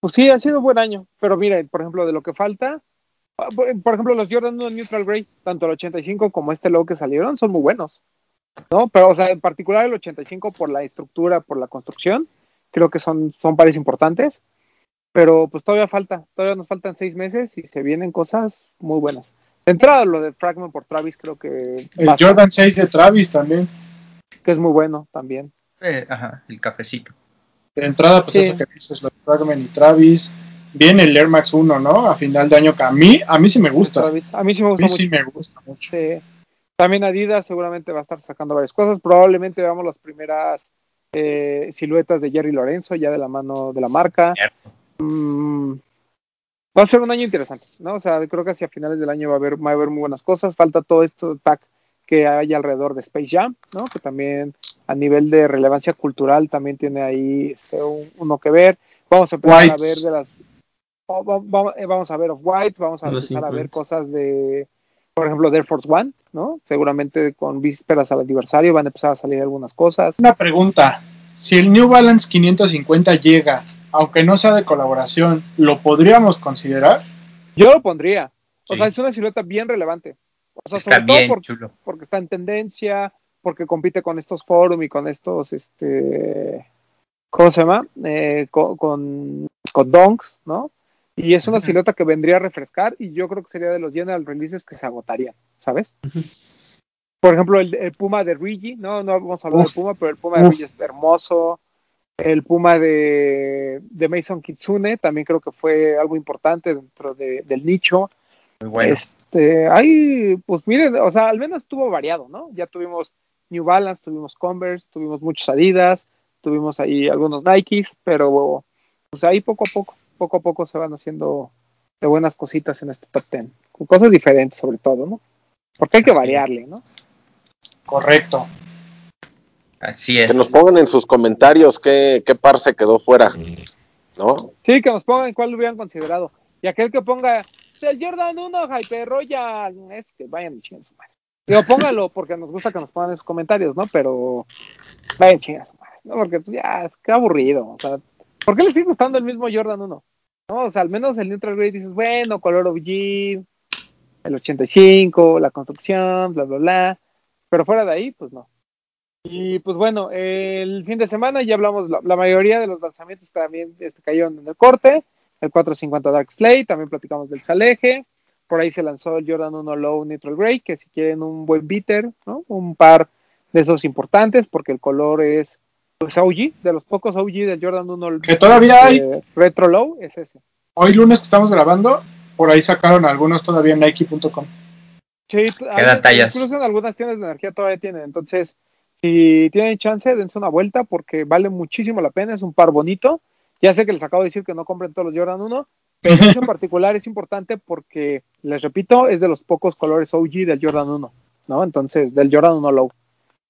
Pues sí, ha sido buen año, pero mire, por ejemplo, de lo que falta, ah, por por ejemplo, los Jordan 1 Neutral Grey, tanto el 85 como este logo que salieron, son muy buenos, ¿no? Pero, o sea, en particular el 85 por la estructura, por la construcción, creo que son, son pares importantes, pero pues todavía falta, todavía nos faltan seis meses y se vienen cosas muy buenas. De entrada, lo de Fragment por Travis creo que, El Jordan 6 de Travis también. que es muy bueno también. Eh, ajá, el cafecito. De entrada, pues Sí. eso que dices, los Fragment y Travis. Viene el Air Max 1, ¿no? A final de año, que a mí, a mí sí me gusta. A Travis. A mí sí me gusta mí mucho. sí me gusta mucho. Sí. También Adidas seguramente va a estar sacando varias cosas. Probablemente veamos las primeras eh, siluetas de Jerry Lorenzo ya de la mano de la marca. Mm, va a ser un año interesante, ¿no? O sea, creo que hacia finales del año va a haber, va a haber muy buenas cosas. Falta todo esto pack que hay alrededor de Space Jam, ¿no? Que también a nivel de relevancia cultural también tiene ahí este, un- uno que ver. Vamos a empezar a ver de las oh, eh, vamos a ver of White, vamos a empezar a ver 50. cosas de, por ejemplo, de Air Force One, ¿no? Seguramente con vísperas al aniversario van a empezar a salir algunas cosas. Una pregunta. Si el New Balance 550 llega, aunque no sea de colaboración, ¿lo podríamos considerar? Yo lo pondría. O Sí. sea, es una silueta bien relevante. O sea, Está sobre todo bien por- chulo. porque está en tendencia, porque compite con estos forum y con estos, este, ¿cómo se llama? Eh, con, con, con donks, ¿no? Y es una silueta que vendría a refrescar y yo creo que sería de los general releases que se agotarían, ¿sabes? Por ejemplo, el, el Puma de Rigi, no, no vamos a hablar Uf. del Puma, pero el Puma de. Rigi es hermoso. El Puma de, de Mason Kitsune también creo que fue algo importante dentro de- del nicho. Muy bueno. Este, hay, pues miren, o sea, al menos estuvo variado, ¿no? Ya tuvimos New Balance, tuvimos Converse, tuvimos muchos Adidas, tuvimos ahí algunos Nikes, pero pues ahí poco a poco, poco a poco se van haciendo de buenas cositas en este top 10, con cosas diferentes sobre todo, ¿no? Porque hay que variarle, ¿no? Correcto. Así es. Que nos pongan en sus comentarios qué, qué par se quedó fuera, ¿no? Sí, que nos pongan cuál lo hubieran considerado. Y aquel que ponga el Jordan 1 Hyper Royal, es que vayan y chinguen su madre. Digo, póngalo porque nos gusta que nos pongan esos comentarios, ¿no? Pero vayan chingas su madre, ¿no? Porque pues, ya, es que aburrido. O sea, ¿por qué les sigue gustando el mismo Jordan 1? ¿No? O sea, al menos el Neutral Grade dices, bueno, color OG, el 85, la construcción, bla, bla, bla. Pero fuera de ahí, pues no. Y pues bueno, el fin de semana ya hablamos, la, mayoría de los lanzamientos también este, cayeron en el corte. El 450 Dark Slate, también platicamos del Saleje. Por ahí se lanzó el Jordan 1 Low Neutral Grey, que si quieren un buen beater, ¿no? Un par de esos importantes, porque el color es pues OG, de los pocos OG del Jordan 1 Que todavía este, Retro Low, es ese. Hoy lunes que estamos grabando, por ahí sacaron algunos todavía en Nike.com. Sí, Quedan hay- tallas. Incluso en algunas tiendas de energía todavía tienen. Entonces, si tienen chance, dense una vuelta porque vale muchísimo la pena. Es un par bonito. Ya sé que les acabo de decir que no compren todos los Jordan 1, pero eso en particular es importante porque, les repito, es de los pocos colores OG del Jordan 1, ¿no? Entonces, del Jordan 1 Low.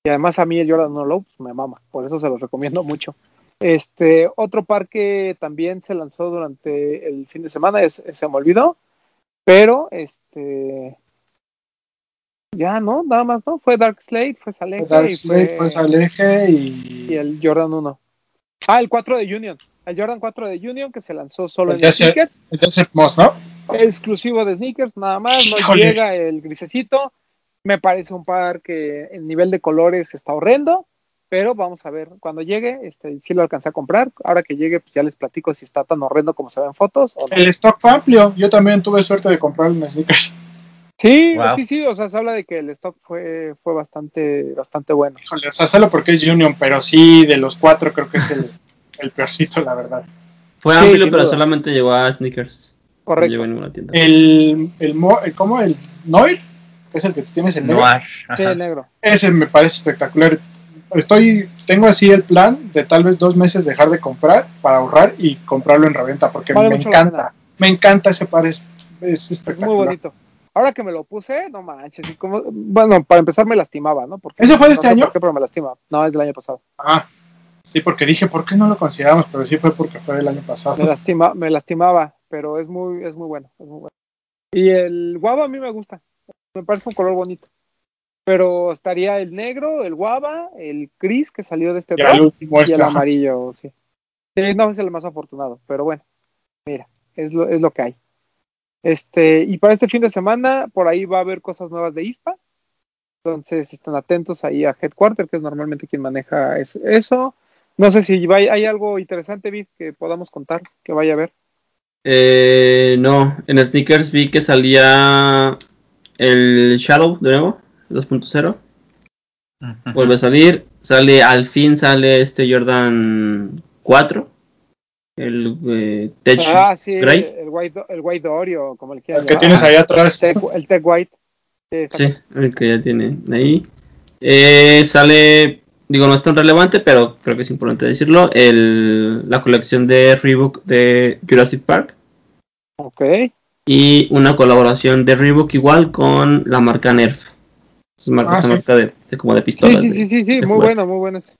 Y además a mí el Jordan 1 Low pues, me mama, por eso se los recomiendo mucho. Este, otro par que también se lanzó durante el fin de semana, es, se me olvidó, pero este ya no, nada más no, fue Dark Slate, fue Saleje Dark Slate fue- fue Saleje y, y el Jordan 1. Ah, el 4 de Union, el Jordan 4 de Union que se lanzó solo El en Desert. sneakers, el Desert Moss, ¿no? exclusivo de sneakers, nada más, no llega el grisecito. Me parece un par que el nivel de colores está horrendo, pero vamos a ver cuando llegue, este, si lo alcancé a comprar. Ahora que llegue, pues ya les platico si está tan horrendo como se ve en fotos. O no. El stock fue amplio. Yo también tuve suerte de comprar en sneakers. Sí, Wow. sí, sí, o sea, se habla de que el stock fue, fue bastante, bastante bueno. Híjole, o sea, solo porque es Union, pero sí, de los cuatro creo que es el, el peorcito, la verdad. Fue Sí, amplio, pero duda. solamente llegó a sneakers. No Correcto. llegó a ninguna tienda. El, el, mo- el ¿cómo? El Noir, es el que tienes en negro. Noir. Sí, el negro. Ese me parece espectacular. Estoy, tengo así el plan de tal vez dos meses dejar de comprar para ahorrar y comprarlo en reventa porque Vale me encanta. Me encanta ese par, es, es Es muy espectacular. bonito. Ahora que me lo puse, no manches, y como, bueno, para empezar me lastimaba, ¿no? Porque, ¿Ese fue de no este año? por qué, pero me lastima. No, es del año pasado. Ah, sí, porque dije, ¿por qué no lo consideramos? Pero sí fue porque fue el año pasado. Me lastima, me lastimaba, pero es muy, es muy bueno, es muy bueno. Y el guava a mí me gusta, me parece un color bonito. Pero estaría el negro, el guava, el gris que salió de este y el amarillo, sí. Sí, no es el más afortunado, pero bueno, mira, es lo, es lo que hay. Este, y para este fin de semana, por ahí va a haber cosas nuevas de ISPA. Entonces estén atentos ahí a Headquarter, que es normalmente quien maneja es- eso. No sé si va- hay algo interesante, Vic, que podamos contar, que vaya a haber. Eh, no, en sneakers vi que salía el Shadow de nuevo, 2.0. Ujú. Vuelve a salir. Sale, al fin sale este Jordan 4. El eh, Tech Ah, sí, el White, el White Oreo, como el que tienes ahí atrás. El Tech, el Tech White. Sí, el que ya tiene ahí. Eh, sale, digo, no es tan relevante, pero creo que es importante decirlo. El, la colección de Reebok de Jurassic Park. Ok. Y una colaboración de Reebok igual con la marca Nerf. Es marca, Ah, sí. marca de, de como de Sí, pistolas. sí, sí, sí, sí, de muy bueno, muy bueno. ese.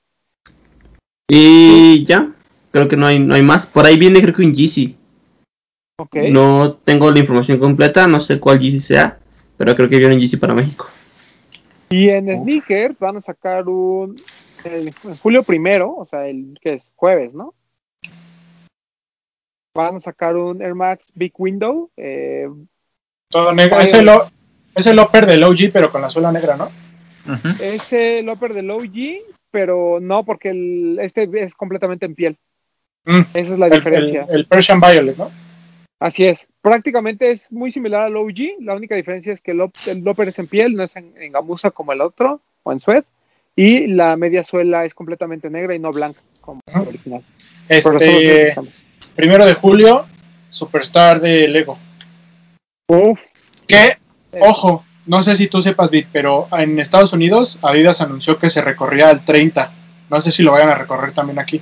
Y ya, creo que no hay, no hay más. Por ahí viene creo que un Yeezy. Ok. No tengo la información completa, no sé cuál Yeezy sea, pero creo que viene un Yeezy para México. Y en Uf. sneakers van a sacar un el, julio primero, o sea, el que es jueves, ¿no? Van a sacar un Air Max Big Window. eh, Todo negro. Es el, es el upper del OG, pero con la suela negra, ¿no? Ujú. es el upper del OG, pero no porque el, este es completamente en piel. Mm, Esa es la el, diferencia. el- el Persian Violet, ¿no? Así es. prácticamente es muy similar al OG, la única diferencia es que el, el upper es en piel, no es en, en gamuza como el otro, o en suede, y la media suela es completamente negra y no blanca como el Ajá. original. Este. Primero de julio, Superstar de Lego. Uf, Que, ojo, no sé si tú sepas, Vic, pero en Estados Unidos Adidas anunció que se recorría al 30. No sé si lo vayan a recorrer también aquí.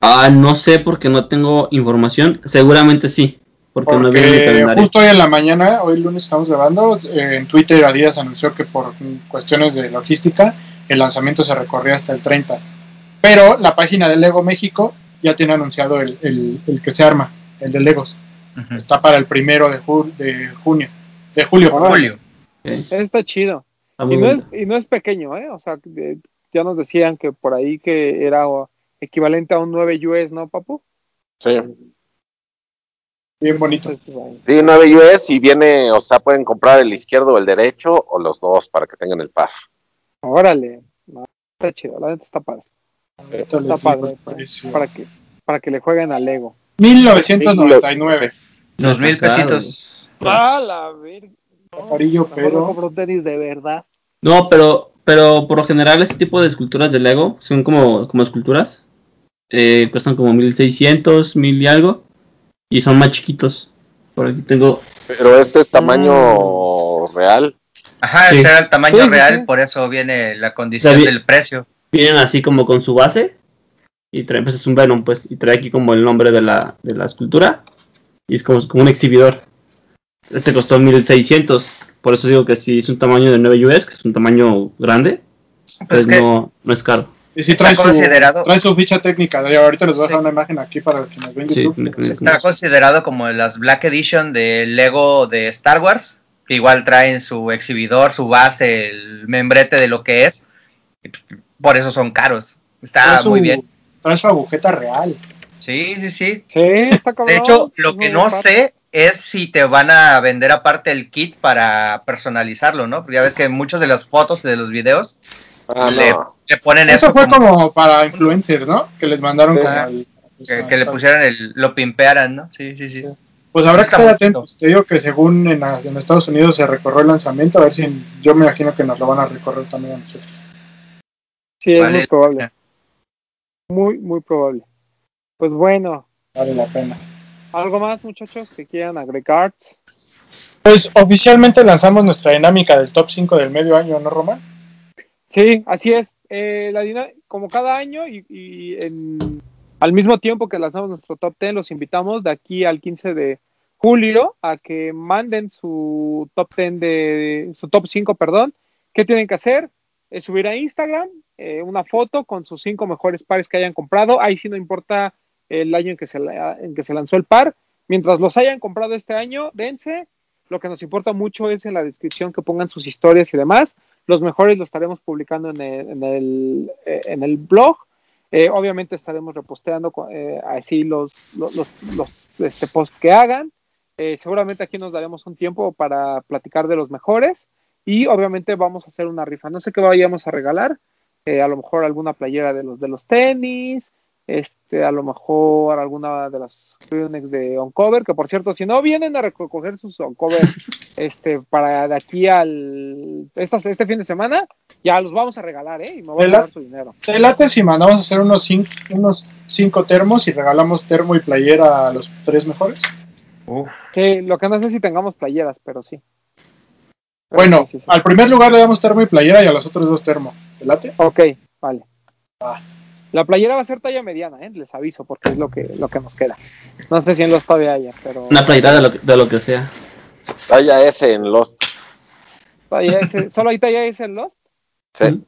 Ah, no sé porque no tengo información. Seguramente sí, porque, no vi Porque calendario. justo hoy en la mañana, hoy lunes estamos grabando, eh, en Twitter Adidas anunció que por cuestiones de logística el lanzamiento se recorría hasta el 30. Pero la página de Lego México ya tiene anunciado el, el- el que se arma, el de Legos. Está para el primero de, ju- de junio. De julio, perdón. Julio. Está chido. está Y no, es, y no es pequeño, ¿eh? O sea, que, ya nos decían que por ahí que era equivalente a un 9 US, ¿no, papu? Sí, Bien bonito. Pues, sí 9 US y viene, o sea, pueden comprar el izquierdo o el derecho o los dos para que tengan el par. Órale, no, está chido, la neta está padre. Está padre, el precio. para que, para que le jueguen a Lego. 1999. Dos mil pesitos. ¡Ah, la verga! No, pero- me compro tenis de verdad. No, pero, pero por lo general ese tipo de esculturas de Lego son como, como esculturas. Eh, cuestan como 1600, 1000 y algo. Y son más chiquitos. Por aquí tengo. Pero este es tamaño real. Ajá, Sí. ese era el tamaño Sí, sí, real, sí. por eso viene la condición David. del precio. Vienen así como con su base. Y trae, pues es un Venom, pues. Y trae aquí como el nombre de la, de la escultura. Y es como, como un exhibidor. Este costó 1600. Por eso digo que si es un tamaño de 9 US, que es un tamaño grande, Pues pues no, no es caro. Y sí Está trae su, considerado- trae su ficha técnica. Ahorita les voy a dejar Sí. una imagen aquí para que nos vean Sí, YouTube. me- me- está considerado como las Black Edition de Lego de Star Wars, que igual traen su exhibidor, su base, el membrete de lo que es. Por eso son caros. Está su- muy bien. Trae su agujeta real. Sí, sí, sí. Sí, está cabrón. De hecho, lo que no sé es si te van a vender aparte el kit para personalizarlo, ¿no? Porque ya ves que en muchas de las fotos y de los videos Ah, le, no. le ponen Eso eso, fue como como para influencers, ¿no? Que les mandaron como Ah, el- que, que le pusieran el, lo pimpearan, ¿no? Sí, sí, sí. Sí. Pues habrá que Está estar atentos. Te digo que según en, en Estados Unidos se recorrió el lanzamiento, a ver si yo me imagino que nos lo van a recorrer también a nosotros. Sí, es Vale. muy probable. Muy, muy probable. Pues bueno, Vale la pena. ¿algo más, muchachos, que quieran agregar? Pues oficialmente lanzamos nuestra dinámica del top 5 del medio año, ¿no, Román? Sí, así es. Eh, la como cada año y, y en- al mismo tiempo que lanzamos nuestro top 10, los invitamos de aquí al 15 de julio a que manden su top 10 de su top 5, perdón. ¿Qué tienen que hacer? Eh, subir a Instagram eh, una foto con sus cinco mejores pares que hayan comprado. Ahí sí no importa el año en que se, en que se lanzó el par. Mientras los hayan comprado este año, dense. Lo que nos importa mucho es en la descripción que pongan sus historias y demás. Los mejores los estaremos publicando en el, en el, eh, en el blog. Eh, obviamente estaremos reposteando eh, así los, los, los, los, este, posts que hagan. Eh, seguramente aquí nos daremos un tiempo para platicar de los mejores. Y obviamente vamos a hacer una rifa. No sé qué vayamos a regalar. Eh, a lo mejor alguna playera de los de los tenis. Este, a lo mejor alguna de las crewnex de Oncover, que por cierto, si no vienen a recoger sus Oncover este, para de aquí al estas- este fin de semana, ya los vamos a regalar, ¿eh? Y me voy a dar su dinero. Te late si mandamos a hacer unos 5 unos cinco termos y regalamos termo y playera a los tres mejores. Uf. Sí, lo que no sé si tengamos playeras, pero sí. Pero Bueno, sí, sí, sí. al primer lugar le damos termo y playera y a los otros dos termo. Ok, vale. Ah. La playera va a ser talla mediana, ¿eh? les aviso, porque es lo que, lo que nos queda. No sé si en los todavía haya, pero. Una playera de lo, que- de lo que sea. Talla S en Lost. Talla S, ¿Solo hay talla S en los? Sí.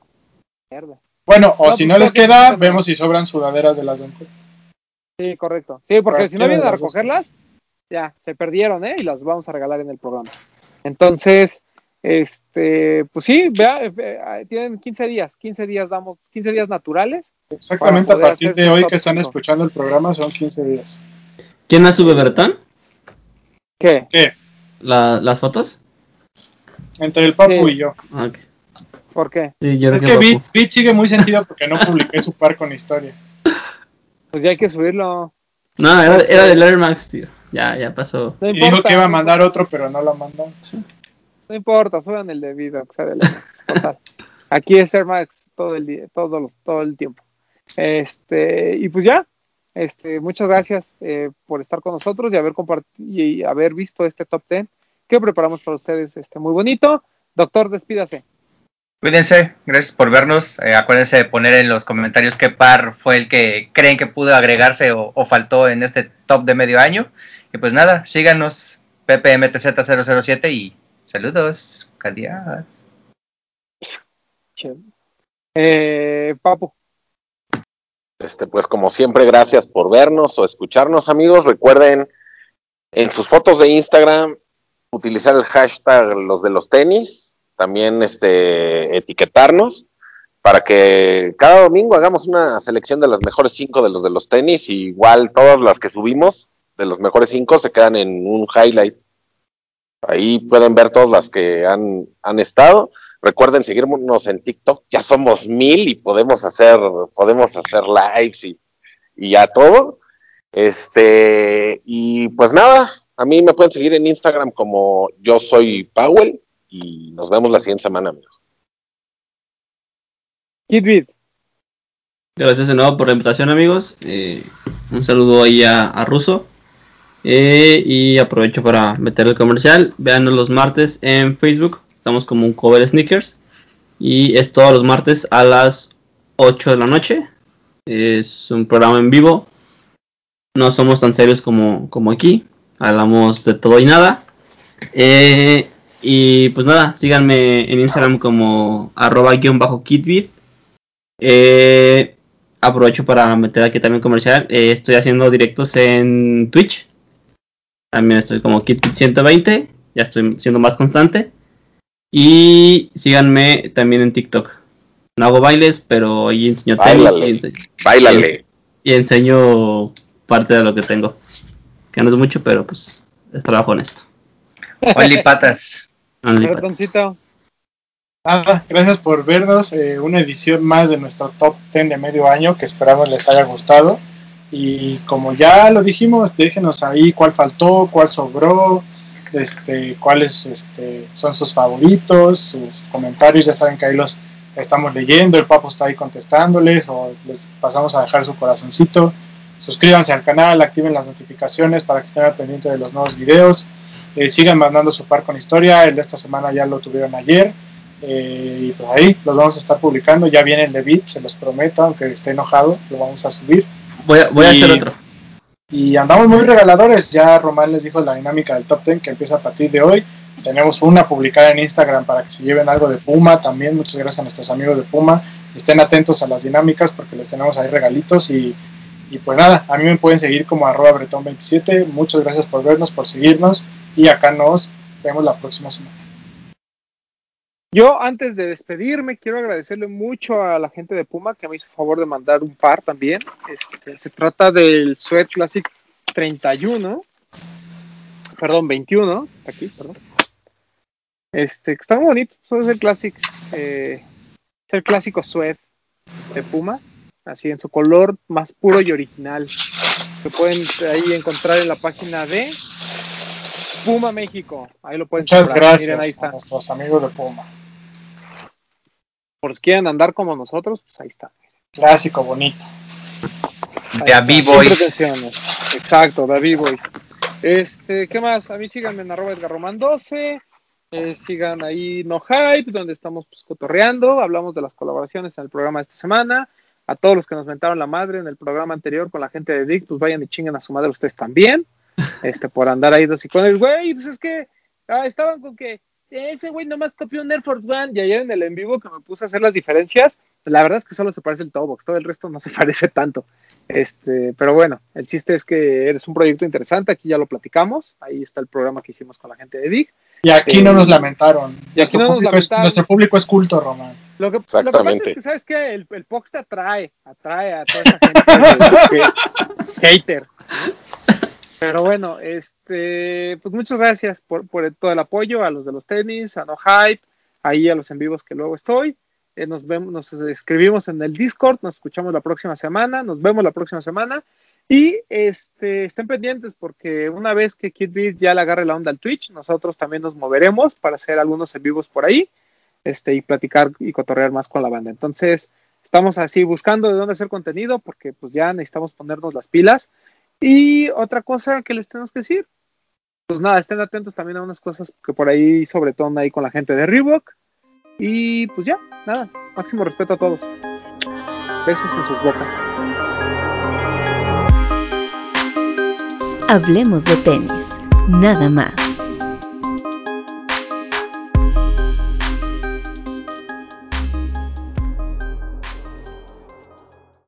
Mierda. Bueno, o No, si pues no les que queda, vemos si sobran sudaderas de las Donko. Sí, correcto. Sí, porque si no vienen a recogerlas, ya, se perdieron, ¿eh? Y las vamos a regalar en el programa. Entonces, este, pues sí, vea, eh, eh, tienen 15 días, 15 días damos, 15 días naturales. Exactamente a partir de hoy que están cinco. escuchando el programa son 15 días. ¿Quién más sube Bertán? ¿Qué? ¿Qué? La- ¿Las fotos? Entre el Papu Sí. y yo. Ah, ok. ¿Por qué? Sí, yo Es que Bit, Bit sigue muy sentido porque no publiqué su par con historia. Pues ya hay que subirlo. No, era, era del Air Max, tío. Ya, ya pasó. No Y dijo que iba a mandar otro, pero no lo mandó. No importa, suban el de la- total. Aquí es Air Max todo el día, todo, todo el tiempo. Este, y pues ya, este, muchas gracias eh, por estar con nosotros y haber compartido y haber visto este top 10 que preparamos para ustedes, este, muy bonito. Doctor, despídase. Cuídense, gracias por vernos. Eh, acuérdense de poner en los comentarios qué par fue el que creen que pudo agregarse o, o faltó en este top de medio año. Y pues nada, síganos, PPMTZ007 y saludos. Adiós. Eh, Papu, Este, pues como siempre, gracias por vernos o escucharnos, amigos. Recuerden en sus fotos de Instagram utilizar el hashtag los de los tenis, también este etiquetarnos para que cada domingo hagamos una selección de las mejores cinco de los de los tenis y igual todas las que subimos de los mejores cinco se quedan en un highlight. Ahí pueden ver todas las que han, han estado. Recuerden seguirnos en TikTok, ya somos mil y podemos hacer, podemos hacer lives y, y ya todo. Este, y pues nada, a mí me pueden seguir en Instagram como yo soy Powell y nos vemos la siguiente semana, amigos. Kid Beat, Gracias de nuevo por la invitación, amigos. Eh, un saludo ahí a, a Russo. Eh, y aprovecho para meter el comercial. Veanos los martes en Facebook. Estamos como un cover sneakers. Y es todos los martes a las 8 de la noche. Es un programa en vivo. No somos tan serios como, como aquí. Hablamos de todo y nada. Eh, y pues nada, síganme en Instagram como arroba guion bajo kitbit. Eh, aprovecho para meter aquí también comercial. Eh, estoy haciendo directos en Twitch. También estoy como KitBit120. Ya estoy siendo más constante. Y síganme también en TikTok. No hago bailes, pero ahí enseño tenis Báilale. y, ense- Báilale. y enseño parte de lo que tengo. Que no es mucho, pero pues es trabajo honesto. Only patas. Only patas. Ratoncito, Nada, gracias por vernos. eh, una edición más de nuestro top 10 de medio año que esperamos les haya gustado. Y como ya lo dijimos, déjenos ahí cuál faltó, cuál sobró, este, cuáles este, son sus favoritos, sus comentarios. Ya saben que ahí los estamos leyendo. El Papo está ahí contestándoles o les pasamos a dejar su corazoncito. Suscríbanse al canal, activen las notificaciones para que estén al pendiente de los nuevos videos. Eh, sigan mandando su par con historia. El de esta semana ya lo tuvieron ayer. Eh, y pues ahí los vamos a estar publicando. Ya viene el de Beat, se los prometo, aunque esté enojado, lo vamos a subir. Voy a, voy a Y- hacer otro. Y andamos muy regaladores. Ya Román les dijo la dinámica del top 10 que empieza a partir de hoy. Tenemos una publicada en Instagram para que se lleven algo de Puma también. Muchas gracias a nuestros amigos de Puma. Estén atentos a las dinámicas porque les tenemos ahí regalitos. Y, y pues nada, a mí me pueden seguir como arroba bretón27. Muchas gracias por vernos, por seguirnos. Y acá nos vemos la próxima semana. Yo, antes de despedirme, quiero agradecerle mucho a la gente de Puma que me hizo favor de mandar un par también. Este, se trata del Sweat Classic 31, perdón, 21, aquí, perdón. Este, está muy bonito, eso es el Classic, eh, es el clásico Sweat de Puma, así en su color más puro y original. Se pueden ahí encontrar en la página de Puma México. Ahí lo pueden Muchas comprar. gracias Miren, ahí a está. nuestros amigos de Puma. por si quieren andar como nosotros, pues ahí está. Clásico, bonito. De a B-Boys. pretensiones. Exacto, de B-Boys. Este, ¿qué más? A mí síganme en arroba Edgarroman 12. eh, sigan ahí No Hype, donde estamos pues, cotorreando. Hablamos de las colaboraciones en el programa de esta semana. A todos los que nos mentaron la madre en el programa anterior con la gente de Dick, pues vayan y chinguen a su madre ustedes también. Este, por andar ahí dos y con el güey, pues es que ah, estaban con que ese güey nomás copió un Air Force One y ayer en el en vivo que me puse a hacer las diferencias, la verdad es que solo se parece el Tobox, todo el resto no se parece tanto. Este, pero bueno, el chiste es que eres un proyecto interesante, aquí ya lo platicamos, ahí está el programa que hicimos con la gente de Dig. Y aquí Eh, no nos lamentaron. y nuestro, no nos público es, lamentaron. nuestro público es culto, Román. Lo que, lo que pasa es que, ¿sabes qué? El, el Pox te atrae, atrae a toda esa gente de- de- hater. Pero bueno, este, pues muchas gracias por, por todo el apoyo a los de los tenis, a No Hype, ahí a los en vivos que luego estoy. Eh, nos vemos, nos escribimos en el Discord, nos escuchamos la próxima semana, nos vemos la próxima semana. Y este, estén pendientes porque una vez que KidBeat ya le agarre la onda al Twitch, nosotros también nos moveremos para hacer algunos en vivos por ahí este, y platicar y cotorrear más con la banda. Entonces, estamos así buscando de dónde hacer contenido porque pues ya necesitamos ponernos las pilas. Y otra cosa que les tenemos que decir, pues nada, estén atentos también a unas cosas que por ahí sobre todo ahí con la gente de Reebok. Y pues ya, nada, máximo respeto a todos. Besos en sus bocas. Hablemos de tenis, nada más.